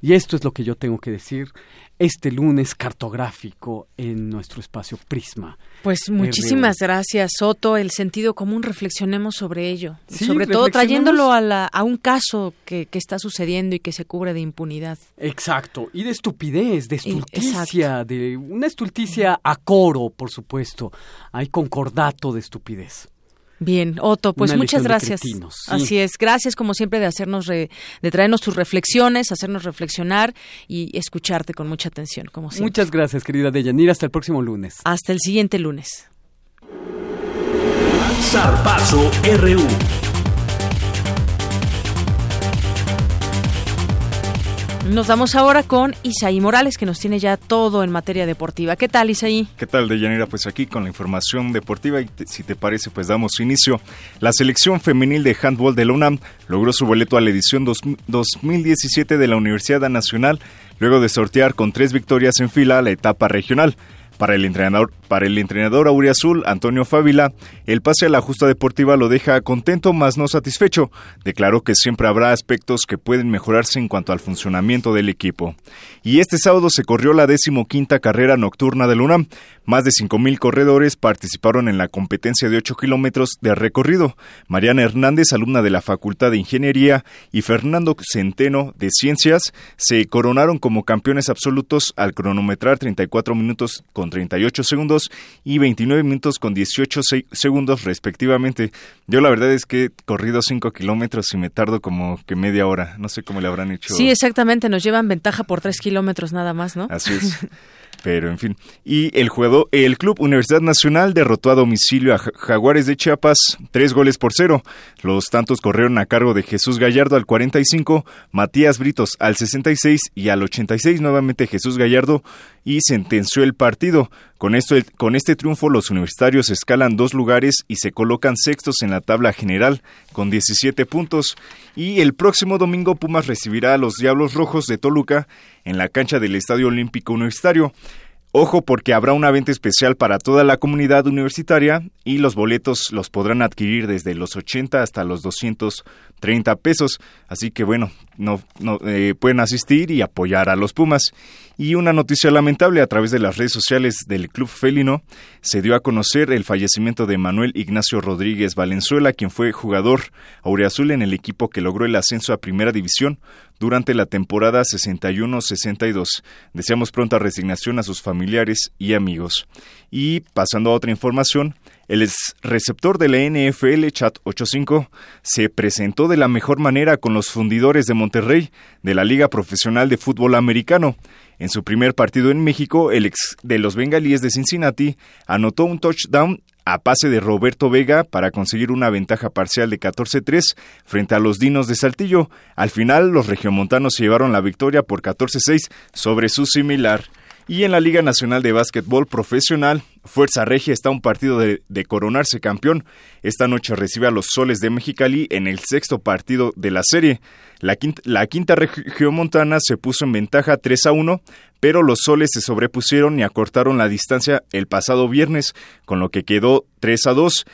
Y esto es lo que yo tengo que decir este lunes cartográfico en nuestro espacio Prisma. Pues muchísimas gracias, Soto. El sentido común, reflexionemos sobre ello. sobre todo trayéndolo a, a un caso que, que, está sucediendo y que se cubre de impunidad. Exacto. Y de estupidez, de estulticia, de una estulticia a coro, por supuesto. Hay concordato de estupidez. Bien, Otto, pues muchas gracias. Así es, gracias como siempre de hacernos de traernos tus reflexiones, hacernos reflexionar y escucharte con mucha atención, como siempre. Muchas gracias, querida Deyanira, hasta el próximo lunes. Hasta el siguiente lunes. Zarpazo RU. Nos vamos ahora con Isaí Morales, que nos tiene ya todo en materia deportiva. ¿Qué tal, Isaí? ¿Qué tal, Deyanira? Pues aquí con la información deportiva y si te parece, pues damos inicio. La selección femenil de handball de la UNAM logró su boleto a la edición 2017 de la Universidad Nacional, luego de sortear con tres victorias en fila la etapa regional. Para el entrenador, para el entrenador Auriazul, Antonio Fávila, el pase a la justa deportiva lo deja contento, mas no satisfecho. Declaró que siempre habrá aspectos que pueden mejorarse en cuanto al funcionamiento del equipo. Y este sábado se corrió la decimoquinta carrera nocturna del UNAM. Más de 5.000 corredores participaron en la competencia de 8 kilómetros de recorrido. Mariana Hernández, alumna de la Facultad de Ingeniería, y Fernando Centeno, de Ciencias, se coronaron como campeones absolutos al cronometrar 34 minutos con 38 segundos y 29 minutos con 18 segundos respectivamente. Yo la verdad es que he corrido 5 kilómetros y me tardo como que media hora. No sé cómo le habrán hecho. Sí, exactamente. Nos llevan ventaja por 3 kilómetros nada más, ¿no? Así es. Pero en fin. Y el juego, el Club Universidad Nacional derrotó a domicilio a Jaguares de Chiapas tres goles por cero. Los tantos corrieron a cargo de Jesús Gallardo al 45, Matías Britos al 66 y al 86 nuevamente Jesús Gallardo y sentenció el partido. Con, esto, con este triunfo los universitarios escalan dos lugares y se colocan sextos en la tabla general con 17 puntos. Y el próximo domingo Pumas recibirá a los Diablos Rojos de Toluca en la cancha del Estadio Olímpico Universitario. Ojo porque habrá una venta especial para toda la comunidad universitaria y los boletos los podrán adquirir desde los 80 hasta los 230 pesos. Así que bueno, no, eh, pueden asistir y apoyar a los Pumas. Y una noticia lamentable a través de las redes sociales del Club Felino se dio a conocer el fallecimiento de Manuel Ignacio Rodríguez Valenzuela, quien fue jugador aureazul en el equipo que logró el ascenso a Primera División durante la temporada 61-62. Deseamos pronta resignación a sus familiares y amigos. Y pasando a otra información, el receptor de la NFL, Chat 85, se presentó de la mejor manera con los fundidores de Monterrey de la Liga Profesional de Fútbol Americano. En su primer partido en México, el ex de los bengalíes de Cincinnati anotó un touchdown a pase de Roberto Vega para conseguir una ventaja parcial de 14-3 frente a los Dinos de Saltillo. Al final, los regiomontanos se llevaron la victoria por 14-6 sobre su similar. Y en la Liga Nacional de Básquetbol Profesional, Fuerza Regia está a un partido de, coronarse campeón. Esta noche recibe a los Soles de Mexicali en el sexto partido de la serie. La quinta, la quinta regiomontana se puso en ventaja 3 a 1, pero los Soles se sobrepusieron y acortaron la distancia el pasado viernes, con lo que quedó 3 a 2.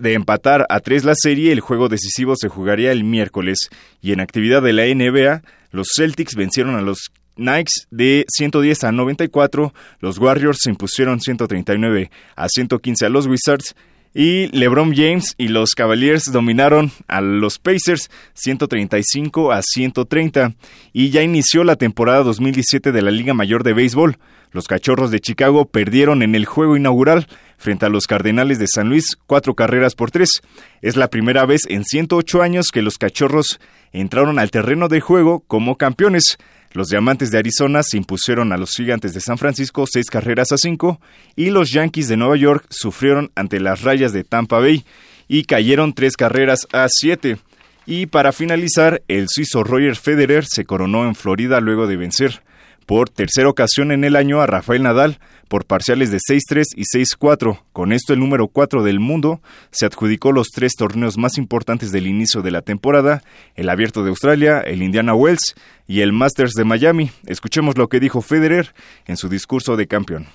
De empatar a 3 la serie, el juego decisivo se jugaría el miércoles. Y en actividad de la NBA, los Celtics vencieron a los Knights de 110 a 94, los Warriors se impusieron 139 a 115 a los Wizards y LeBron James y los Cavaliers dominaron a los Pacers 135 a 130 y ya inició la temporada 2017 de la Liga Mayor de Béisbol. Los Cachorros de Chicago perdieron en el juego inaugural frente a los Cardenales de San Luis cuatro carreras por tres. Es la primera vez en 108 años que los Cachorros entraron al terreno de juego como campeones. Los Diamantes de Arizona se impusieron a los Gigantes de San Francisco seis carreras a cinco y los Yankees de Nueva York sufrieron ante las Rayas de Tampa Bay y cayeron tres carreras a siete. Y para finalizar, el suizo Roger Federer se coronó en Florida luego de vencer por tercera ocasión en el año a Rafael Nadal por parciales de 6-3 y 6-4. Con esto el número 4 del mundo se adjudicó los tres torneos más importantes del inicio de la temporada, el Abierto de Australia, el Indiana Wells y el Masters de Miami. Escuchemos lo que dijo Federer en su discurso de campeón.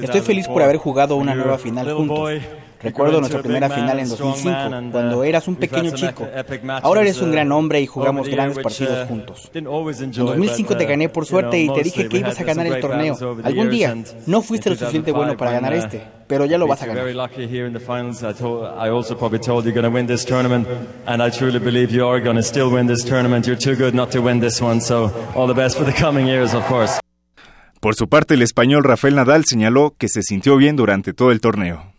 Estoy feliz por haber jugado una nueva final juntos. Recuerdo nuestra primera final en 2005, cuando eras un pequeño chico. Ahora eres un gran hombre y jugamos grandes partidos juntos. En 2005 te gané por suerte y te dije que ibas a ganar el torneo. Algún día. No fuiste lo suficiente bueno para ganar este, pero ya lo vas a ganar. Por su parte, el español Rafael Nadal señaló que se sintió bien durante todo el torneo.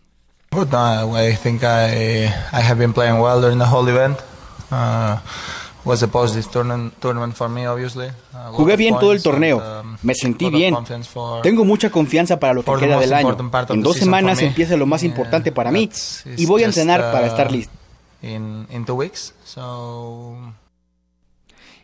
Good. Uh, I think I I have been playing well during the whole event. Uh, was a positive tournament, tournament for me, obviously. Uh, Jugué bien todo el torneo. Um, Me sentí bien. Tengo mucha confianza para lo que queda del año. En dos semanas empieza lo más importante para mí y voy a entrenar para estar listo. In, in two weeks. So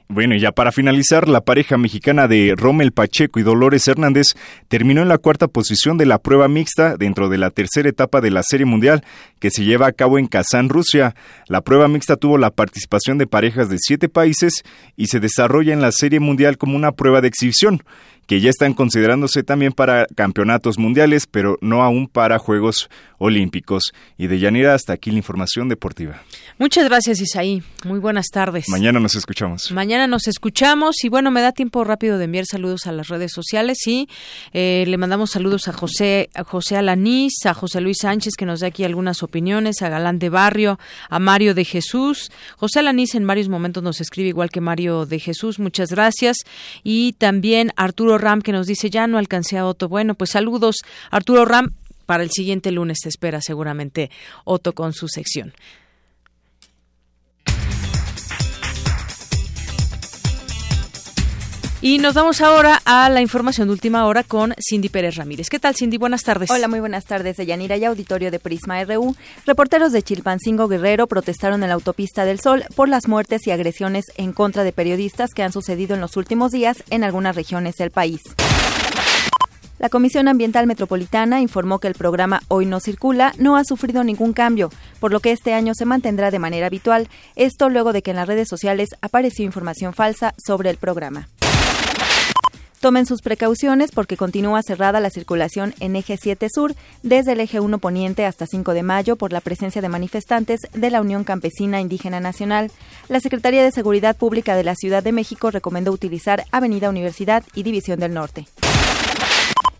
bueno, y ya para finalizar, la pareja mexicana de Rommel Pacheco y Dolores Hernández terminó en la cuarta posición de la prueba mixta dentro de la tercera etapa de la Serie Mundial que se lleva a cabo en Kazán, Rusia. La prueba mixta tuvo la participación de parejas de siete países y se desarrolla en la Serie Mundial como una prueba de exhibición que ya están considerándose también para campeonatos mundiales, pero no aún para Juegos Olímpicos. Y de Yanira hasta aquí la información deportiva. Muchas gracias, Isaí. Muy buenas tardes. Mañana nos escuchamos. Mañana nos escuchamos y bueno, me da tiempo rápido de enviar saludos a las redes sociales y eh, le mandamos saludos a José, a José Alanís, a José Luis Sánchez que nos da aquí algunas opiniones, a Galán de Barrio, a Mario de Jesús. José Alanís en varios momentos nos escribe igual que Mario de Jesús. Muchas gracias. Y también Arturo Ram que nos dice ya no alcancé a Otto. Bueno, pues saludos Arturo Ram. Para el siguiente lunes te espera seguramente Otto con su sección. Y nos vamos ahora a la información de última hora con Cindy Pérez Ramírez. ¿Qué tal, Cindy? Buenas tardes. Hola, muy buenas tardes, Yanira y auditorio de Prisma RU. Reporteros de Chilpancingo Guerrero protestaron en la autopista del Sol por las muertes y agresiones en contra de periodistas que han sucedido en los últimos días en algunas regiones del país. La Comisión Ambiental Metropolitana informó que el programa Hoy no circula no ha sufrido ningún cambio, por lo que este año se mantendrá de manera habitual, esto luego de que en las redes sociales apareció información falsa sobre el programa. Tomen sus precauciones porque continúa cerrada la circulación en eje 7 sur desde el eje 1 poniente hasta 5 de mayo por la presencia de manifestantes de la Unión Campesina Indígena Nacional. La Secretaría de Seguridad Pública de la Ciudad de México recomendó utilizar Avenida Universidad y División del Norte.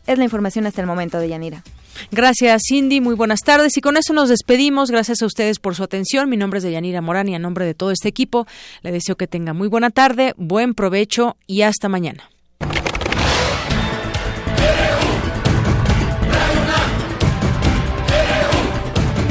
Es la información hasta el momento de Yanira. Gracias, Cindy. Muy buenas tardes. Y con eso nos despedimos. Gracias a ustedes por su atención. Mi nombre es Yanira Morán y a nombre de todo este equipo le deseo que tenga muy buena tarde, buen provecho y hasta mañana.